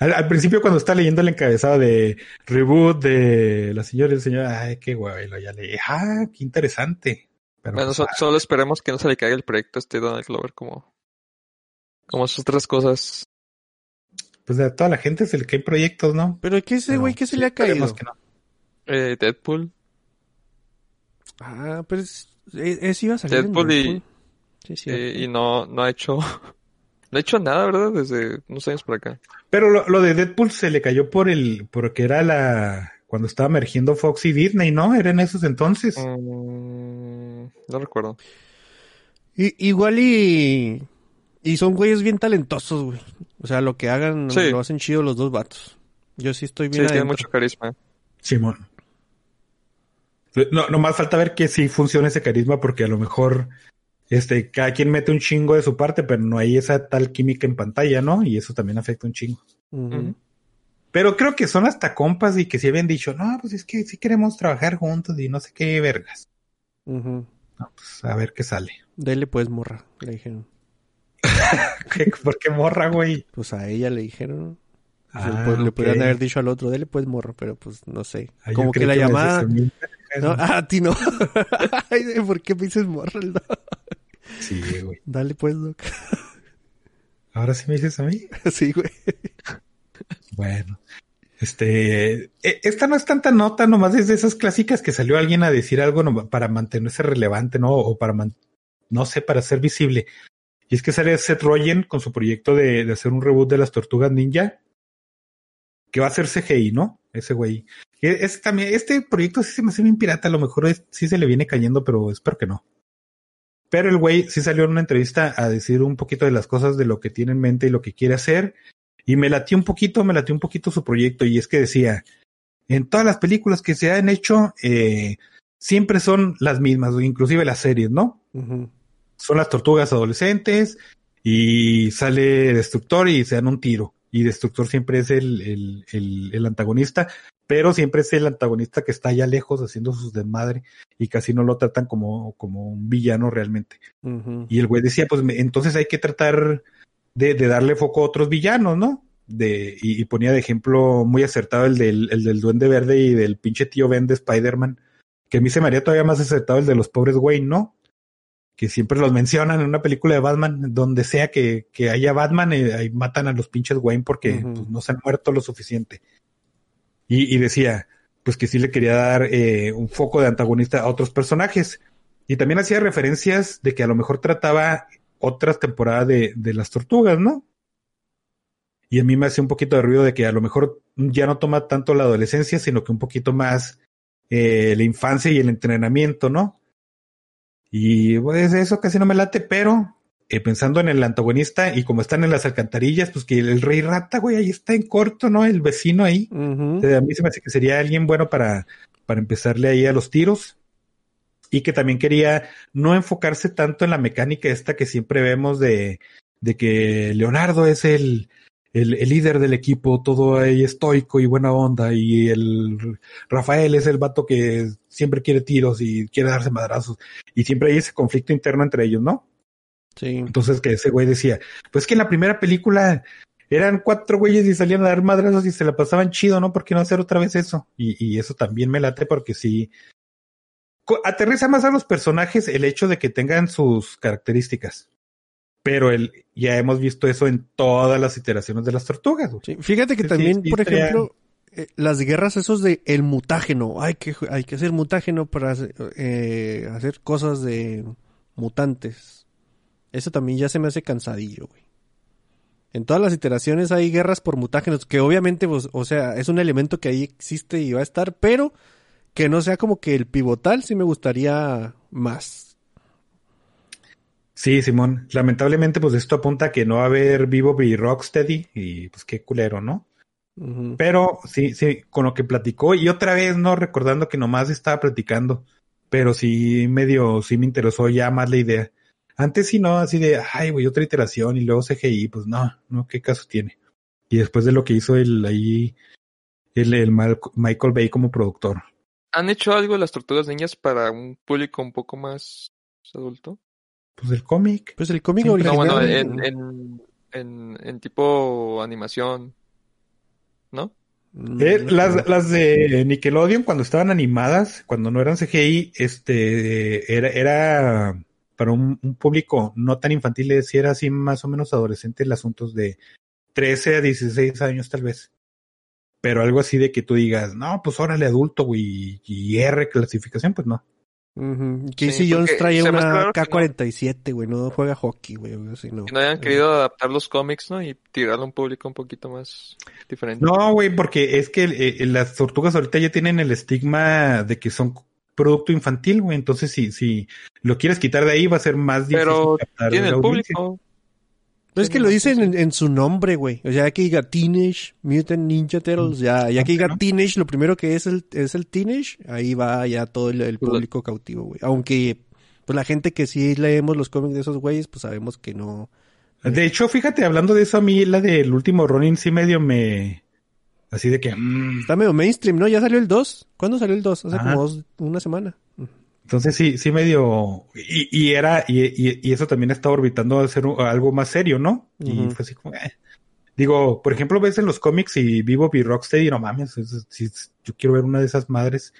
Al, al principio cuando estaba leyendo el encabezado de reboot de la señora y el señor, ay, qué guay, lo ya leí. Ah, qué interesante. Pero Bueno, pues, so- ah, solo esperemos que no se le caiga el proyecto a este Donald Glover como, como sus otras cosas. pues a toda la gente se le caen proyectos, ¿no? Pero ¿qué ese güey? ¿Qué se sí, le ha caído? que no. Eh, Deadpool. Ah, pero es, es, es- iba a salir en Deadpool y- Deadpool. Sí, sí. eh, y no, no ha hecho, no ha hecho nada, ¿verdad? Desde unos años por acá. Pero lo, lo de Deadpool se le cayó por el, porque era la, cuando estaba emergiendo Fox y Disney, ¿no? Era en esos entonces. Mm, no recuerdo. I- igual y... Y son güeyes bien talentosos, güey. O sea, lo que hagan Sí. lo hacen chido los dos vatos. Yo sí estoy Sí, bien tiene adentro. mucho carisma. Simón. No, nomás falta ver que sí funciona ese carisma porque a lo mejor este, cada quien mete un chingo de su parte, pero no hay esa tal química en pantalla, ¿no? Y eso también afecta un chingo. Pero creo que son hasta compas y que sí habían dicho, no, pues es que sí queremos trabajar juntos y no sé qué vergas. No, pues a ver qué sale. Dele pues, morra, le dijeron. ¿Qué- ¿Por qué morra, güey? Pues a ella le dijeron. Pues, Ah, pues, le podrían haber dicho al otro, dele pues, morra, pero pues no sé. Ah, yo Como que la llamada... a mí. No, ah, a ti no. Ay, ¿Por qué me dices morra? No. Sí, güey. Dale pues, Doc. Ahora sí me dices a mí. sí, güey. Bueno, este, e- esta no es tanta nota, nomás es de esas clásicas que salió alguien a decir algo para mantenerse relevante, ¿no? O para, man- no sé, para ser visible. Y es que sale Seth Rogen con su proyecto de, de hacer un reboot de las Tortugas Ninja, que va a ser CGI, ¿no? Ese güey. Es, también, este proyecto sí se me hace bien pirata, a lo mejor es- sí se le viene cayendo, pero espero que no. Pero el güey sí salió en una entrevista a decir un poquito de las cosas de lo que tiene en mente y lo que quiere hacer. Y me latió un poquito, me latió un poquito su proyecto. Y es que decía, en todas las películas que se han hecho, eh, siempre son las mismas, inclusive las series, ¿no? Son las tortugas adolescentes y sale Destructor y se dan un tiro. Y Destructor siempre es el, el, el, el antagonista, pero siempre es el antagonista que está allá lejos haciendo sus desmadre y casi no lo tratan como, como un villano realmente. Y el güey decía, pues me- entonces hay que tratar de, de darle foco a otros villanos, ¿no? De, y, y ponía de ejemplo muy acertado el del, el del Duende Verde y del pinche tío Ben de Spider-Man, que a mí se me haría todavía más acertado el de los pobres Wayne, ¿no? Que siempre los mencionan en una película de Batman, donde sea que, que haya Batman, eh, ahí matan a los pinches Wayne porque pues, no se han muerto lo suficiente. Y, decía, pues que sí le quería dar eh, un foco de antagonista a otros personajes. Y también hacía referencias de que a lo mejor trataba otras temporadas de, de las tortugas, ¿no? Y a mí me hace un poquito de ruido de que a lo mejor ya no toma tanto la adolescencia, sino que un poquito más eh, la infancia y el entrenamiento, ¿no? Y pues eso casi no me late, pero eh, pensando en el antagonista y como están en las alcantarillas, pues que el, rey rata, güey, ahí está en corto, ¿no? El vecino ahí. Eh, A mí se me hace que sería alguien bueno para, para empezarle ahí a los tiros. Y que también quería no enfocarse tanto en la mecánica esta que siempre vemos de, de que Leonardo es el, el, el líder del equipo, todo ahí estoico y buena onda, y el Rafael es el vato que siempre quiere tiros y quiere darse madrazos, y siempre hay ese conflicto interno entre ellos, ¿no? Sí. Entonces que ese güey decía, pues que en la primera película eran cuatro güeyes y salían a dar madrazos y se la pasaban chido, ¿no? ¿Por qué no hacer otra vez eso? Y, y eso también me late porque sí. Aterriza más a los personajes el hecho de que tengan sus características. Pero el, ya hemos visto eso en todas las iteraciones de las tortugas. güey. Sí, Fíjate que también, sí, por ejemplo, eh, las guerras esos de el mutágeno, hay que, hay que hacer mutágeno para eh, hacer cosas de mutantes. Eso también ya se me hace cansadillo, güey. En todas las iteraciones hay guerras por mutágenos, que obviamente, pues, o sea, es un elemento que ahí existe y va a estar, pero que no sea como que el pivotal, sí me gustaría más. Sí, Simón. Lamentablemente, pues esto apunta a que no va a haber Vivo y Rocksteady y pues qué culero, ¿no? Pero sí, sí, con lo que platicó y otra vez no recordando que nomás estaba platicando, pero sí medio, sí me interesó ya más la idea. Antes sí no, así de, ay, güey, otra iteración y luego CGI, pues no, no, qué caso tiene. Y después de lo que hizo el ahí, el, el Mal- Michael Bay como productor. ¿Han hecho algo las tortugas niñas para un público un poco más adulto? Pues el cómic. Pues el cómic No, original. bueno, en, en, en, en tipo animación. ¿No? Mm, Eh, no las, las de Nickelodeon cuando estaban animadas, cuando no eran CGI, este, era, era para un, un público no tan infantil, si era así más o menos adolescente, el asunto de 13 a 16 años tal vez. Pero algo así de que tú digas, no, pues órale adulto, güey, y R clasificación, pues no. Ujú. Sí, Casey Jones trae una raro que no. K-47, güey, no juega hockey, güey, así, no. Que no hayan querido adaptar los cómics, ¿no? Y tirarlo a un público un poquito más diferente. No, güey, porque es que eh, las tortugas ahorita ya tienen el estigma de que son producto infantil, güey. Entonces, si, si lo quieres quitar de ahí, va a ser más difícil. Pero captar tiene el audiencia. público. Pues es que lo dicen en, en su nombre, güey. O sea, ya que diga Teenage Mutant Ninja Turtles, ya, ya que diga ¿no? Teenage, lo primero que es el, es el Teenage, ahí va ya todo el, el Pues público cautivo, güey. Aunque, pues la gente que sí leemos los cómics de esos güeyes, pues sabemos que no. De hecho, fíjate, hablando de eso, a mí la del último Ronin sí medio me... Así de que... mm, Está medio mainstream, ¿no? Ya salió el 2. ¿Cuándo salió el 2? Hace Ajá. como dos, una semana. Entonces sí, sí medio... Y, y era... Y, y, y eso también estaba orbitando a ser algo más serio, ¿no? Y fue así como... eh. Digo, por ejemplo, ves en los cómics y Vivo y Rocksteady, no mames, es- es- sí, yo quiero ver una de esas madres.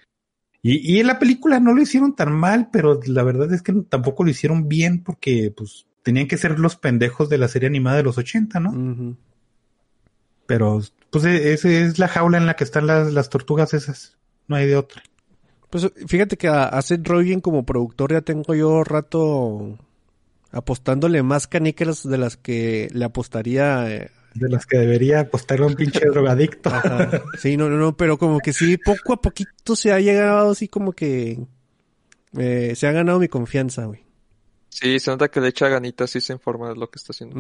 Y, y en la película no lo hicieron tan mal, pero la verdad es que tampoco lo hicieron bien porque, pues, tenían que ser los pendejos de la serie animada de los 80, ¿no? Ujú. Pero, pues, e- esa es la jaula en la que están las, las tortugas esas. No hay de otra. Pues fíjate que a, a Seth Rogen como productor ya tengo yo rato apostándole más caníquelas de las que le apostaría eh, De las que debería apostarle a un pinche drogadicto. Ajá. Sí, no, no, no, pero como que sí, poco a poquito se ha llegado así como que eh, se ha ganado mi confianza, güey. Sí, se nota que le echa ganitas y se informa de lo que está haciendo.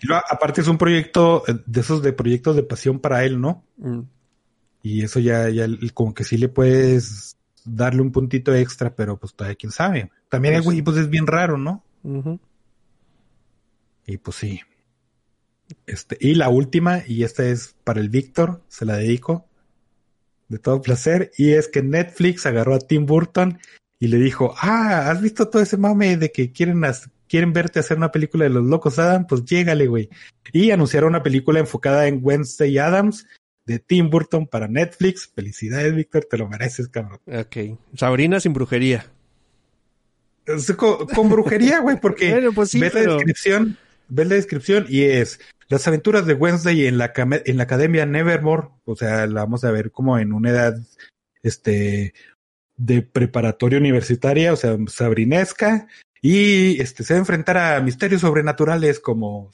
Y luego, aparte es un proyecto eh, de esos de proyectos de pasión para él, ¿no? Mm. Y eso ya, ya como que sí le puedes darle un puntito extra, pero pues todavía quién sabe. También el Pues- güey, pues es bien raro, ¿no? Y pues sí. Este, y la última, y esta es para el Víctor, se la dedico. De todo placer. Y es que Netflix agarró a Tim Burton y le dijo, ah, ¿has visto todo ese mame de que quieren, quieren verte hacer una película de los locos Adam? Pues llégale, güey. Y anunciaron una película enfocada en Wednesday Adams de Tim Burton para Netflix. Felicidades, Víctor, te lo mereces, cabrón. Ok. Sabrina sin brujería. Con, con brujería, güey, porque Bueno, pues sí, ves la descripción, ves la descripción y es las aventuras de Wednesday en la, en la academia Nevermore, o sea, la vamos a ver como en una edad, este, de preparatoria universitaria, o sea, sabrinesca, y este, se va a enfrentar a misterios sobrenaturales como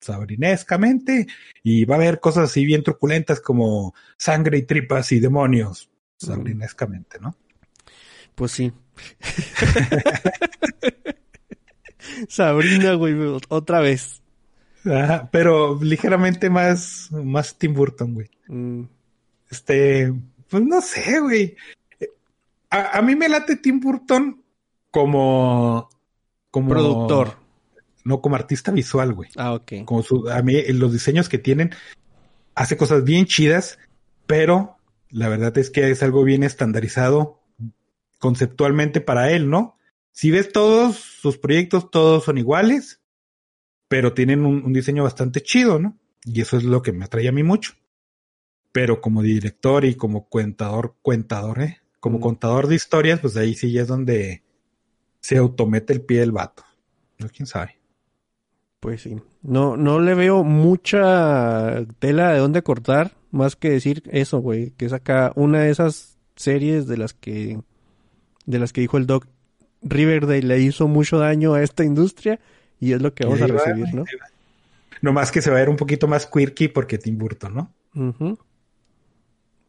sabrinescamente, y va a haber cosas así bien truculentas como sangre y tripas y demonios, sabrinescamente, ¿no? Pues sí. Sabrina, güey, otra vez. Ajá, pero ligeramente más, más Tim Burton, güey. Mm. Este, pues no sé, güey. A, a mí me late Tim Burton como, como Productor. No, como artista visual, güey. Ah, ok. Como su, a mí los diseños que tienen hace cosas bien chidas, pero la verdad es que es algo bien estandarizado conceptualmente para él, ¿no? Si ves todos sus proyectos, todos son iguales, pero tienen un, un diseño bastante chido, ¿no? Y eso es lo que me atrae a mí mucho. Pero como director y como cuentador, cuentador, ¿eh? Como contador de historias, pues ahí sí es donde se automete el pie el vato. No, quién sabe. Pues sí. No, no le veo mucha tela de dónde cortar, más que decir eso, güey, que es acá una de esas series de las que, de las que dijo el doc, Riverdale le hizo mucho daño a esta industria y es lo que vamos a va, recibir, ¿no? ahí va. Nomás que se va a ver un poquito más quirky porque Tim Burton, ¿no? Ujú.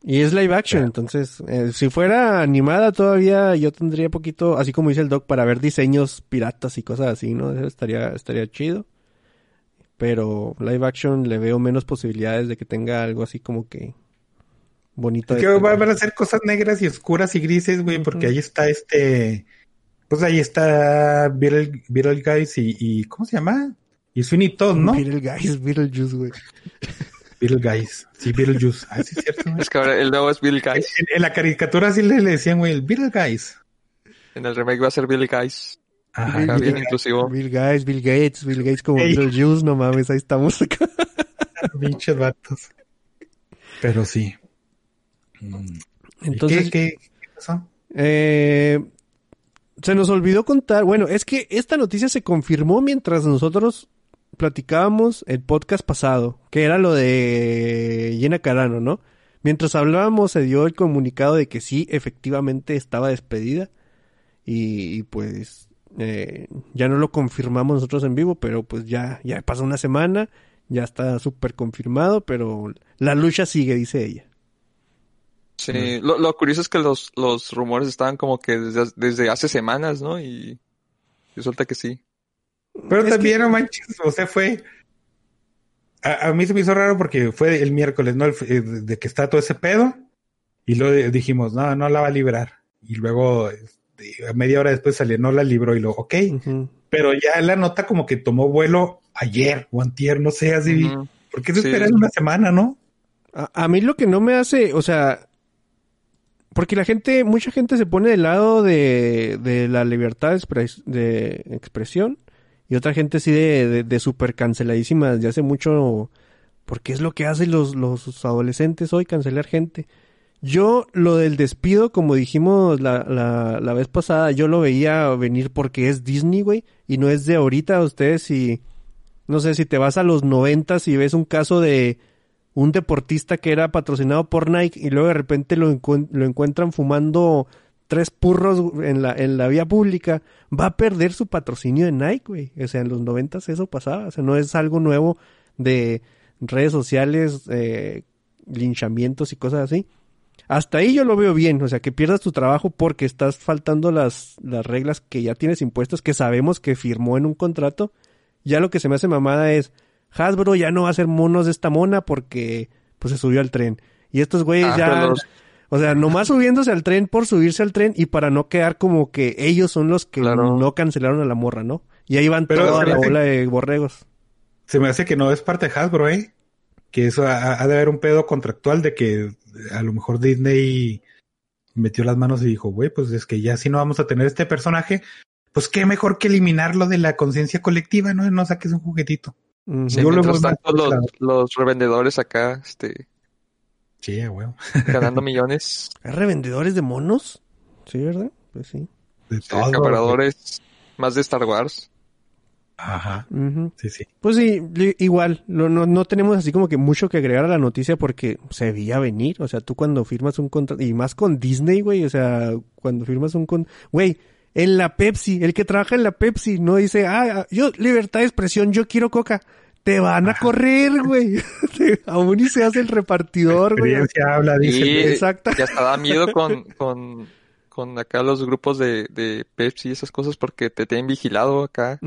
Y es live action, Claro. entonces, eh, si fuera animada todavía yo tendría poquito, así como dice el doc, para ver diseños piratas y cosas así, ¿no? Eso estaría, estaría chido. Pero live action le veo menos posibilidades de que tenga algo así como que bonito. Es que van a ser cosas negras y oscuras y grises, güey, porque ahí está este. Pues ahí está Beetle, Beetlejuice y, y. ¿Cómo se llama? Y Sweeney Todd, ¿no? Beetlejuice, Beetlejuice, güey. Beetlejuice. Sí, Beetlejuice. Ah, sí, es cierto, güey. Es que ahora el nuevo es Bill Guys. En, en la caricatura sí le, le decían, güey, el Beetlejuice. En el remake va a ser Bill Guys. Ajá. Bien Beetlejuice, inclusivo. Bill Gates, Bill Gates, Bill Gates como Ey. Beetlejuice, no mames, ahí estamos. Pinches vatos. Pero sí. Mm. ¿Y Entonces, ¿Qué, qué, qué pasó? Eh, se nos olvidó contar, bueno, es que esta noticia se confirmó mientras nosotros platicábamos el podcast pasado, que era lo de Jenna Carano, ¿no? Mientras hablábamos se dio el comunicado de que sí, efectivamente estaba despedida y, y, pues eh, ya no lo confirmamos nosotros en vivo, pero pues ya, ya pasó una semana, ya está súper confirmado, pero la lucha sigue, dice ella. Sí, lo, lo curioso es que los, los rumores estaban como que desde, desde hace semanas, ¿no? Y resulta que sí. Pero Es también, que- no manches, o sea, fue. A, a mí se me hizo raro porque fue el miércoles, ¿no? El- eh, de que está todo ese pedo. Y luego dijimos, no, no la va a librar. Y luego, este, a media hora después salió, no la libró. Y lo, ok. Pero ya la nota como que tomó vuelo ayer o antier, no sé, así. Ujú. ¿Por qué se Sí. esperan una semana, no? A, a mí lo que no me hace, o sea, porque la gente, mucha gente se pone del lado de, de la libertad de, expres- de expresión y otra gente sí de, de, de super canceladísima desde hace mucho, porque es lo que hacen los, los adolescentes hoy, cancelar gente. Yo lo del despido, como dijimos la, la, la vez pasada, yo lo veía venir porque es Disney, güey, y no es de ahorita. Ustedes si, no sé, si te vas a los noventas y ves un caso de un deportista que era patrocinado por Nike y luego de repente lo, lo encuentran fumando tres purros en la, en la vía pública, va a perder su patrocinio de Nike, güey. O sea, en los noventas eso pasaba. O sea, no es algo nuevo de redes sociales, eh, linchamientos y cosas así. Hasta ahí yo lo veo bien, o sea, que pierdas tu trabajo porque estás faltando las, las reglas que ya tienes impuestas, que sabemos que firmó en un contrato. Ya lo que se me hace mamada es, Hasbro ya no va a hacer monos de esta mona porque pues se subió al tren. Y estos güeyes ya, o sea, nomás subiéndose al tren por subirse al tren y para no quedar como que ellos son los que Claro. no cancelaron a la morra, ¿no? Y ahí van Pero toda se me la hace- bola de borregos. Se me hace que no es parte de Hasbro, ¿eh? Que eso ha, ha de haber un pedo contractual de que a lo mejor Disney metió las manos y dijo, güey, pues es que ya si no vamos a tener este personaje, pues qué mejor que eliminarlo de la conciencia colectiva, ¿no? No saques un juguetito. Sí, Yo lo tanto, los, los revendedores acá, este, Sí, güey. ganando millones, ¿Hay revendedores de monos? Sí, ¿verdad? Pues sí. De todo, acaparadores, más de Star Wars. Ajá. Sí, sí. Pues sí, igual, lo- no, no tenemos así como que mucho que agregar a la noticia porque se veía venir, o sea, tú cuando firmas un contrato, y más con Disney, güey, o sea, cuando firmas un con, güey, en la Pepsi, el que trabaja en la Pepsi no dice, ah, yo, libertad de expresión, yo quiero coca, te van a correr, güey, aún y se hace el repartidor, güey. Habla, dice. Y Exacto. ya hasta da miedo con, con, con acá los grupos de, de Pepsi y esas cosas porque te tienen vigilado acá.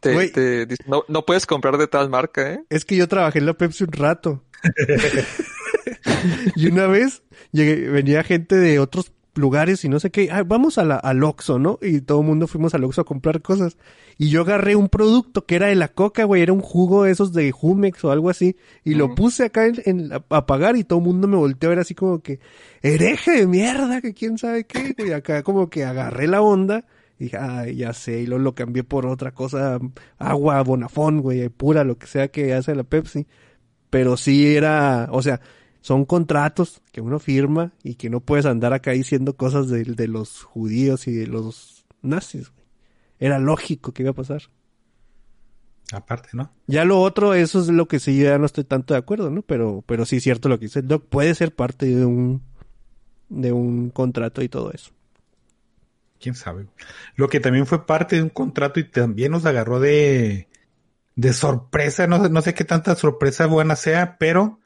Te, te dicen, no, no puedes comprar de tal marca, ¿eh? Es que yo trabajé en la Pepsi un rato. y una vez llegué, venía gente de otros lugares y no sé qué. "Ah, vamos a la, al Oxxo, ¿no? Y todo el mundo fuimos al Oxxo a comprar cosas. Y yo agarré un producto que era de la coca, güey. Era un jugo de esos de Jumex o algo así. Y lo puse acá en, en a pagar y todo el mundo me volteó a ver así como que, hereje de mierda, que quién sabe qué. Y acá como que agarré la onda. Y dije, ay, ya sé, y luego lo cambié por otra cosa, agua, bonafón, güey, pura, lo que sea que hace la Pepsi. Pero sí era, o sea, son contratos que uno firma y que no puedes andar acá diciendo cosas de, de los judíos y de los nazis, güey. Era lógico que iba a pasar. Aparte, ¿no? Ya lo otro, eso es lo que sí ya no estoy tanto de acuerdo, ¿no? Pero, pero sí es cierto lo que dice el Doc, puede ser parte de un, de un contrato y todo eso. quién sabe. Lo que también fue parte de un contrato y también nos agarró de, de sorpresa, no, no sé qué tanta sorpresa buena sea, pero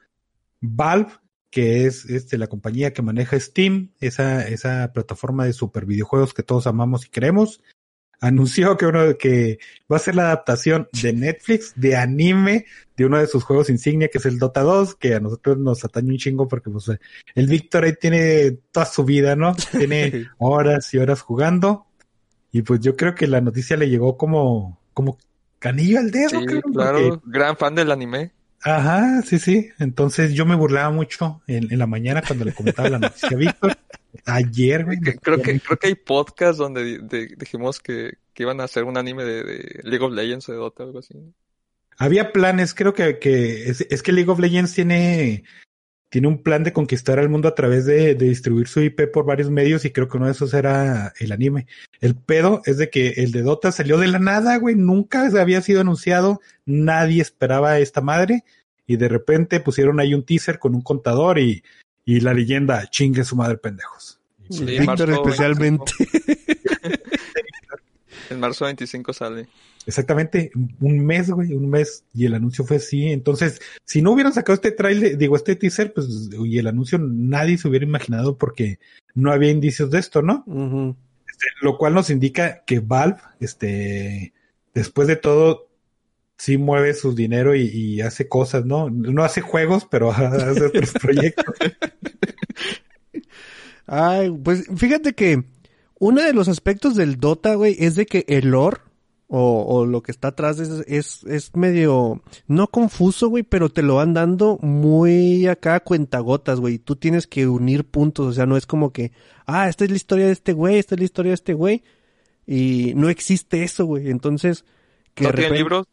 Valve, que es este, la compañía que maneja Steam, esa, esa plataforma de super videojuegos que todos amamos y queremos, anunció que uno que va a ser la adaptación de Netflix de anime de uno de sus juegos insignia que es el Dota 2, que a nosotros nos atañe un chingo porque pues el Víctor ahí tiene toda su vida, ¿no? Tiene horas y horas jugando. Y pues yo creo que la noticia le llegó como, como canillo al dedo. Sí, claro, gran fan del anime. Ajá, sí, sí. Entonces yo me burlaba mucho en, en la mañana cuando le comentaba la noticia a Víctor. Ayer, güey. Creo que, creo que hay podcasts donde dijimos que, que, iban a hacer un anime de, de, League of Legends o de Dota, algo así. Había planes, creo que, que es, es, que League of Legends tiene, tiene un plan de conquistar al mundo a través de, de, distribuir su IP por varios medios y creo que uno de esos era el anime. El pedo es de que el de Dota salió de la nada, güey, nunca había sido anunciado, nadie esperaba esta madre y de repente pusieron ahí un teaser con un contador y, y la leyenda chingue su madre pendejos. Sí, Víctor especialmente. en marzo 25 sale. Exactamente, un mes, güey, un mes, y el anuncio fue así. Entonces, si no hubieran sacado este trailer, digo, este teaser, pues, y el anuncio nadie se hubiera imaginado porque no había indicios de esto, ¿no? Uh -huh. este, lo cual nos indica que Valve, este, después de todo, sí mueve su dinero y, y, hace cosas, ¿no? No hace juegos, pero hace otros proyectos. Ay, pues fíjate que uno de los aspectos del Dota, güey, es de que el lore o, o lo que está atrás es, es, es medio, no confuso, güey, pero te lo van dando muy acá a cuentagotas, güey. Tú tienes que unir puntos, o sea, no es como que, ah, esta es la historia de este güey, esta es la historia de este güey. Y no existe eso, güey. Entonces, que ¿No repente... libros?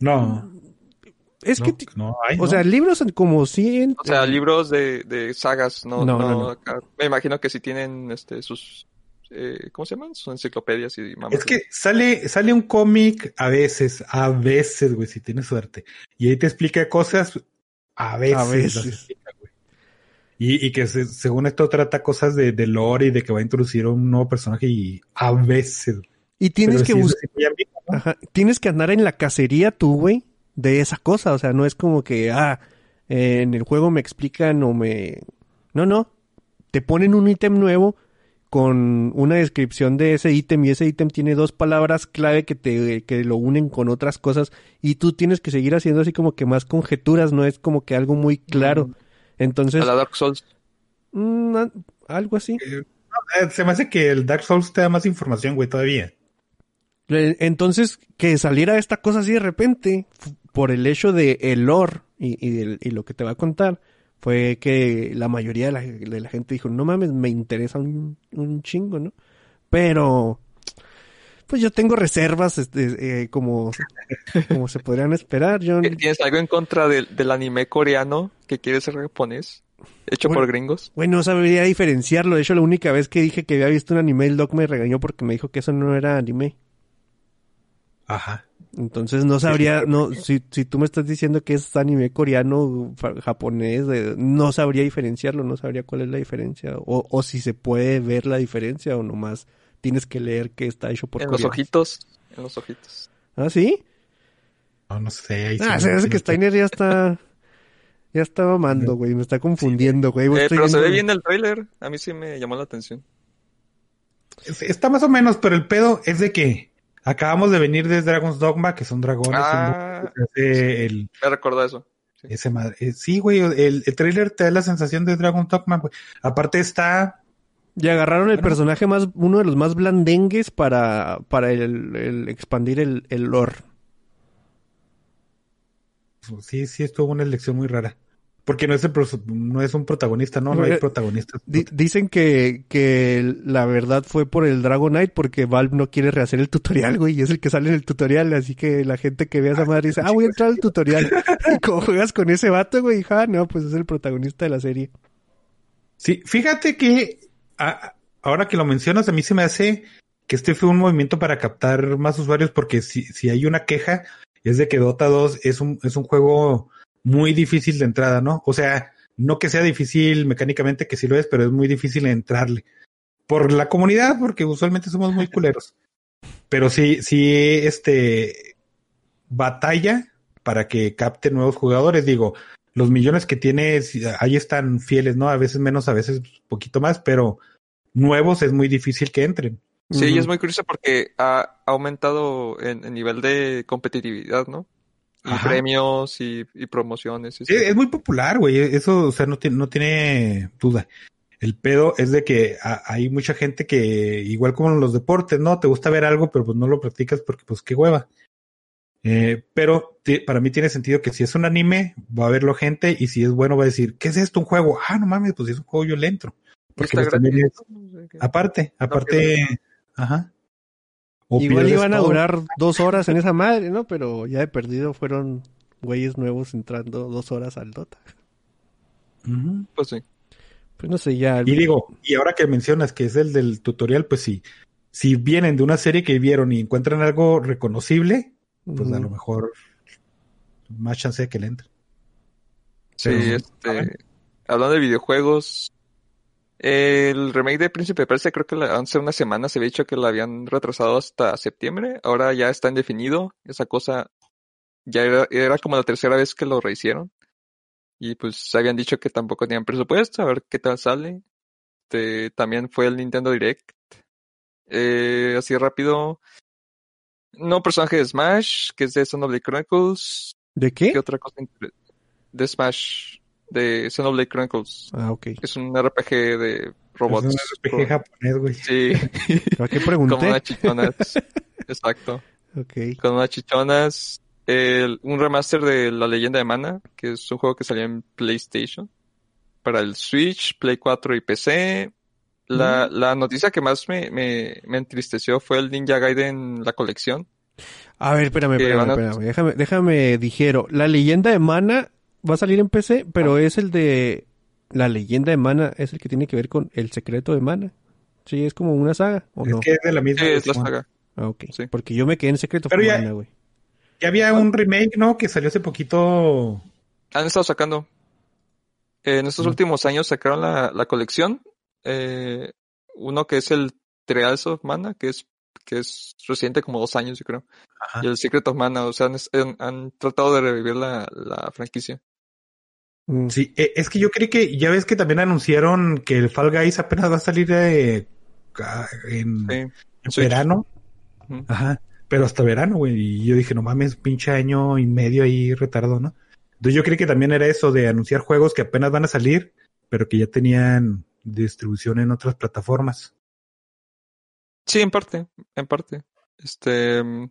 No. Es no, que, no hay, o sea, libros como sí. En... O sea, libros de, de sagas, no, no, no acá. Me imagino que sí tienen este, sus, eh, ¿cómo se llaman? Sus enciclopedias y mamás. Es que sale, sale un cómic a veces, a veces, güey, si tienes suerte. Y ahí te explica cosas a veces. A veces. Explica, y, y, que se, según esto trata cosas de, de lore y de que va a introducir un nuevo personaje y a veces. Y tienes que buscar. ¿no? Ajá. Tienes que andar en la cacería tú, güey, de esa cosa. O sea, no es como que, ah, eh, en el juego me explican o me. No, no. Te ponen un ítem nuevo con una descripción de ese ítem y ese ítem tiene dos palabras clave que te que lo unen con otras cosas y tú tienes que seguir haciendo así como que más conjeturas, no es como que algo muy claro. Mm. Entonces. A la Dark Souls. Mmm, algo así. Eh, se me hace que el Dark Souls te da más información, güey, todavía. Entonces, que saliera esta cosa así de repente, por el hecho de el lore y, y, lo que te va a contar, fue que la mayoría de la, de la gente dijo, no mames, me interesa un, un, chingo, ¿no? Pero, pues yo tengo reservas, este, eh, como, como se podrían esperar. Yo... ¿Tienes algo en contra del, del anime coreano que quiere ser japonés? Hecho bueno, por gringos. Bueno, no sabría diferenciarlo. De hecho, la única vez que dije que había visto un anime, el doc me regañó porque me dijo que eso no era anime. Ajá. Entonces no sabría, no, si, si tú me estás diciendo que es anime coreano, japonés, no sabría diferenciarlo, no sabría cuál es la diferencia, o, o si se puede ver la diferencia, o nomás tienes que leer que está hecho por En coreanos. los ojitos, en los ojitos. ¿Ah, sí? No, no sé. Ahí ah, se hace que Steiner ya está, ya está mamando, güey, me está confundiendo, güey. Eh, pero viendo... se ve bien el trailer, a mí sí me llamó la atención. Está más o menos, pero el pedo es de que Acabamos de venir de Dragon's Dogma, que son dragones. Ah, el, el, me recordó eso. Sí. Ese madre, eh, sí, güey, el, el trailer te da la sensación de Dragon's Dogma, güey. Aparte está... Y agarraron el bueno, personaje más, uno de los más blandengues para, para el, el expandir el, el lore. Sí, sí, estuvo una elección muy rara. Porque no es, el, no es un protagonista, ¿no? No hay protagonistas. D dicen que, que la verdad fue por el Dragonite porque Valve no quiere rehacer el tutorial, güey, y es el que sale en el tutorial, así que la gente que ve a esa madre dice, ah, voy a entrar al tutorial. y como juegas con ese vato, güey, ah, no, pues es el protagonista de la serie. Sí, fíjate que a, ahora que lo mencionas, a mí se me hace que este fue un movimiento para captar más usuarios porque si, si hay una queja es de que Dota 2 es un, es un juego muy difícil de entrada, ¿no? O sea, no que sea difícil mecánicamente, que sí lo es, pero es muy difícil entrarle. Por la comunidad, porque usualmente somos muy culeros. Pero sí, sí, este, batalla para que capte nuevos jugadores. Digo, los millones que tiene, ahí están fieles, ¿no? A veces menos, a veces poquito más, pero nuevos es muy difícil que entren. Sí, y es muy curioso porque ha aumentado en, en nivel de competitividad, ¿no? Y Ajá. premios y, y promociones. y es muy popular, güey. Eso, o sea, no tiene, no tiene duda. El pedo es de que a- hay mucha gente que, igual como en los deportes, ¿no? Te gusta ver algo, pero pues no lo practicas porque, pues, qué hueva. Eh, pero para mí tiene sentido que si es un anime, va a verlo gente y si es bueno va a decir, ¿qué es esto? ¿Un juego? Ah, no mames, pues si es un juego yo le entro. Porque pues, aparte, aparte, ajá. O Igual iban a todo. durar dos horas en esa madre, ¿no? Pero ya de perdido fueron güeyes nuevos entrando dos horas al Dota. Pues sí. Pues no sé, ya. Y digo, y ahora que mencionas que es el del tutorial, pues sí, si vienen de una serie que vieron y encuentran algo reconocible, pues a lo mejor más chance de que le entre. Sí, Pero, este, hablando de videojuegos, el remake de Príncipe de Persia creo que la- hace una semana se había dicho que la habían retrasado hasta septiembre, ahora ya está indefinido, esa cosa ya era, era como la tercera vez que lo rehicieron y pues habían dicho que tampoco tenían presupuesto, a ver qué tal sale. Este, también fue el Nintendo Direct. Eh, así rápido. No personaje de Smash, que es de Xenoblade Chronicles. ¿De qué? ¿Qué otra cosa? De Smash, de Xenoblade Chronicles. Ah, ok. Es un RPG de robots. Es un RPG japonés, güey. Sí, ¿Para qué con pregunté? unas chichonas. Exacto. Ok. Con unas chichonas. El- un remaster de La Leyenda de Mana, que es un juego que salió en PlayStation. Para el Switch, Play 4 y PC. La, la noticia que más me, me, me entristeció fue el Ninja Gaiden, la colección. A ver, espérame, espérame, a- espérame. Déjame, déjame, dijero. La leyenda de Mana va a salir en PC, pero Ah. es el de... La leyenda de Mana es el que tiene que ver con el secreto de Mana. Sí, es como una saga, ¿o Es no? que es de la misma. Sí, es la versión. saga. Ah, ok. sí. Porque yo me quedé en secreto Pero ya- Mana, güey. Ya había un remake, ¿no? Que salió hace poquito. Han estado sacando. En estos Mm. últimos años sacaron la, la colección. eh, uno que es el Trials of Mana, que es, que es reciente como dos años, yo creo. Ajá. Y el Secret of Mana, o sea, han, han- han tratado de revivir la, la franquicia. Mm. Sí, eh, es que yo creí que, ya ves que también anunciaron que el Fall Guys apenas va a salir de, ah, en, Sí. en Switch. verano. Ajá. Pero hasta verano, güey. Y yo dije, no mames, pinche año y medio ahí retardo, ¿no? Entonces yo creí que también era eso de anunciar juegos que apenas van a salir, pero que ya tenían distribución en otras plataformas. Sí, en parte, en parte. Este, mm,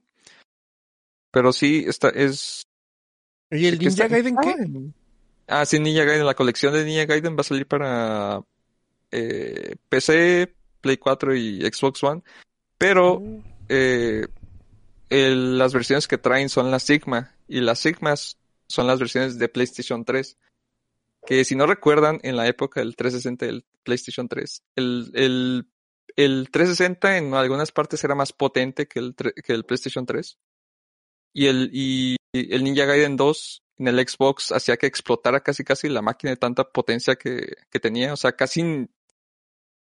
pero sí, esta es. ¿Y el que Ninja está- Gaiden qué? Ah, sí, Ninja Gaiden. La colección de Ninja Gaiden va a salir para eh, PC, Play 4 y Xbox One. Pero eh, el- las versiones que traen son las Sigma. Y las Sigmas son las versiones de PlayStation 3. Que si no recuerdan, en la época del 360 del PlayStation 3, el, el, el 360 en algunas partes era más potente que el, que el PlayStation 3. Y el, y el Ninja Gaiden 2 en el Xbox hacía que explotara casi casi la máquina de tanta potencia que, que tenía. O sea, casi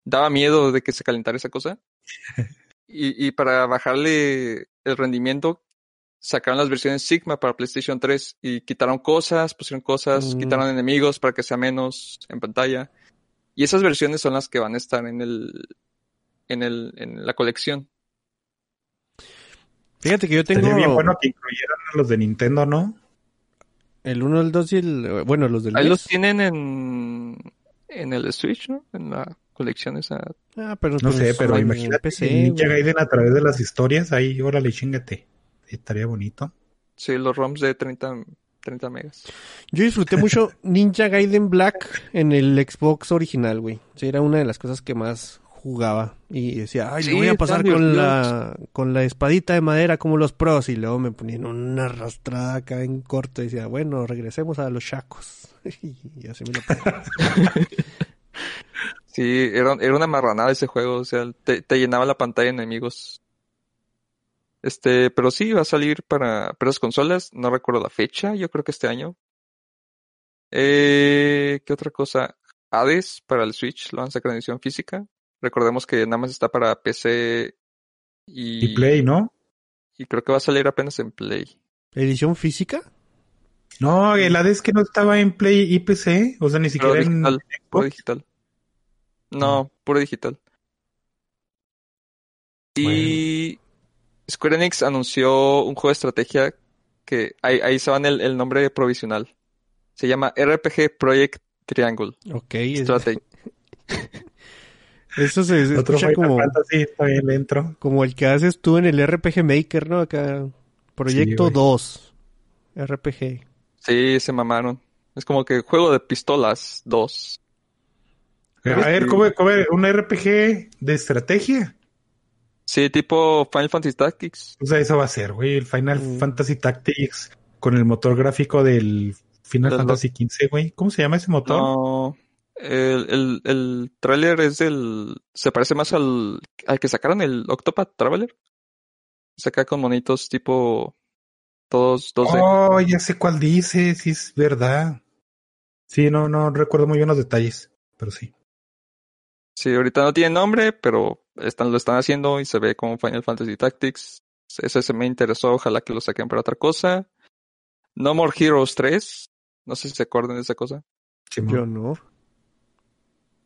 daba miedo de que se calentara esa cosa. Y, y para bajarle el rendimiento, sacaron las versiones Sigma para PlayStation 3 y quitaron cosas, pusieron cosas, Mm. quitaron enemigos para que sea menos en pantalla. Y esas versiones son las que van a estar en el, en el, en la colección. Fíjate que yo tengo Sería bien bueno que incluyeran a los de Nintendo, ¿no? El 1, el 2 y el... Bueno, los del Ahí NES. los tienen en, en el Switch, ¿no? En la colección esa. Ah, pero No pues, sé, pero en imagínate PC, Ninja güey. Gaiden a través de las historias, ahí, órale, chingate. Estaría bonito. Sí, los ROMs de 30, 30 megas. Yo disfruté mucho Ninja Gaiden Black en el Xbox original, güey. Sí, era una de las cosas que más jugaba. Y decía, ay, Sí, le voy a pasar con la, con la espadita de madera como los pros. Y luego me ponían una arrastrada acá en corto. Y decía, bueno, regresemos a los chacos. y así me lo. Sí, era, era una marranada ese juego, o sea, te, te llenaba la pantalla de enemigos. Este, pero sí, va a salir para, para las consolas, no recuerdo la fecha, yo creo que este año. Eh, ¿qué otra cosa? Hades para el Switch, lo van a sacar en edición física. Recordemos que nada más está para PC y, Y Play, ¿no? y creo que va a salir apenas en Play. ¿Edición física? No, el Hades que no estaba en Play y PC, o sea, ni Puro siquiera en digital, puro Xbox. digital. No, puro digital. Y Square Enix anunció un juego de estrategia que ahí, ahí se van el, el nombre provisional. Se llama RPG Project Triangle Ok. es-. eso se, se escucha como, Fantasy, le entro. como el que haces tú en el RPG Maker, ¿no? Acá. Proyecto güey. 2. RPG. Sí, se mamaron. Es como que juego de pistolas 2. A ver, ¿cómo, cómo un RPG de estrategia? Sí, tipo Final Fantasy Tactics. O sea, eso va a ser, güey, el Final Mm. Fantasy Tactics con el motor gráfico del Final Fantasy XV, güey. ¿Cómo se llama ese motor? No. El, el, el tráiler es del... Se parece más al, al que sacaron el Octopath Traveler. Saca con monitos tipo... Todos 2D. Oh, ya sé cuál dice, sí es verdad. Sí, no, no recuerdo muy bien los detalles, pero sí. Sí, ahorita no tiene nombre, pero están, lo están haciendo y se ve como Final Fantasy Tactics. Ese se me interesó, ojalá que lo saquen para otra cosa. No More Heroes 3. No sé si se acuerdan de esa cosa. Simón. Yo no.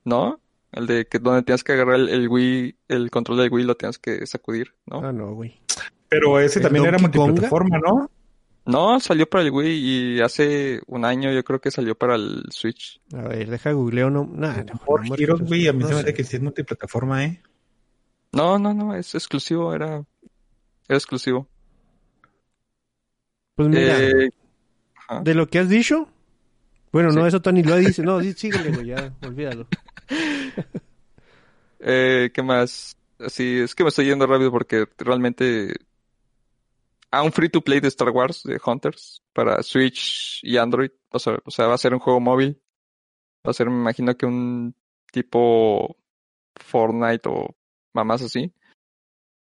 ¿No? El de que donde tienes que agarrar el, el Wii, el control del Wii lo tienes que sacudir, ¿no? Ah, no, güey. Pero ese ¿El también era multiplataforma, ¿no? No, salió para el Wii y hace un año yo creo que salió para el Switch. A ver, deja googleo. No, nah, no, Por no, Heroes, güey, a mí no se me hace que sí es multiplataforma, ¿eh? No, no, no, es exclusivo, era, era exclusivo. Pues mira, Eh, de lo que has dicho. Bueno, no, eso Tony lo dice. No, sí, síguele, güey, ya, olvídalo. Eh, ¿qué más? Así, es que me estoy yendo rápido porque realmente... Ah, un free to play de Star Wars, de Hunters, para Switch y Android. O sea, o sea, va a ser un juego móvil. Va a ser, me imagino que un tipo Fortnite o mamás así.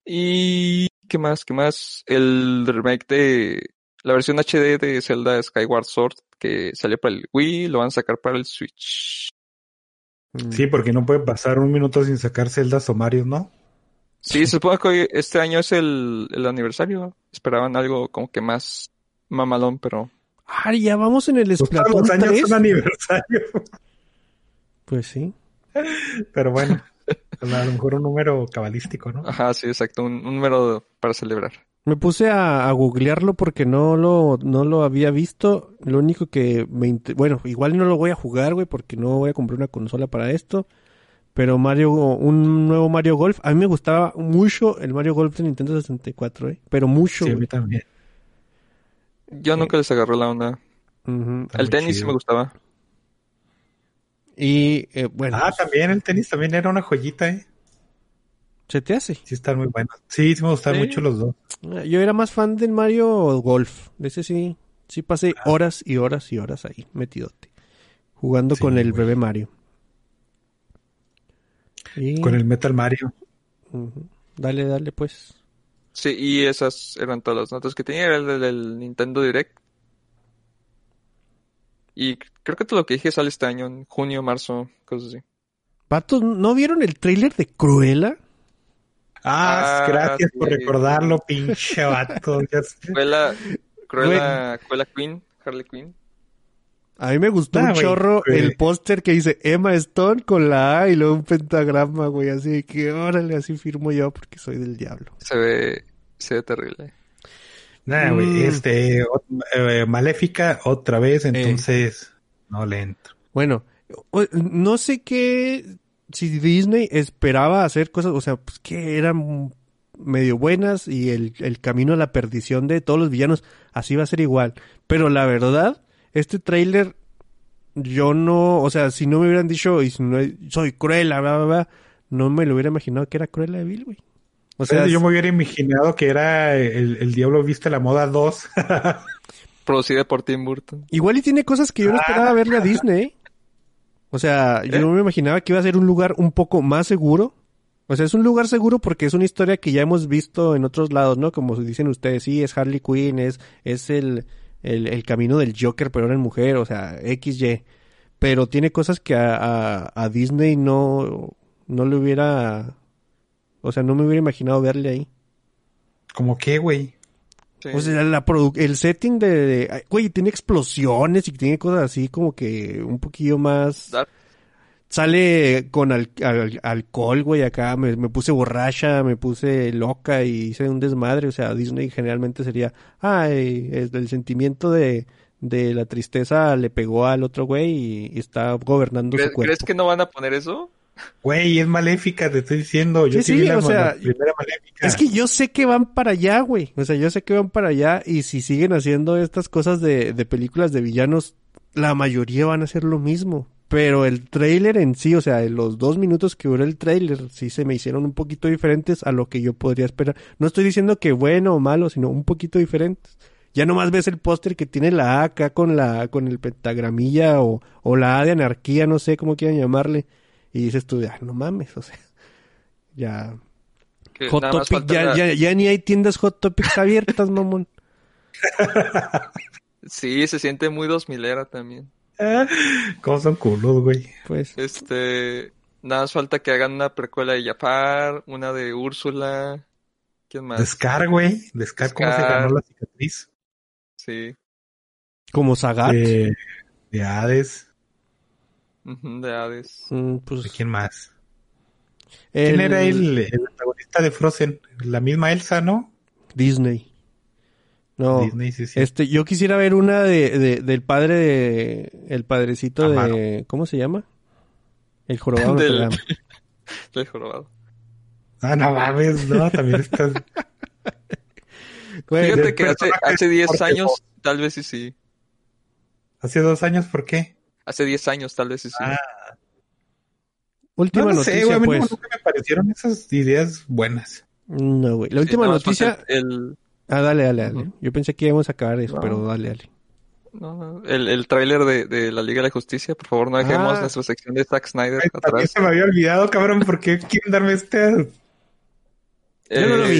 Y... ¿Qué más? ¿Qué más? El remake de... La versión HD de Zelda Skyward Sword que salió para el Wii, lo van a sacar para el Switch. Mm. Sí, porque no puede pasar un minuto sin sacar celdas o Mario, ¿no? Sí, supongo que hoy- este año es el, el aniversario. Esperaban algo como que más mamalón, pero Ah, ya vamos en el Pues Splatoon los años 3. son aniversario. Pues sí. Pero bueno, a lo mejor un número cabalístico, ¿no? ajá, sí, exacto, un, un número para celebrar. Me puse a, a googlearlo porque no lo, no lo había visto. Lo único que me... Bueno, igual no lo voy a jugar, güey, porque no voy a comprar una consola para esto. Pero Mario, un nuevo Mario Golf. A mí me gustaba mucho el Mario Golf de Nintendo 64, ¿eh? Pero mucho, Sí, a mí también. Yo nunca les agarré la onda. El tenis sí me gustaba. Y, eh, bueno, Ah, también el tenis también era una joyita, ¿eh? Se te hace. Sí, están muy buenos. Sí, sí me gustan mucho los dos. Yo era más fan del Mario Golf. De ese sí, sí pasé Ah. horas y horas y horas ahí, metidote. Jugando Sí, con el güey. bebé Mario. Y- Con el Metal Mario. Dale, dale, pues. Sí, y esas eran todas las notas que tenía. Era el del, del Nintendo Direct. Y creo que todo lo que dije sale este año, en junio, marzo, cosas así. Patos, ¿no vieron el tráiler de Cruella? Ah, Ah, gracias por recordarlo, pinche vato. Cruella, Cruella, Cruella Queen, Harley Quinn. A mí me gustó Ah, un chorro el póster que dice Emma Stone con la A y luego un pentagrama, güey. Así que, órale, así firmo yo porque soy del diablo. Se ve, se ve terrible. Nah, güey, Mm. este, eh, Maléfica otra vez, entonces no le entro. Bueno, no sé qué, si Disney esperaba hacer cosas, o sea, pues que eran medio buenas y el, el camino a la perdición de todos los villanos, así va a ser igual. Pero la verdad, este tráiler, yo no, o sea, si no me hubieran dicho, y si no, soy cruela, bla, bla, bla, no me lo hubiera imaginado que era cruela de Bill, güey. O sea, yo me hubiera imaginado que era el, el Diablo Viste la Moda 2. Producida por Tim Burton. Igual y tiene cosas que yo no esperaba verle a Disney. O sea, yo ¿Eh? no me imaginaba que iba a ser un lugar un poco más seguro. O sea, es un lugar seguro porque es una historia que ya hemos visto en otros lados, ¿no? Como dicen ustedes, sí, es Harley Quinn, es, es el, el, el camino del Joker, pero ahora en mujer, o sea, XY. Pero tiene cosas que a, a, a Disney no, no le hubiera, o sea, no me hubiera imaginado verle ahí. ¿Cómo qué, güey? Sí. O sea, la el setting de, güey, tiene explosiones y tiene cosas así como que un poquillo más. Sale con al- al- alcohol, güey, acá me, me puse borracha, me puse loca y hice un desmadre, o sea, Disney generalmente sería, ay, del sentimiento de, de la tristeza le pegó al otro güey y, y está gobernando ¿Crees, su cuerpo. crees que no van a poner eso? Güey, es maléfica, te estoy diciendo. Yo Sí, sí, vi sí, la, o sea, la primera maléfica. Es que yo sé que van para allá, güey. O sea, yo sé que van para allá y si siguen haciendo estas cosas de, de películas de villanos, la mayoría van a hacer lo mismo. Pero el tráiler en sí, o sea, los dos minutos que duró el tráiler, sí se me hicieron un poquito diferentes a lo que yo podría esperar. No estoy diciendo que bueno o malo, sino un poquito diferentes. Ya nomás ves el póster que tiene la A acá con la, con el pentagramilla o, o la A de anarquía, no sé cómo quieran llamarle. Y dices tú, ah, no mames, o sea, ya, Que Hot Topic, ya, la- ya, ya ni hay tiendas Hot Topics abiertas, mamón. Sí, se siente muy dos milera también. ¿Cómo son culos, güey? Pues, Este, nada más falta que hagan una precuela de Jafar, una de Úrsula. ¿Quién más? De Scar, güey. De Scar, ¿cómo se ganó la cicatriz? Sí, como Sagat. De, de Hades. De Hades. Mm, ¿De pues, quién más? ¿Quién era el, el protagonista de Frozen? La misma Elsa, ¿no? Disney. No, Disney, sí, sí. este, yo quisiera ver una de, de- del padre de, el padrecito Amaro. de, ¿cómo se llama? El jorobado de Del-. Del jorobado. Ah, no mames, no, también estás... Fíjate que hace, hace 10 porque años, tal vez sí sí. Hace dos años, ¿por qué? Hace 10 años, tal vez sí sí. Ah, última no, no sé, güey, a mí pues. no- nunca me parecieron esas ideas buenas. No, güey. La última noticia. El, Ah, dale, dale, dale. Yo pensé que íbamos a acabar eso, No. pero dale, dale. no, no, el, el tráiler de, de la Liga de la Justicia. Por favor, no dejemos Ah. nuestra sección de Zack Snyder Ay, también atrás. se me había olvidado, cabrón, ¿por qué quieren darme este? Yo no lo Eh,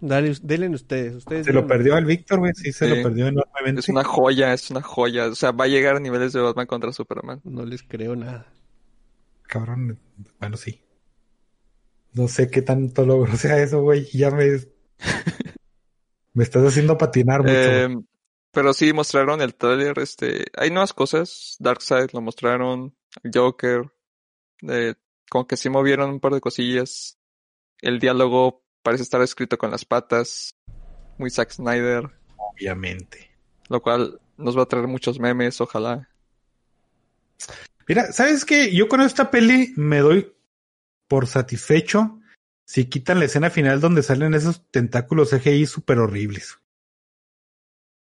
vi. Dale, denle ustedes. ustedes Se lo perdió al Víctor, güey, sí, se Sí. lo perdió enormemente. Es una joya, es una joya. O sea, va a llegar a niveles de Batman contra Superman. No les creo nada. Cabrón, bueno, sí. No sé qué tanto logro sea eso, güey. Ya me. me estás haciendo patinar mucho. Eh, güey. pero sí mostraron el tráiler, este, hay nuevas cosas, Darkseid lo mostraron, Joker, eh, como que sí movieron un par de cosillas, el diálogo parece estar escrito con las patas, muy Zack Snyder, Obviamente. lo cual nos va a traer muchos memes, ojalá. Mira, ¿sabes qué? Yo con esta peli me doy por satisfecho si quitan la escena final donde salen esos tentáculos CGI súper horribles.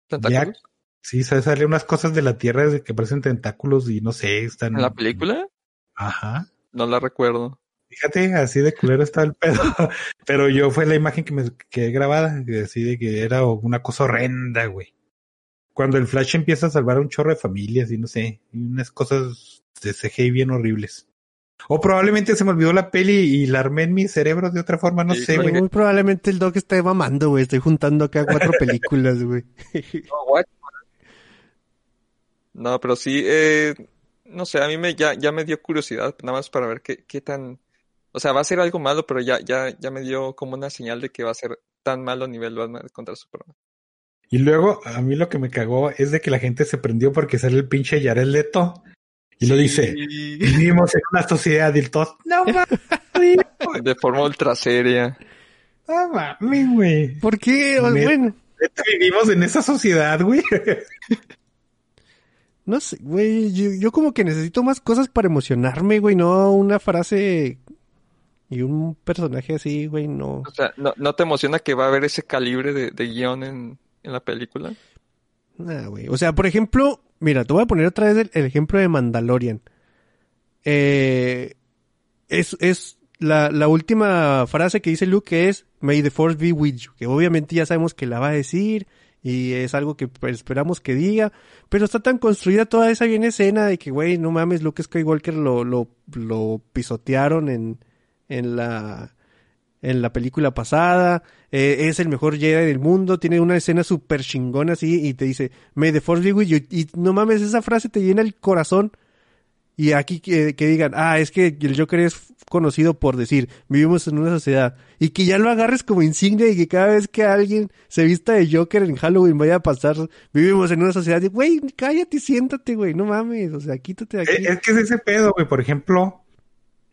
¿Tentáculos? Sí, ¿sabes? salen unas cosas de la tierra que parecen tentáculos y no sé, están. ¿En la película? Ajá. No la recuerdo. Fíjate, así de culero estaba el pedo. Pero yo fue la imagen que me quedé grabada, que así de que era una cosa horrenda, güey. Cuando el Flash empieza a salvar a un chorro de familias y no sé, y unas cosas de CGI bien horribles. O probablemente se me olvidó la peli y la armé en mi cerebro de otra forma, no Sí, sé, güey. güey. Muy probablemente el Doc esté mamando, güey. Estoy juntando acá cuatro películas, güey. No, pero sí, eh, no sé, a mí me, ya, ya me dio curiosidad, nada más para ver qué, qué tan, o sea, va a ser algo malo, pero ya, ya, ya me dio como una señal de que va a ser tan malo nivel Batman contra Superman. Y luego, a mí lo que me cagó es de que la gente se prendió porque sale el pinche Jared Leto. Y lo dice, vivimos en una sociedad y todos, no mames, de forma ultra seria. no mames, güey. ¿Por qué? Me- Bueno, ¿Neta Vivimos en esa sociedad, güey. no sé, güey. Yo, yo como que necesito más cosas para emocionarme, güey. No una frase y un personaje así, güey. No. O sea, ¿no, no te emociona que va a haber ese calibre de, de guion en, en la película? Nah, güey. O sea, por ejemplo, mira, te voy a poner otra vez el, el ejemplo de Mandalorian. Eh, es, es la, la última frase que dice Luke es May the Force be with you. Que obviamente ya sabemos que la va a decir y es algo que pues, esperamos que diga. Pero está tan construida toda esa bien escena de que, güey, no mames, Luke Skywalker lo, lo, lo pisotearon en, en la en la película pasada, eh, es el mejor Jedi del mundo, tiene una escena súper chingona así y te dice, May the Force be with you, y no mames, esa frase te llena el corazón. Y aquí que, que digan, ah, es que el Joker es conocido por decir, vivimos en una sociedad, y que ya lo agarres como insignia y que cada vez que alguien se vista de Joker en Halloween vaya a pasar, vivimos en una sociedad, güey, cállate siéntate, güey, no mames, o sea, quítate de aquí. Es, es que es ese pedo, güey. Por ejemplo,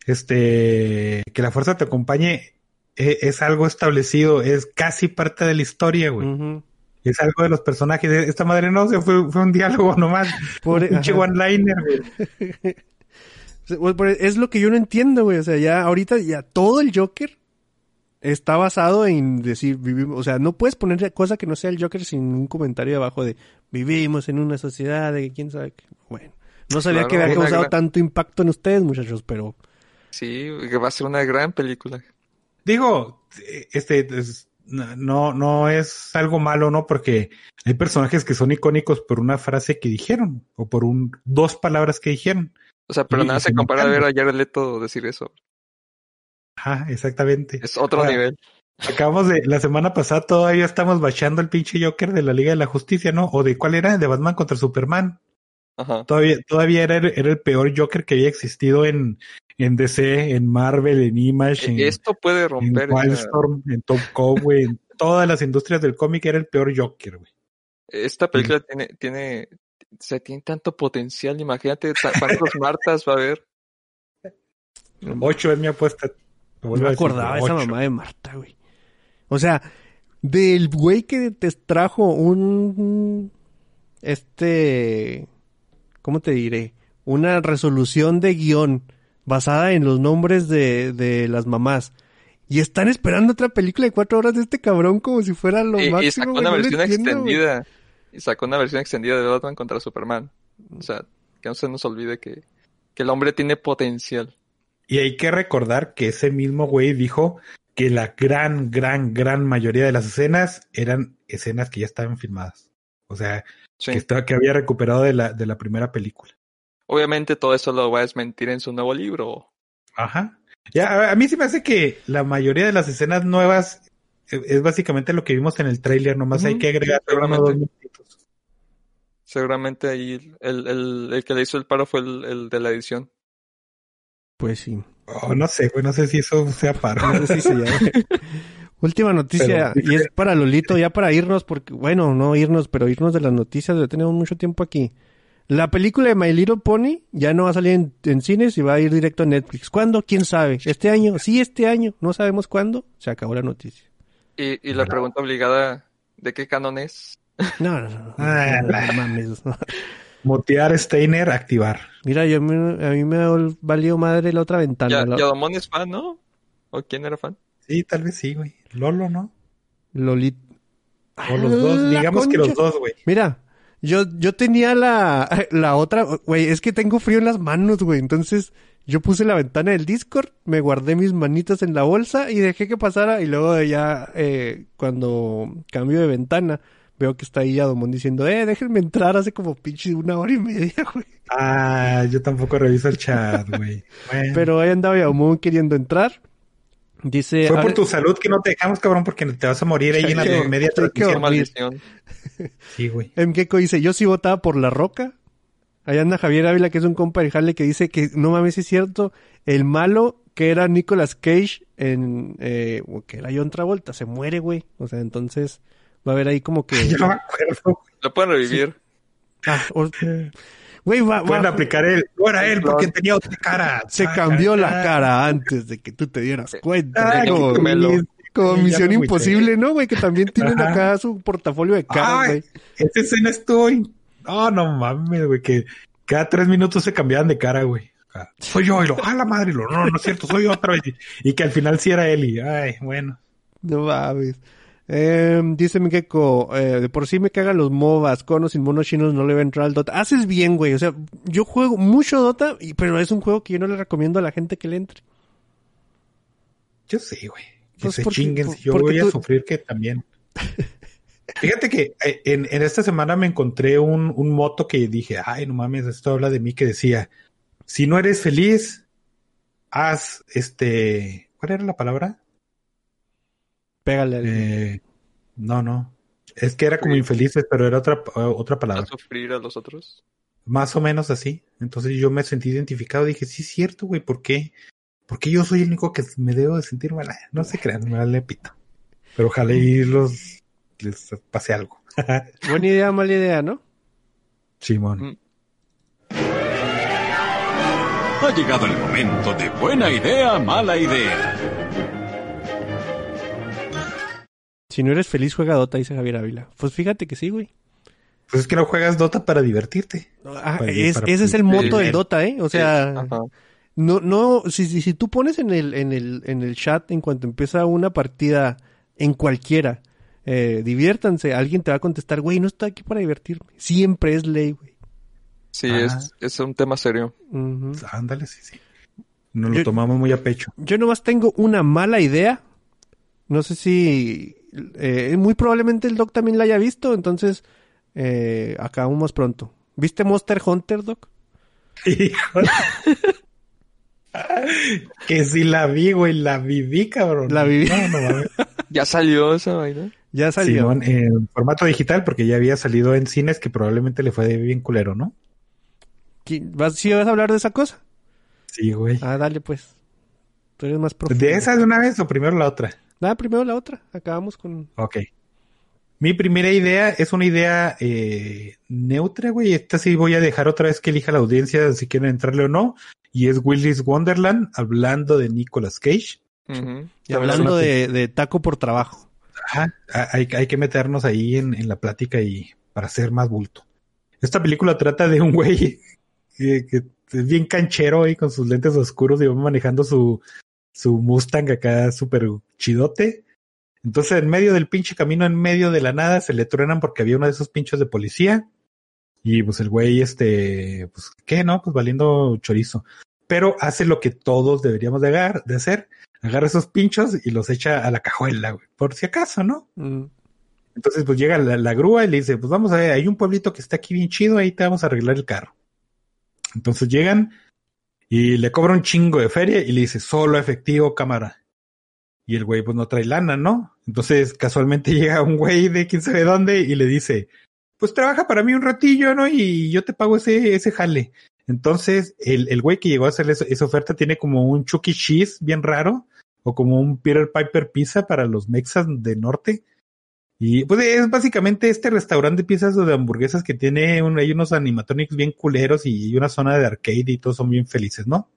este, que la fuerza te acompañe e- es, algo establecido, es casi parte de la historia, güey. Es algo de los personajes. Esta madre no, se fue, fue un diálogo nomás. Por- un pinche ajá. one-liner, güey. Pues, Es lo que yo no entiendo, güey. O sea, ya ahorita ya todo el Joker está basado en decir vivimos, o sea, no puedes poner cosa que no sea el Joker sin un comentario abajo de vivimos en una sociedad de que quién sabe qué. Bueno, no sabía Claro, que había causado gran- tanto impacto en ustedes, muchachos, pero Sí, que va a ser una gran película. Digo, este, es- no, no es algo malo, ¿no? Porque hay personajes que son icónicos por una frase que dijeron o por un, dos palabras que dijeron. O sea, pero nada se compara a ver a. Jared Leto decir eso. Ajá, exactamente. Es otro Ahora, nivel. Acabamos de, la semana pasada todavía estamos bachando el pinche Joker de la Liga de la Justicia, ¿no? ¿O de cuál era? De Batman contra Superman. Ajá. Todavía, todavía era, era el peor Joker que había existido en, en DC, en Marvel, en Image, en, Esto puede en romper. esa- Wildstorm, en Top Cow, güey. En todas las industrias del cómic era el peor Joker, güey. Esta película tiene, tiene, o sea, tiene tanto potencial. Imagínate cuántos Martas va a haber. Ocho es mi apuesta. no me a decir, acordaba de esa ocho. mamá de Marta, güey. O sea, del güey que te trajo un este ¿cómo te diré? Una resolución de guion basada en los nombres de, de las mamás. Y están esperando otra película de cuatro horas de este cabrón como si fuera lo Y, máximo. y sacó una no versión entiendo, extendida. Y sacó una versión extendida de Batman contra Superman. O sea, que no se nos olvide que, que el hombre tiene potencial. Y hay que recordar que ese mismo güey dijo que la gran, gran, gran mayoría de las escenas eran escenas que ya estaban filmadas. O sea, Sí. que, estaba, que había recuperado de la, de la primera película. Obviamente todo eso lo va a desmentir en su nuevo libro. Ajá. Ya, a, mí se me hace que la mayoría de las escenas nuevas eh, es básicamente lo que vimos en el tráiler, nomás hay Ujú, que agregar uno o dos seguramente. minutitos. Seguramente ahí el, el, el que le hizo el paro fue el, el de la edición. Pues sí. Oh, no sé, güey, no sé si eso sea paro. No sé si se llame. Última noticia, Pero- y es para Lolito, ya para irnos, porque, bueno, no irnos, pero irnos de las noticias, ya tenemos mucho tiempo aquí. La película de My Little Pony ya no va a salir en, en cines y va a ir directo a Netflix. ¿Cuándo? ¿Quién sabe? ¿Este año? Sí, este año. No sabemos cuándo. Se acabó la noticia. Y, y la pregunta obligada, ¿de qué canon es? No, no, no. no, Ah, no, no mames. no. Motear, Steiner, activar. Mira, yo, me- a mí me ha valido madre la otra ventana. Ya, la- Yadomón es fan, ¿no? ¿O quién era fan? Sí, tal vez sí, güey. Lolo, ¿no? Lolito. O los dos, Ah, La digamos que los dos, güey. Mira, yo, yo tenía la, la otra, güey, es que tengo frío en las manos, güey. Entonces, yo puse la ventana del Discord, me guardé mis manitas en la bolsa y dejé que pasara. Y luego ya, eh, cuando cambio de ventana, veo que está ahí Yadomón diciendo, eh, déjenme entrar hace como pinche una hora y media, güey. Ah, yo tampoco reviso el chat, güey. Bueno, Pero ahí andaba Yadomón queriendo entrar. Dice, fue por tu salud que no te dejamos, cabrón, porque te vas a morir ahí en la Sí, media transmisión. Sí, güey. Mkeko dice, yo sí votaba por La Roca. Allá anda Javier Ávila, que es un compa del Jale, que dice que, no mames, es cierto, el malo que era Nicolas Cage en, eh, que era John Travolta, se muere, güey. O sea, entonces va a haber ahí como que... Yo no me acuerdo. Lo pueden revivir. Ah, o- Güey, va, Pueden va- aplicar él. No era él porque tenía otra cara. se Ah, cambió la cara antes de que tú te dieras cuenta. ah, como sí, como sí, Misión. Imposible, ¿no, güey? Que también tienen Ajá. acá su portafolio de caras, Ay, güey. esa escena estuvo. in- No, no mames, güey. Que cada tres minutos se cambiaban de cara, güey. Ah, Soy yo, y lo, ah, la madre, y lo, no, no es cierto, soy yo otra vez. Y que al final sí era él, y, ay, bueno. No mames. Eh, dice Mikeko, eh, de por sí me cagan los MOBAs, con o sin monos chinos no le va a entrar al Dota. Haces bien, güey. O sea, yo juego mucho Dota, y- pero es un juego que yo no le recomiendo a la gente que le entre. Yo sé, güey. Que Pues se porque- chinguen, por- si yo voy a sufrir que también. Fíjate que eh, en, en esta semana me encontré un, un moto que dije, ay, no mames, esto habla de mí, que decía, si no eres feliz, haz este, ¿cuál era la palabra? Pégale al... Eh, no, no. Es que era como infelices, pero era otra, otra A palabra. sufrir a los otros. Más o menos así. Entonces yo me sentí identificado. Dije, sí, es cierto, güey, ¿por qué? ¿Por qué yo soy el único que me debo de sentir mal? No se crean, me vale pito. Pero ojalá y los les pase algo. Buena idea, mala idea, ¿no? Simón. Ha llegado el momento de buena idea, mala idea. Si no eres feliz, juega Dota, dice Javier Ávila. Pues fíjate que sí, güey. Pues es que no juegas Dota para divertirte. Ah, Para- es- para- ese es el moto del Sí. Dota, ¿eh? O sea, Ajá. no, no, si, si, si tú pones en el, en el, en el chat en cuanto empieza una partida en cualquiera, eh, diviértanse, alguien te va a contestar, güey, no estoy aquí para divertirme. Siempre es ley, güey. Sí, Ah. es, es un tema serio. Ujú. Ándale, sí, sí. Nos lo Yo- tomamos muy a pecho. Yo nomás tengo una mala idea. No sé si. Eh, muy probablemente el Doc también la haya visto, entonces. Eh, acabamos más pronto. ¿Viste Monster Hunter, Doc? De- que si la vi, güey, la viví, cabrón. La viví. No, no mames. Ya salió esa vaina. Ya salió. Simón, en formato digital, porque ya había salido en cines que probablemente le fue bien culero, ¿no? ¿Qui- ¿Vas, ¿Sí vas a hablar de esa cosa? Sí, güey. Ah, dale, pues. Tú eres más profundo. ¿De esa de una vez o primero la otra? Nada, primero la otra. Acabamos con. Ok. Mi primera idea es una idea eh, neutra, güey. Esta sí voy a dejar otra vez que elija la audiencia si quieren entrarle o no. Y es Willy's Wonderland, hablando de Nicolas Cage. Y hablando de, de taco por trabajo. Ajá, hay, hay que meternos ahí en, en la plática y para hacer más bulto. Esta película trata de un güey que, que es bien canchero ahí con sus lentes oscuros y va manejando su, su Mustang acá súper chidote. Entonces, en medio del pinche camino, en medio de la nada, se le truenan porque había uno de esos pinchos de policía. Y pues el güey, este, pues, ¿qué no? Pues valiendo chorizo. Pero hace lo que todos deberíamos de, agar- de hacer. Agarra esos pinchos y los echa a la cajuela, güey. Por si acaso, ¿no? Mm. Entonces, pues llega la, la grúa y le dice, pues vamos a ver, hay un pueblito que está aquí bien chido, ahí te vamos a arreglar el carro. Entonces llegan y le cobra un chingo de feria y le dice, solo efectivo, cámara. Y el güey pues no trae lana, ¿no? Entonces casualmente llega un güey de quién sabe dónde y le dice, pues trabaja para mí un ratillo, ¿no? Y yo te pago ese, ese jale. Entonces el, el güey que llegó a hacerle esa, oferta tiene como un Chucky Cheese bien raro o como un Peter Piper Pizza para los mexas de norte. Y pues es básicamente este restaurante de piezas o de hamburguesas que tiene un, hay unos animatronics bien culeros y una zona de arcade y todos son bien felices, ¿no?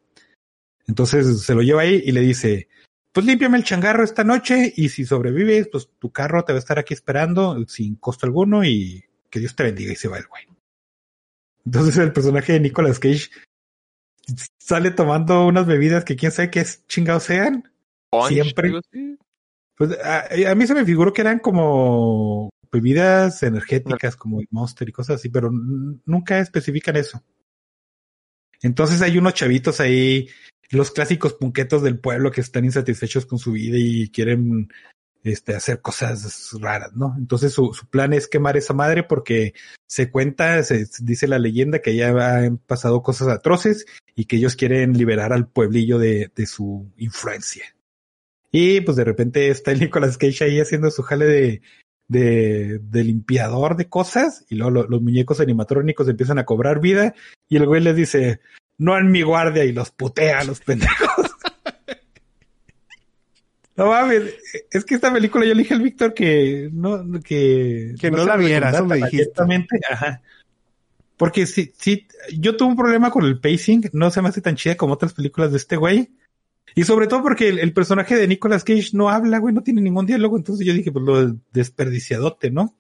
Entonces se lo lleva ahí y le dice, pues límpiame el changarro esta noche y si sobrevives, pues tu carro te va a estar aquí esperando sin costo alguno y que Dios te bendiga y se va el güey. Entonces el personaje de Nicolas Cage sale tomando unas bebidas que quién sabe qué chingados sean Punch, Siempre. pues a, a mí se me figuró que eran como bebidas energéticas como el Monster y cosas así, pero nunca especifican eso. Entonces hay unos chavitos ahí, los clásicos punquetos del pueblo que están insatisfechos con su vida y quieren este, hacer cosas raras, ¿no? Entonces su, su plan es quemar esa madre porque se cuenta, se dice la leyenda que ya han pasado cosas atroces y que ellos quieren liberar al pueblillo de, de su influencia. Y pues de repente está el Nicolas Cage ahí haciendo su jale de, de, de limpiador de cosas y luego lo- los muñecos animatrónicos empiezan a cobrar vida y el güey les dice, no en mi guardia y los putea a los pendejos. no mames, es que esta película yo le dije al Víctor que no, que, Que no la viera, eso me dijiste. ajá. Porque sí, sí, yo tuve un problema con el pacing, no se me hace tan chida como otras películas de este güey. Y sobre todo porque el, el personaje de Nicolas Cage no habla, güey, no tiene ningún diálogo, entonces yo dije, pues lo desperdiciadote, ¿no?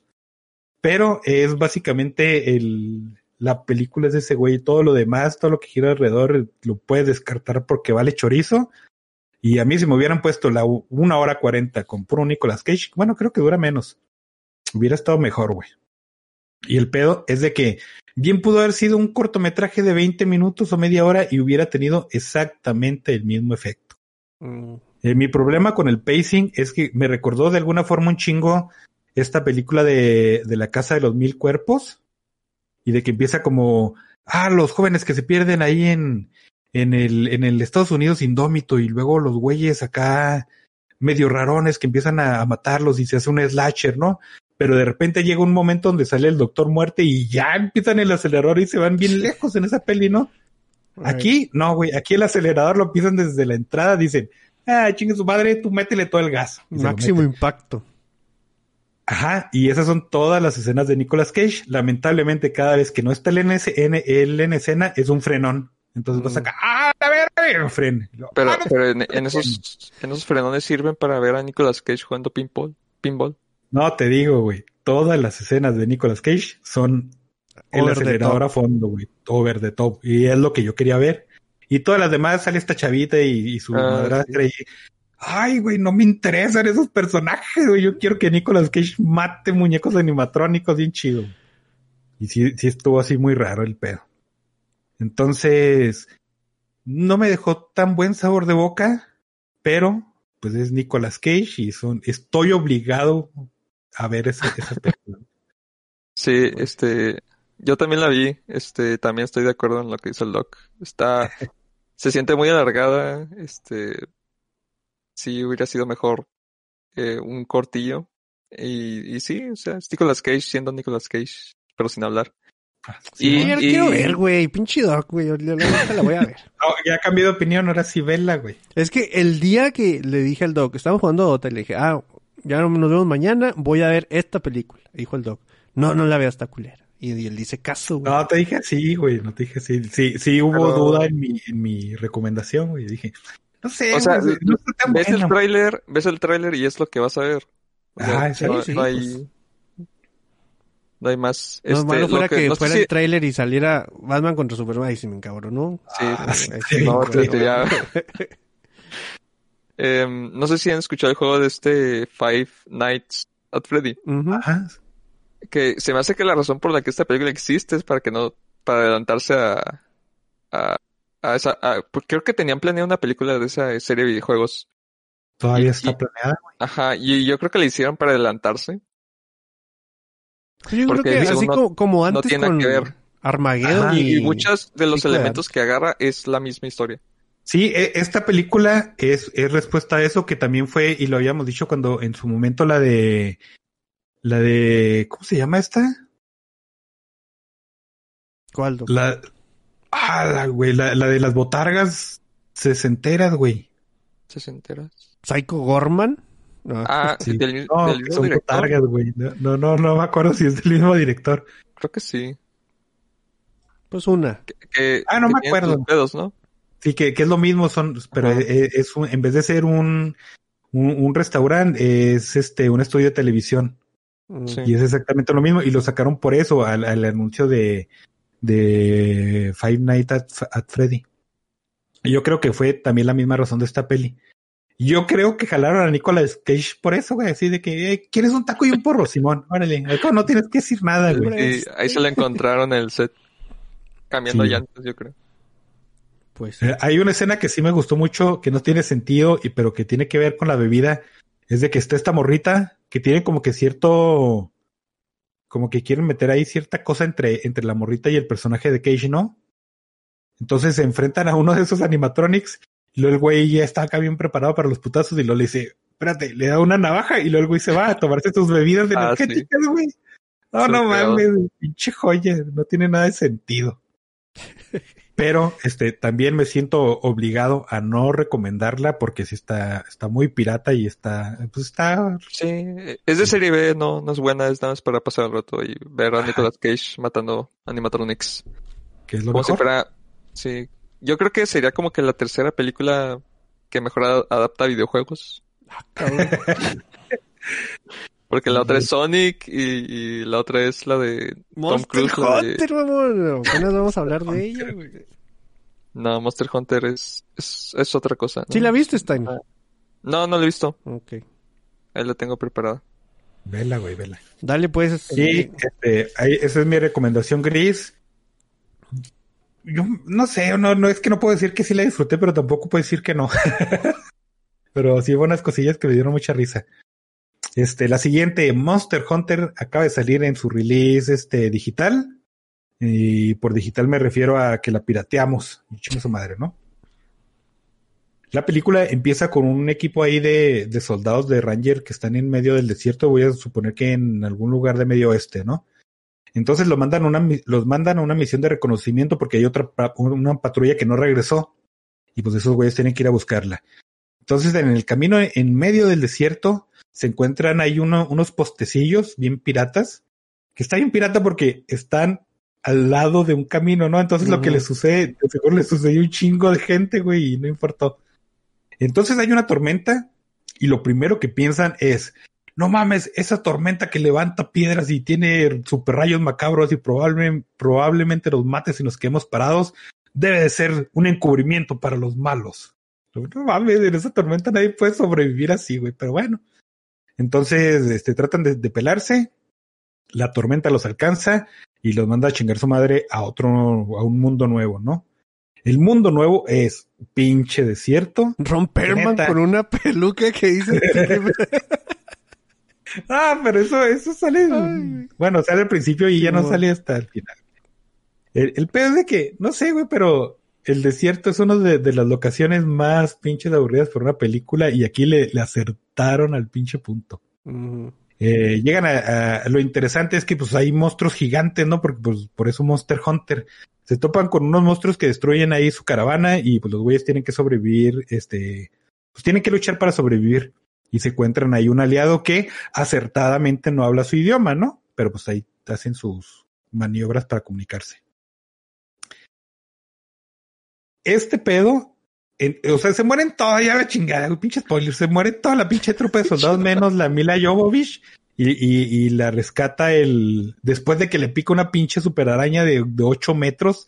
Pero es básicamente el, la película es de ese güey, todo lo demás, todo lo que gira alrededor, lo puedes descartar porque vale chorizo. Y a mí si me hubieran puesto la una hora cuarenta con puro Nicolas Cage, bueno, creo que dura menos. Hubiera estado mejor, güey. Y el pedo es de que bien pudo haber sido un cortometraje de 20 minutos o media hora y hubiera tenido exactamente el mismo efecto. Mm. Eh, mi problema con el pacing es que me recordó de alguna forma un chingo esta película de, de la Casa de los Mil Cuerpos y de que empieza como, ah, los jóvenes que se pierden ahí en, en el, en el Estados Unidos indómito y luego los güeyes acá medio rarones que empiezan a, a matarlos y se hace un slasher, ¿no? Pero de repente llega un momento donde sale el Doctor Muerte y ya empiezan el acelerador y se van bien lejos en esa peli, ¿no? Aquí, no, güey, aquí el acelerador lo pisan desde la entrada, dicen, ah, chingue su madre, tú métele todo el gas. Máximo impacto. Ajá, y esas son todas las escenas de Nicolas Cage. Lamentablemente, cada vez que no está él en, ese- en- él en escena, es un frenón. Entonces vas Mm. acá, ¡ah! a ver, a ver, fren. Y luego, Pero, "Ah, pero en, en esos, en esos frenones sirven para ver a Nicolas Cage jugando pinball. Pinball. No, te digo, güey. Todas las escenas de Nicolas Cage son el Over acelerador a fondo, güey. Over the top. Y es lo que yo quería ver. Y todas las demás sale esta chavita y, y su Ah, madrastra y... Ay, güey, no me interesan esos personajes, güey. Yo quiero que Nicolas Cage mate muñecos animatrónicos bien chido. Y sí, sí estuvo así muy raro el pedo. Entonces, no me dejó tan buen sabor de boca, pero pues es Nicolas Cage y son, estoy obligado a ver esa, esa película. Sí, este, yo también la vi, este, también estoy de acuerdo en lo que dice el Doc. Está, se siente muy alargada, este, sí hubiera sido mejor eh, un cortillo. Y, y sí, o sea, es Nicolas Cage siendo Nicolas Cage, pero sin hablar. Sí, Y- la y- quiero ver, güey. Pinche doc, güey. yo La, voy a ver. No, ya cambié de opinión, ahora sí vela, güey. Es que el día que le dije al doc, estábamos jugando a Dota, y le dije, ah, ya nos vemos mañana, voy a ver esta película. Dijo el doc, no, no la veo hasta culera. Y, y él dice, caso, güey. No, te dije así, güey, no te dije así. Sí, sí hubo Pero- duda en mi, en mi recomendación, güey. Dije, no sé, O sea, no está tan Ves el tráiler, ves el tráiler y es lo que vas a ver. O sea, Ah, sí, no, sí, no hay, pues. no hay más. No, Este, malo lo fuera que, no fuera si- el tráiler y saliera Batman contra Superman. Ay, sí me encabronó. Sí, Ah, sí, sí, no, güey. te- te- ya. Em, no sé si han escuchado el juego de este Five Nights at Freddy. Ajá. que se me hace que la razón por la que esta película existe es para que no, para adelantarse a, a, a esa, a- porque creo que tenían planeado una película de esa serie de videojuegos. Todavía Y- está planeada. Ajá, y yo creo que la hicieron para adelantarse. Sí, yo creo Porque que digo, así no- como, como no antes tiene nada con que ver. Armageddon Ajá, Y, y, muchos de los elementos que agarra es la misma historia. Sí, e- esta película es, es respuesta a eso que también fue, y lo habíamos dicho cuando en su momento la de, la de, ¿cómo se llama esta? ¿Cuál? La, ah, la, güey, la, la de las botargas sesenteras, güey. ¿Se enteras? Psycho Gorman. No. Ah, Sí. del, No, del mismo son director. botargas, güey. No, no, no, no me acuerdo si es del mismo director. Creo que sí. Pues una. Que, que- Ah, no que me acuerdo. ¿no? Sí, que, que es lo mismo, son, pero Ajá. es, es un- en vez de ser un, un, un restaurante, es este, un estudio de televisión. Mm. Sí. Y es exactamente lo mismo. Y lo sacaron por eso, al, al anuncio de, de Five Nights at, at Freddy. Y yo creo que fue también la misma razón de esta peli. Yo creo que jalaron a Nicolas Cage por eso, güey, así de que, eh, ¿quieres un taco y un porro, Simón? Órale, no tienes que decir nada, güey. Sí, ahí se la encontraron en el set. Cambiando Sí. llantas, yo creo. Pues Eh, Hay una escena que sí me gustó mucho, que no tiene sentido, y pero que tiene que ver con la bebida. Es de que está esta morrita que tiene como que cierto, como que quieren meter ahí cierta cosa entre, entre la morrita y el personaje de Cage, ¿no? Entonces se enfrentan a uno de esos animatronics, y luego el güey ya está acá bien preparado para los putazos, y luego le dice, espérate, le da una navaja, y luego el güey se va a tomarse sus bebidas Ah, energéticas, güey. No, no mames, pinche joya, no tiene nada de sentido. Pero este también me siento obligado a no recomendarla porque sí está, está muy pirata y está, pues está, Sí, es de serie B, no, no es buena, es nada más para pasar el rato y ver a Nicolas Cage matando animatronics. que es lo Como si mejor. fuera, sí. Yo creo que sería como que la tercera película que mejor adapta a videojuegos. cabrón. Porque la otra es Sonic y, y la otra es la de Tom Monster Cruise. la de- Hunter, mamón. Apenas vamos a hablar de ella, güey. No, Monster Hunter es, es, es otra cosa. ¿no? ¿Sí la viste, Stein? No, no la he visto. Ok. Ahí la tengo preparada. Vela, güey, vela. Dale, pues. Sí, este, ahí, esa es mi recomendación gris. Yo no sé, no, no es que no puedo decir que sí la disfruté, pero tampoco puedo decir que no. pero sí hubo unas cosillas que me dieron mucha risa. Este, la siguiente, Monster Hunter, acaba de salir en su release este digital. Y por digital me refiero a que la pirateamos. Su madre, ¿no? La película empieza con un equipo ahí de, de soldados de Ranger que están en medio del desierto. Voy a suponer que en algún lugar de medio oeste, ¿no? Entonces lo mandan una, los mandan a una misión de reconocimiento porque hay otra una patrulla que no regresó. Y pues esos güeyes tienen que ir a buscarla. Entonces en el camino en medio del desierto se encuentran ahí uno, unos postecillos bien piratas. Que está bien pirata porque están al lado de un camino, ¿no? Entonces lo que le sucede, de seguro le sucedió un chingo de gente, güey, y no importó. Entonces hay una tormenta y lo primero que piensan es, no mames, esa tormenta que levanta piedras y tiene super rayos macabros y probablemente, probablemente los mate si nos quedemos parados, debe de ser un encubrimiento para los malos. No mames, en esa tormenta nadie puede sobrevivir así, güey, pero bueno. Entonces, este, tratan de, de pelarse, la tormenta los alcanza y los manda a chingar su madre a otro, a un mundo nuevo, ¿no? El mundo nuevo es pinche desierto. Neta. con una peluca que dice... Ah, pero eso, eso sale, Ay. bueno, sale al principio y Sí, ya no sale hasta el final. El, el pedo es de que, no sé, güey, pero el desierto es una de, de las locaciones más pinches aburridas por una película y aquí le, le acertaron al pinche punto. Eh, llegan a, a- lo interesante es que pues hay monstruos gigantes, ¿no? Porque pues por eso Monster Hunter se topan con unos monstruos que destruyen ahí su caravana y pues los güeyes tienen que sobrevivir, este, pues tienen que luchar para sobrevivir y se encuentran ahí un aliado que acertadamente no habla su idioma, ¿no? Pero pues ahí hacen sus maniobras para comunicarse. Este pedo, en- o sea, se mueren todas, ya la chingada, un pinche spoiler, se muere toda la pinche tropa de soldados menos la Mila Jovovich y, y, y la rescata el, después de que le pica una pinche superaraña de, de 8 metros,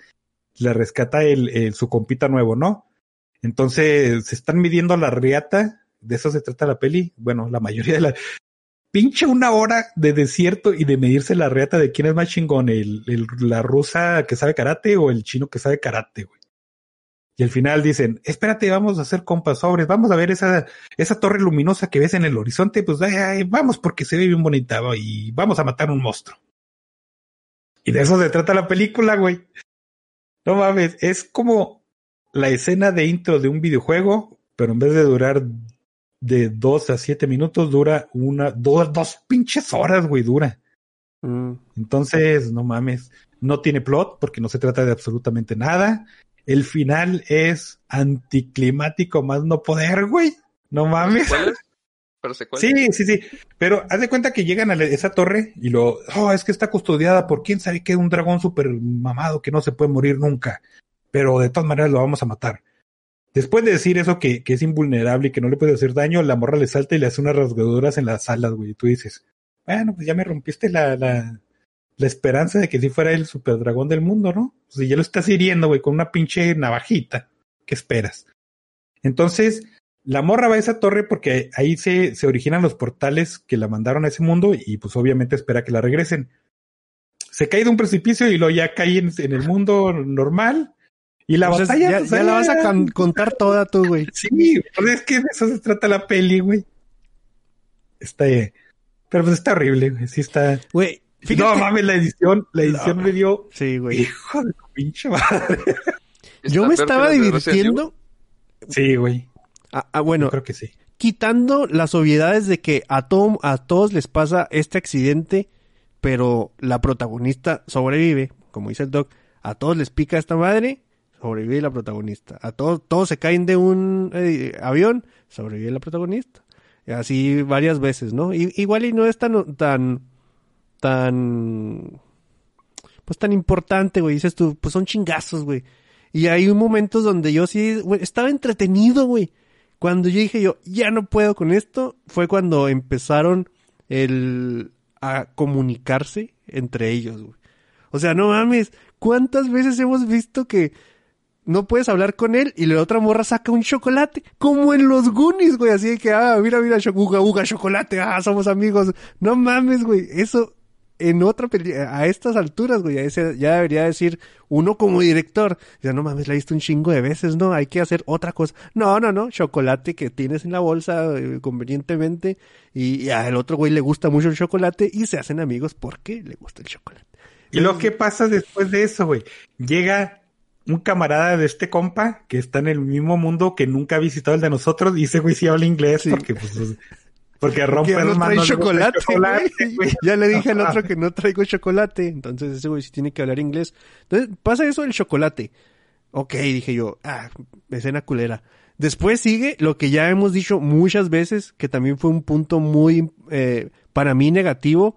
la rescata el, el- su compita nuevo, ¿no? Entonces se están midiendo la riata, de eso se trata la peli, bueno, la mayoría de la, pinche una hora de desierto y de medirse la riata de quién es más chingón, el, el- la rusa que sabe karate o el chino que sabe karate, güey. Y al final dicen, espérate, vamos a hacer compas sobres, vamos a ver esa, esa torre luminosa que ves en el horizonte, pues ay, ay, vamos porque se ve bien bonita y vamos a matar un monstruo. Y de eso se trata la película, güey. No mames, es como la escena de intro de un videojuego, pero en vez de durar de dos a siete minutos, dura una, dos, dos pinches horas, güey, dura. Mm. Entonces, no mames, no tiene plot porque no se trata de absolutamente nada. El final es anticlimático más no poder, güey. No mames. ¿Secuelas? ¿Pero secuelas? Sí, sí, sí. Pero haz de cuenta que llegan a esa torre y lo, oh, es que está custodiada por quién sabe qué, un dragón súper mamado que no se puede morir nunca. Pero de todas maneras lo vamos a matar. Después de decir eso que, que es invulnerable y que no le puede hacer daño, la morra le salta y le hace unas rasgaduras en las alas, güey. Y tú dices, bueno, pues ya me rompiste la, la, la esperanza de que sí fuera el super dragón del mundo, ¿no? Si ya lo estás hiriendo, güey, con una pinche navajita. ¿Qué esperas? Entonces, la morra va a esa torre porque ahí se, se originan los portales que la mandaron a ese mundo y pues obviamente espera que la regresen. Se cae de un precipicio y luego ya cae en, en el mundo normal. Y la Entonces, batalla. ya, pues, ya la vas a con- contar toda tú, güey. Sí, pues es que de eso se trata la peli, güey. Está, eh, pero pues está horrible, güey. Sí está. Güey, No mames, la edición, la edición me dio. Sí, güey. Hijo de tu pinche madre. Yo me estaba divirtiendo. Sí, güey. Ah, ah, bueno, Yo creo que sí. quitando las obviedades de que a, to- a todos les pasa este accidente, pero la protagonista sobrevive, como dice el doc, a todos les pica esta madre, sobrevive la protagonista. A todos, todos se caen de un eh, avión, sobrevive la protagonista. Así varias veces, ¿no? Y- igual y no es tan, tan, tan, pues tan importante, güey. Dices tú, pues son chingazos, güey. Y hay momentos donde yo sí, güey, estaba entretenido, güey. Cuando yo dije yo, ya no puedo con esto, fue cuando empezaron el, a comunicarse entre ellos, güey. O sea, no mames, ¿cuántas veces hemos visto que no puedes hablar con él y la otra morra saca un chocolate? Como en los Goonies, güey, así de que, ah, mira, mira, uga, uga, chocolate, ah, somos amigos. No mames, güey, eso en otra peli a estas alturas, güey, ese- ya debería decir uno como director, ya no mames, la he visto un chingo de veces, ¿no? Hay que hacer otra cosa. No, no, no, chocolate que tienes en la bolsa eh, convenientemente y, y al otro güey le gusta mucho el chocolate y se hacen amigos porque le gusta el chocolate. Y lo que pasa después de eso, güey. Llega un camarada de este compa que está en el mismo mundo que nunca ha visitado el de nosotros y ese güey sí habla inglés Sí. porque pues porque Que rompe no trae chocolate, güey. Ya le dije al otro que no traigo chocolate. Entonces ese güey sí tiene que hablar inglés. Entonces pasa eso del chocolate. Ok, dije yo, ah, escena culera. Después sigue lo que ya hemos dicho muchas veces, que también fue un punto muy, eh, para mí negativo,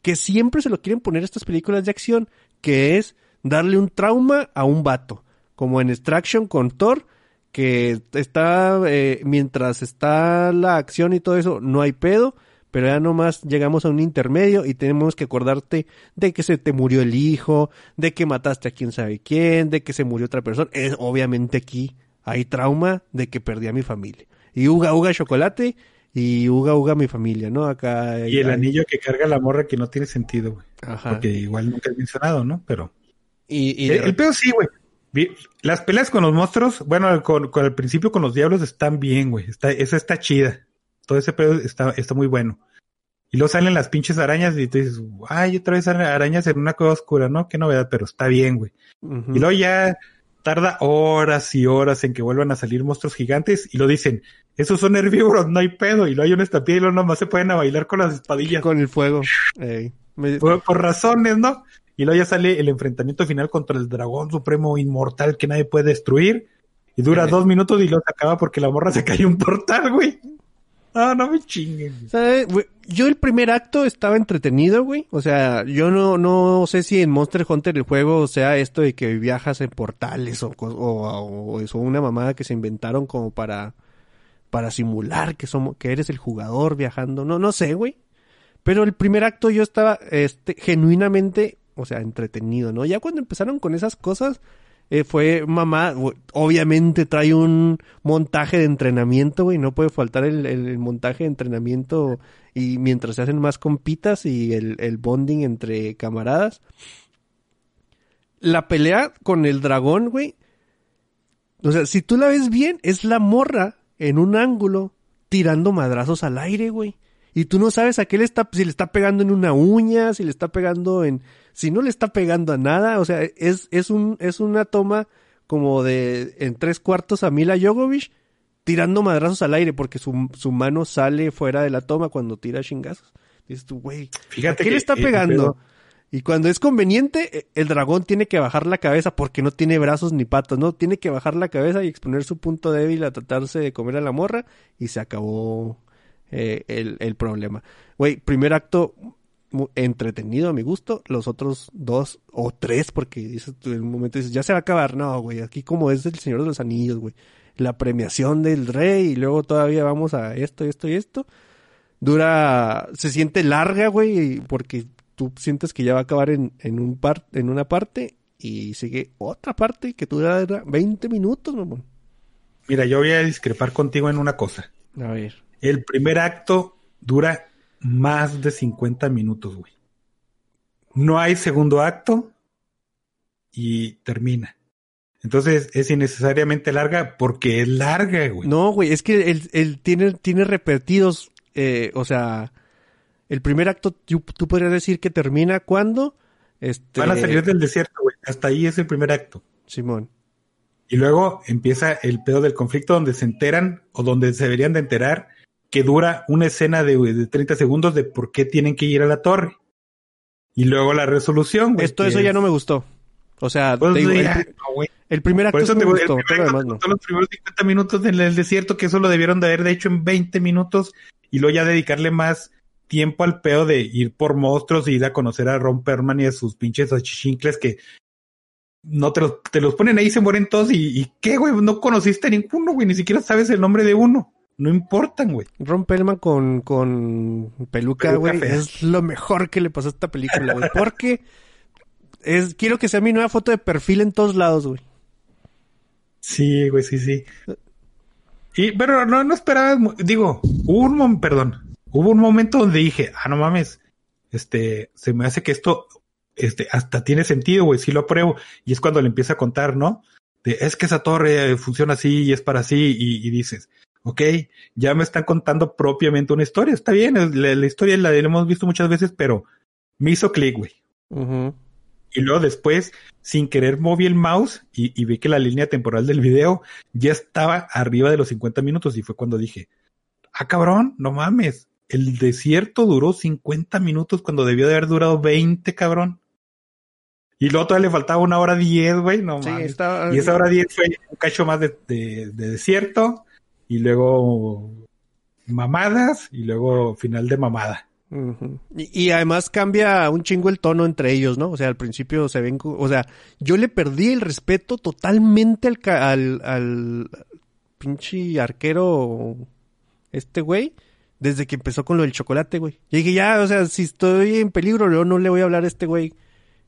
que siempre se lo quieren poner a estas películas de acción, que es darle un trauma a un vato, como en Extraction con Thor, que está, eh, mientras está la acción y todo eso, no hay pedo, pero ya nomás llegamos a un intermedio y tenemos que acordarte de que se te murió el hijo, de que mataste a quién sabe quién, de que se murió otra persona. Es, obviamente aquí hay trauma de que perdí a mi familia. Y uga uga chocolate y uga uga mi familia, ¿no? Acá. Y el hay- anillo que carga la morra que no tiene sentido, güey. Porque igual nunca he mencionado, ¿no? Pero. Y, y el, el pedo sí, güey. Las peleas con los monstruos, bueno, con, con el principio con los diablos están bien, güey. Está, esa está chida. Todo ese pedo está, está muy bueno. Y luego salen las pinches arañas y tú dices, ay, otra vez salen arañas en una cueva oscura, ¿no? Qué novedad, pero está bien, güey. Y luego ya tarda horas y horas en que vuelvan a salir monstruos gigantes y lo dicen, esos son herbívoros, no hay pedo. Y luego hay una estampida y luego nomás se pueden a bailar con las espadillas. con el fuego. Ey. Me- Por, por razones, ¿no? Y luego ya sale el enfrentamiento final contra el dragón supremo inmortal que nadie puede destruir. Y dura dos minutos y se acaba porque la morra se cayó un portal, güey. No, no me chinguen. güey. ¿Sabe, güey? Yo el primer acto estaba entretenido, güey. O sea, yo no, no sé si en Monster Hunter el juego sea esto de que viajas en portales o, o, o eso, una mamada que se inventaron como para, para simular que somos, que eres el jugador viajando. No, no sé, güey. Pero el primer acto yo estaba, este, genuinamente, o sea, entretenido, ¿no? Ya cuando empezaron con esas cosas, eh, fue mamá, obviamente trae un montaje de entrenamiento, güey, no puede faltar el, el- el montaje de entrenamiento y mientras se hacen más compitas y el, el bonding entre camaradas. La pelea con el dragón, güey. O sea, si tú la ves bien, es la morra en un ángulo tirando madrazos al aire, güey. Y tú no sabes a qué le está, si le está pegando en una uña, si le está pegando en, si no le está pegando a nada, o sea, es, es un, es una toma como de, en tres cuartos a Mila Jovovich tirando madrazos al aire porque su, su mano sale fuera de la toma cuando tira chingazos. Dices tú, güey, ¿a qué que le está pegando? Y cuando es conveniente, eh, el dragón tiene que bajar la cabeza porque no tiene brazos ni patas, ¿no? Tiene que bajar la cabeza y exponer su punto débil a tratarse de comer a la morra y se acabó eh, el, el problema. Güey, primer acto entretenido a mi gusto, los otros dos o tres, porque dices tú en un momento dices, ya se va a acabar, no, güey, aquí como es el Señor de los Anillos, güey, la premiación del rey y luego todavía vamos a esto, esto y esto, dura, se siente larga, güey, porque tú sientes que ya va a acabar en, en un par, en una parte y sigue otra parte que dura 20 minutos, mamón. Mira, yo voy a discrepar contigo en una cosa. A ver. El primer acto dura más de 50 minutos, güey. No hay segundo acto y termina. Entonces es innecesariamente larga porque es larga, güey. No, güey, es que él, él tiene, tiene repetidos, eh, o sea, el primer acto tú, tú podrías decir que termina cuando, este, Van a salir del desierto, güey. Hasta ahí es el primer acto. Simón. Y luego empieza el pedo del conflicto donde se enteran o donde se deberían de enterar que dura una escena de, de 30 segundos de por qué tienen que ir a la torre. Y luego la resolución, güey. Esto, eso ya no me gustó. O sea, Pues, te digo, el, ya, no, el primer acto Por eso sí te me digo, el gustó, primer todo lo acto demás no. los primeros 50 minutos en el desierto, que eso lo debieron de haber hecho en 20 minutos y luego ya dedicarle más tiempo al pedo de ir por monstruos y ir a conocer a Ron Perlman y a sus pinches achichincles que no te los, te los ponen ahí y se mueren todos y, y qué, güey, no conociste a ninguno, güey, ni siquiera sabes el nombre de uno. No importan, güey. Ron Perlman con, con peluca, güey, es lo mejor que le pasó a esta película, güey. Porque es, quiero que sea mi nueva foto de perfil en todos lados, güey. Sí, güey, sí, sí. Y, pero no, no esperaba, digo, hubo un momento, perdón, hubo un momento donde dije, ah, no mames, este, se me hace que esto, este, hasta tiene sentido, güey, sí lo apruebo. Y es cuando le empieza a contar, ¿no? De, es que esa torre funciona así y es para así, y, y dices, ok, ya me están contando propiamente una historia, está bien, la, la historia la hemos visto muchas veces, pero me hizo clic, güey. Y luego después, sin querer, moví el mouse y, y vi que la línea temporal del video ya estaba arriba de los 50 minutos y fue cuando dije, ah, cabrón, no mames, el desierto duró 50 minutos cuando debió de haber durado 20, cabrón. Y luego todavía le faltaba una hora 10, güey, no Sí, mames. está... Y esa hora 10 fue un cacho más de, de- de desierto y luego mamadas y luego final de mamada. Y, además cambia un chingo el tono entre ellos, ¿no? O sea, al principio se ven, o sea, yo le perdí el respeto totalmente al, al, pinche arquero, este güey, desde que empezó con lo del chocolate, güey. Y dije, ya, o sea, si estoy en peligro, yo no le voy a hablar a este güey,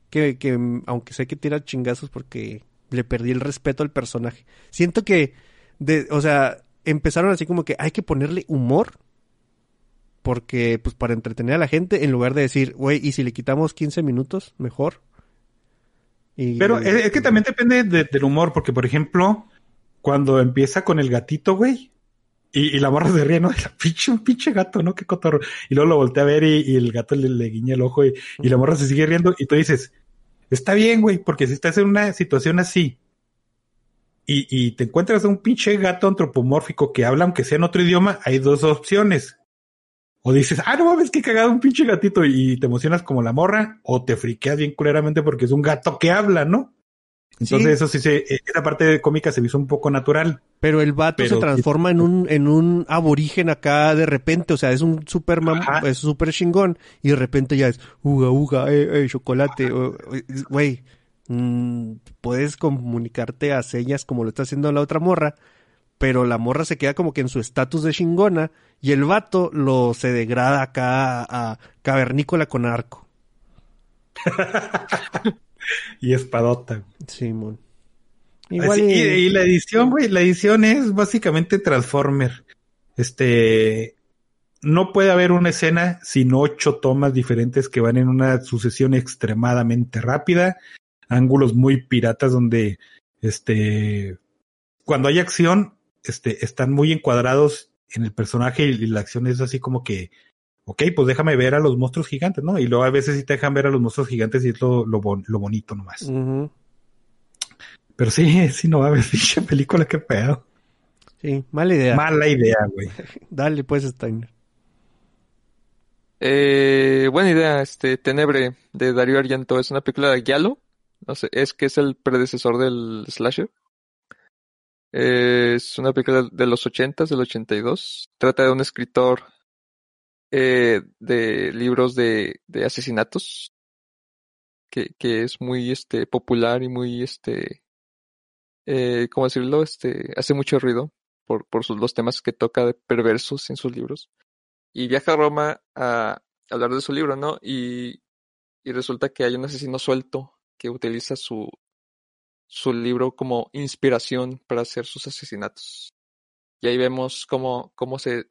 que, que aunque sé que tira chingazos porque le perdí el respeto al personaje. Siento que, de, o sea, empezaron así como que hay que ponerle humor porque pues para entretener a la gente en lugar de decir, güey, ¿y si le quitamos 15 minutos? Mejor. Y, Pero es, es que también depende de- del humor, porque por ejemplo, cuando empieza con el gatito, güey, y, y la morra se ríe, ¿no? Pinche, un pinche gato, ¿no? Qué cotorro. Y luego lo voltea a ver y, y el gato le, le guiña el ojo y, y la morra se sigue riendo y tú dices, está bien, güey, porque si estás en una situación así y, y te encuentras a un pinche gato antropomórfico que habla aunque sea en otro idioma, hay dos opciones. O dices, ah, no mames, que cagado un pinche gatito y te emocionas como la morra, o te friqueas bien culeramente porque es un gato que habla, ¿no? Entonces Sí. eso sí se, esa parte cómica se hizo un poco natural. Pero el vato Pero- se transforma en un, en un aborigen acá de repente, o sea, es un super mam- Ajá. es súper chingón, y de repente ya es uga, uga, eh, eh, chocolate, o- güey, mm, puedes comunicarte a señas como lo está haciendo la otra morra, pero la morra se queda como que en su estatus de chingona, y el vato lo se degrada acá a, a cavernícola con arco. Y espadota. Simón. Igual Así, y, y la edición, güey, la edición es básicamente Transformer. Este, no puede haber una escena sin ocho tomas diferentes que van en una sucesión extremadamente rápida, ángulos muy piratas donde, este, cuando hay acción, este, están muy encuadrados en el personaje y, y la acción es así como que, ok, pues déjame ver a los monstruos gigantes, ¿no? Y luego a veces sí te dejan ver a los monstruos gigantes y es lo, lo, bon- lo bonito nomás. Ujú. Pero sí, sí, no va a haber pinche película, qué pedo. Sí, mala idea. Mala idea, güey. Dale pues, Steiner. Eh, buena idea, este Tenebre de Darío Argento es una película de Giallo, no sé, es que es el predecesor del slasher. Es una película de los ochentas, del 82. Trata de un escritor eh, de libros de, asesinatos que, es muy este popular y muy este eh, ¿cómo decirlo? Este hace mucho ruido por, por sus, los temas que toca de perversos en sus libros y viaja a Roma a hablar de su libro, ¿no? Y resulta que hay un asesino suelto que utiliza su, su libro como inspiración para hacer sus asesinatos. Y ahí vemos cómo, cómo se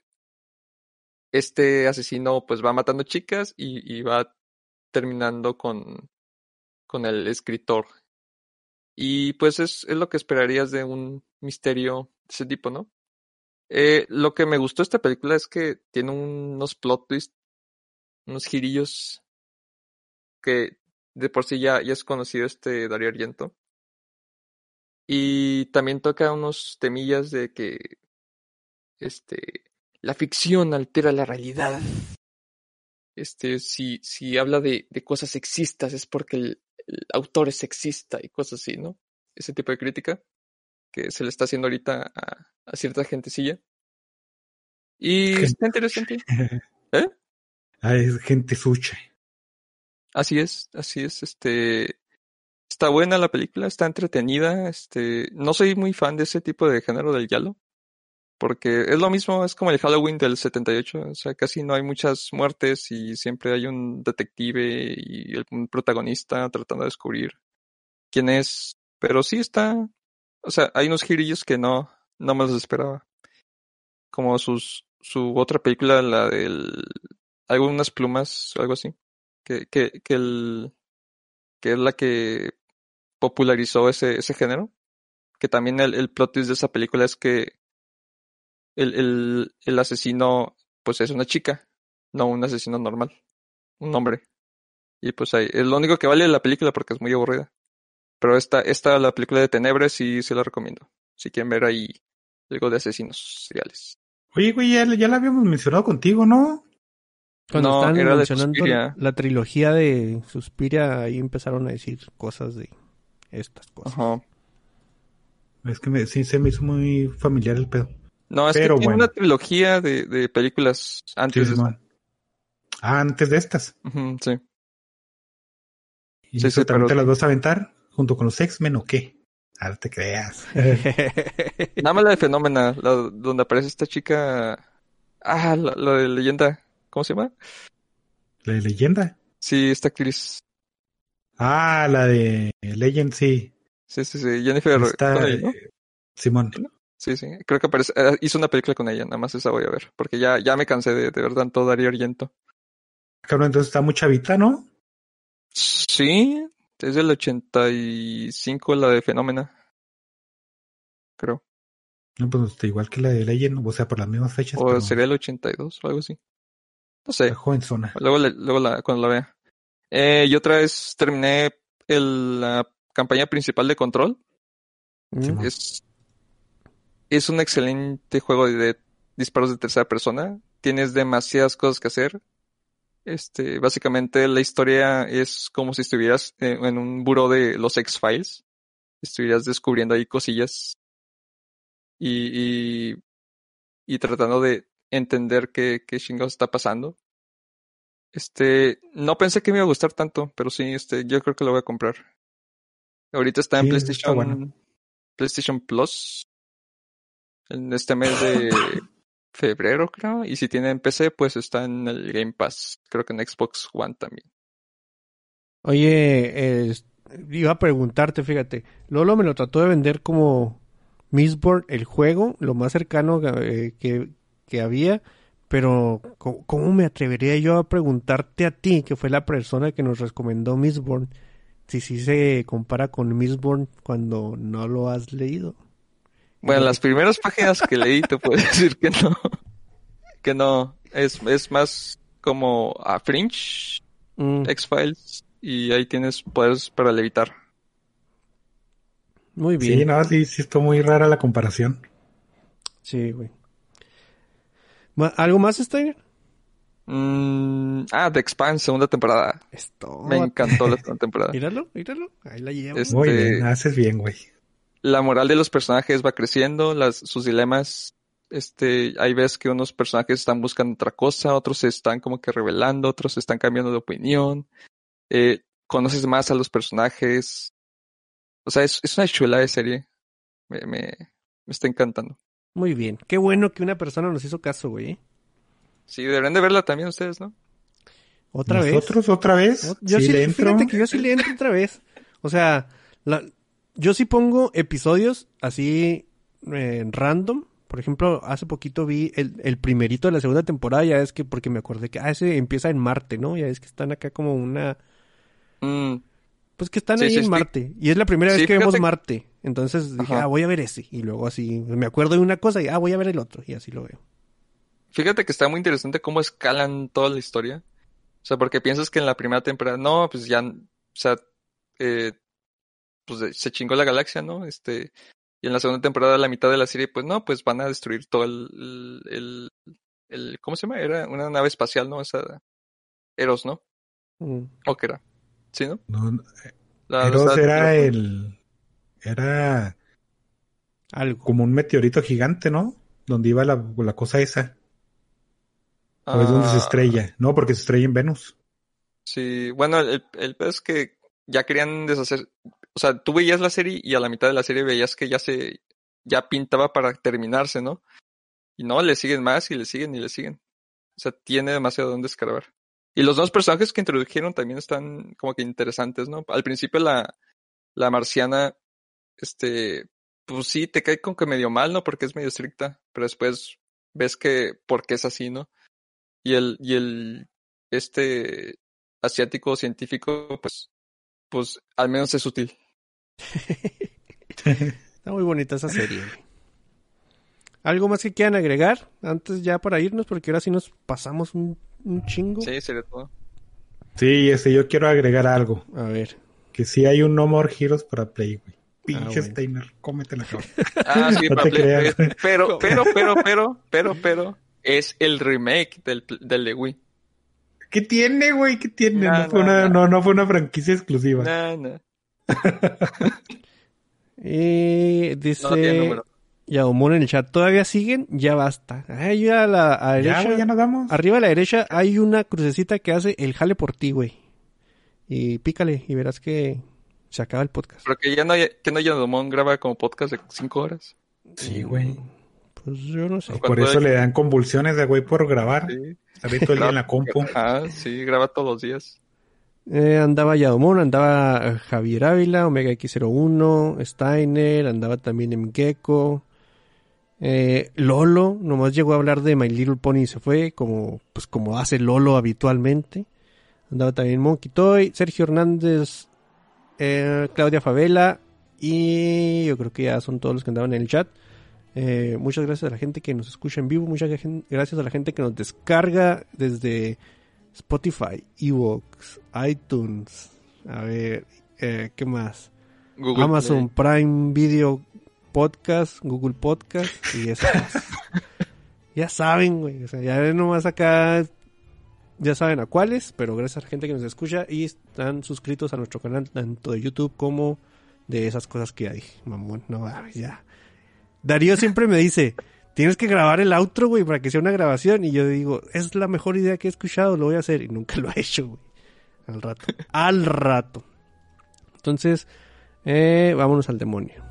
este asesino pues va matando chicas y, va terminando con, con el escritor. Y pues es, es lo que esperarías de un misterio de ese tipo, ¿no? Eh, lo que me gustó de esta película es que tiene unos plot twists, unos girillos que de por sí ya, ya es conocido este Darío Argento. Y también toca unos temillas de que este la ficción altera la realidad. Este, si, si habla de, de cosas sexistas es porque el, el autor es sexista y cosas así, ¿no? Ese tipo de crítica que se le está haciendo ahorita a, a cierta gentecilla. Y Gente. está interesante. Ah, es gente sucha. Así es, así es, este está buena la película, está entretenida, este no soy muy fan de ese tipo de género del giallo, porque es lo mismo, es como el Halloween del 78, o sea, casi no hay muchas muertes y siempre hay un detective y el, protagonista tratando de descubrir quién es, pero sí está, o sea, hay unos girillos que no no me los esperaba. Como sus su otra película la del algunas plumas algo así que, que, que, el, que es la que popularizó ese, ese género. Que también el, el plot twist de esa película es que el, el, el asesino pues es una chica, no un asesino normal, un hombre. Y pues ahí, es lo único que vale la película porque es muy aburrida. Pero esta, esta la película de Tenebres sí se la recomiendo. Si quieren ver ahí algo de asesinos seriales. Oye, güey, ya, ya la habíamos mencionado contigo, ¿no? Cuando No, estaban era mencionando la trilogía de Suspiria, ahí empezaron a decir cosas de estas cosas. Ajá. Es que me, sí se me hizo muy familiar el pedo. No, es Pero que tiene bueno. una trilogía de, de películas Sí, antes de Simón. Ah, antes de estas. Sí. ¿Y Sí, eso sí, también pero- te las vas a aventar junto con los X-Men o qué? Ahora te creas. Nada más la de Fenómena, la donde aparece esta chica. Ah, la, la de leyenda. ¿Cómo se llama? La de leyenda. Sí, esta actriz. Ah, la de Legend, sí. Sí, sí, sí. Jennifer Está, Connelly, ¿no? eh, Simón. Sí, sí. Creo que aparece. eh, hizo una película con ella, nada más esa voy a ver. Porque ya, ya me cansé de, de ver tanto Darío Argento. Cabrón, entonces está muy chavita, ¿no? Sí, es del 85 la de Fenómena. Creo. No, pues está igual que la de Legend, o sea, por las mismas fechas. O pero sería el 82 o algo así. No sé. está joven zona. Luego, le- luego la, cuando la vea. Eh, y otra vez terminé el, la campaña principal de Control. Es, es un excelente juego de, de disparos de tercera persona. Tienes demasiadas cosas que hacer. Este, básicamente la historia es como si estuvieras eh, en un buró de los X-Files. Estuvieras descubriendo ahí cosillas y, y, y tratando de entender qué, qué chingados está pasando. Este, no pensé que me iba a gustar tanto, pero sí, este, yo creo que lo voy a comprar. Ahorita está en Sí, está PlayStation, bueno. PlayStation Plus. En este mes de febrero, creo. Y si tiene en PC, pues está en el Game Pass. Creo que en Xbox One también. Oye, eh, iba a preguntarte, fíjate. Lolo me lo trató de vender como Mistborn, el juego, lo más cercano eh, que, que había. Pero, ¿cómo, cómo me atrevería yo a preguntarte a ti, que fue la persona que nos recomendó Mistborn, si sí se compara con Mistborn cuando no lo has leído? Bueno, las primeras páginas que leí te puedo decir que no. Que no. Es, es más como a Fringe, Mm, X-Files. Y ahí tienes poderes para levitar. muy bien. Sí, no, sí, sí, está muy rara la comparación. Sí, güey. ¿Algo más, Steiner? Mm, ah, The Expanse, segunda temporada. Esto. Me encantó la segunda temporada. Míralo, míralo. Ahí la llevo. Es- Muy Este- bien, haces bien, güey. La moral de los personajes va creciendo, las, sus dilemas. Este, hay veces que unos personajes están buscando otra cosa, otros se están como que revelando, otros se están cambiando de opinión. Eh, conoces más a los personajes. O sea, es, es una chula de serie. Me, me, me está encantando. Muy bien. Qué bueno que una persona nos hizo caso, güey. ¿eh? Sí, deberían de verla también ustedes, ¿no? Otra vez. ¿Nosotros otra vez? Yo sí, le entro. fíjate que yo sí le entro otra vez. O sea, la- yo sí pongo episodios así eh, random. Por ejemplo, hace poquito vi el, el primerito de la segunda temporada, ya es que porque me acordé que ah, ese empieza en Marte, ¿no? Ya es que están acá como una... Mm, Pues que están Sí, ahí sí, en sí. Marte. Y es la primera Sí, vez que vemos Marte. Entonces dije, Ajá. ah, voy a ver ese. Y luego así, me acuerdo de una cosa y, ah, voy a ver el otro. Y así lo veo. Fíjate que está muy interesante cómo escalan toda la historia. O sea, porque piensas que en la primera temporada, no, pues ya, o sea, eh, pues se chingó la galaxia, ¿no? Este, y en la segunda temporada, la mitad de la serie, pues no, pues van a destruir todo el, el, el, el- ¿cómo se llama? Era una nave espacial, ¿no? Esa, Eros, ¿no? Mm. ¿O qué era? ¿Sí, no? No, La- Eros la- era la- el... Era Algo. como un meteorito gigante, ¿no? Donde iba la, la cosa esa. O es donde se Ah, estrella. No, porque se estrella en Venus. Sí, bueno, el, el es que ya querían deshacer, o sea, tú veías la serie y a la mitad de la serie veías que ya se, ya pintaba para terminarse, ¿no? Y no, le siguen más y le siguen y le siguen. O sea, tiene demasiado donde escarbar. Y los dos personajes que introdujeron también están como que interesantes, ¿no? Al principio la, la marciana, este, pues sí, te cae como que medio mal, ¿no? Porque es medio estricta, pero después ves que, porque es así, ¿no? Y el, y el, este, asiático científico, pues, pues al menos es útil. Está muy bonita esa serie. güey. ¿Algo más que quieran agregar antes ya para irnos? Porque ahora sí nos pasamos un, un chingo. Sí, sería todo. Sí, este, yo quiero agregar algo. A ver. Que sí hay un No More Heroes para Play, güey. Pinche. Steiner, cómete la cabeza. Ah, sí, No pero, pero, pero, pero, pero, pero, es el remake del, del de Wii. ¿Qué tiene, güey? ¿Qué tiene? No, No, fue no, una, no. no, no fue una franquicia exclusiva. Nah, nah. Y dice... No tiene número. Yaomón en el chat. ¿Todavía siguen? Ya basta. Ahí a la a Ya, derecha. güey, ya nos vamos. Arriba a la derecha hay una crucecita que hace el jale por ti, güey. Y pícale y verás que se acaba el podcast. Pero que ya no hay, que no Yanomón graba como podcast de 5 horas. Sí, güey. Pues yo no sé. Por eso hay- le dan convulsiones de güey por grabar. Sí. Está bien todo el día en la compu. Ah, sí, graba todos los días. Eh, andaba Yadomón, andaba Javier Ávila, Omega X01, Steiner, andaba también Mgecko. Eh, Lolo, nomás llegó a hablar de My Little Pony y se fue, como, pues como hace Lolo habitualmente. Andaba también Monkey Toy, Sergio Hernández, eh, Claudia Favela y yo creo que ya son todos los que andaban en el chat. Eh, muchas gracias a la gente que nos escucha en vivo, muchas gracias a la gente que nos descarga desde Spotify, Evox, iTunes, a ver, eh, ¿qué más? Google Amazon Prime Video Podcast, Google Podcast y cosas. ya saben, güey, o sea, ya nomás acá ya saben a cuáles, pero gracias a la gente que nos escucha y están suscritos a nuestro canal tanto de YouTube como de esas cosas que dije. Mamón, no mames, ya. Darío siempre me dice, tienes que grabar el outro, güey, para que sea una grabación. Y yo digo, es la mejor idea que he escuchado, lo voy a hacer. Y nunca lo he hecho, güey. Al rato. Al rato. Entonces, eh, vámonos al demonio.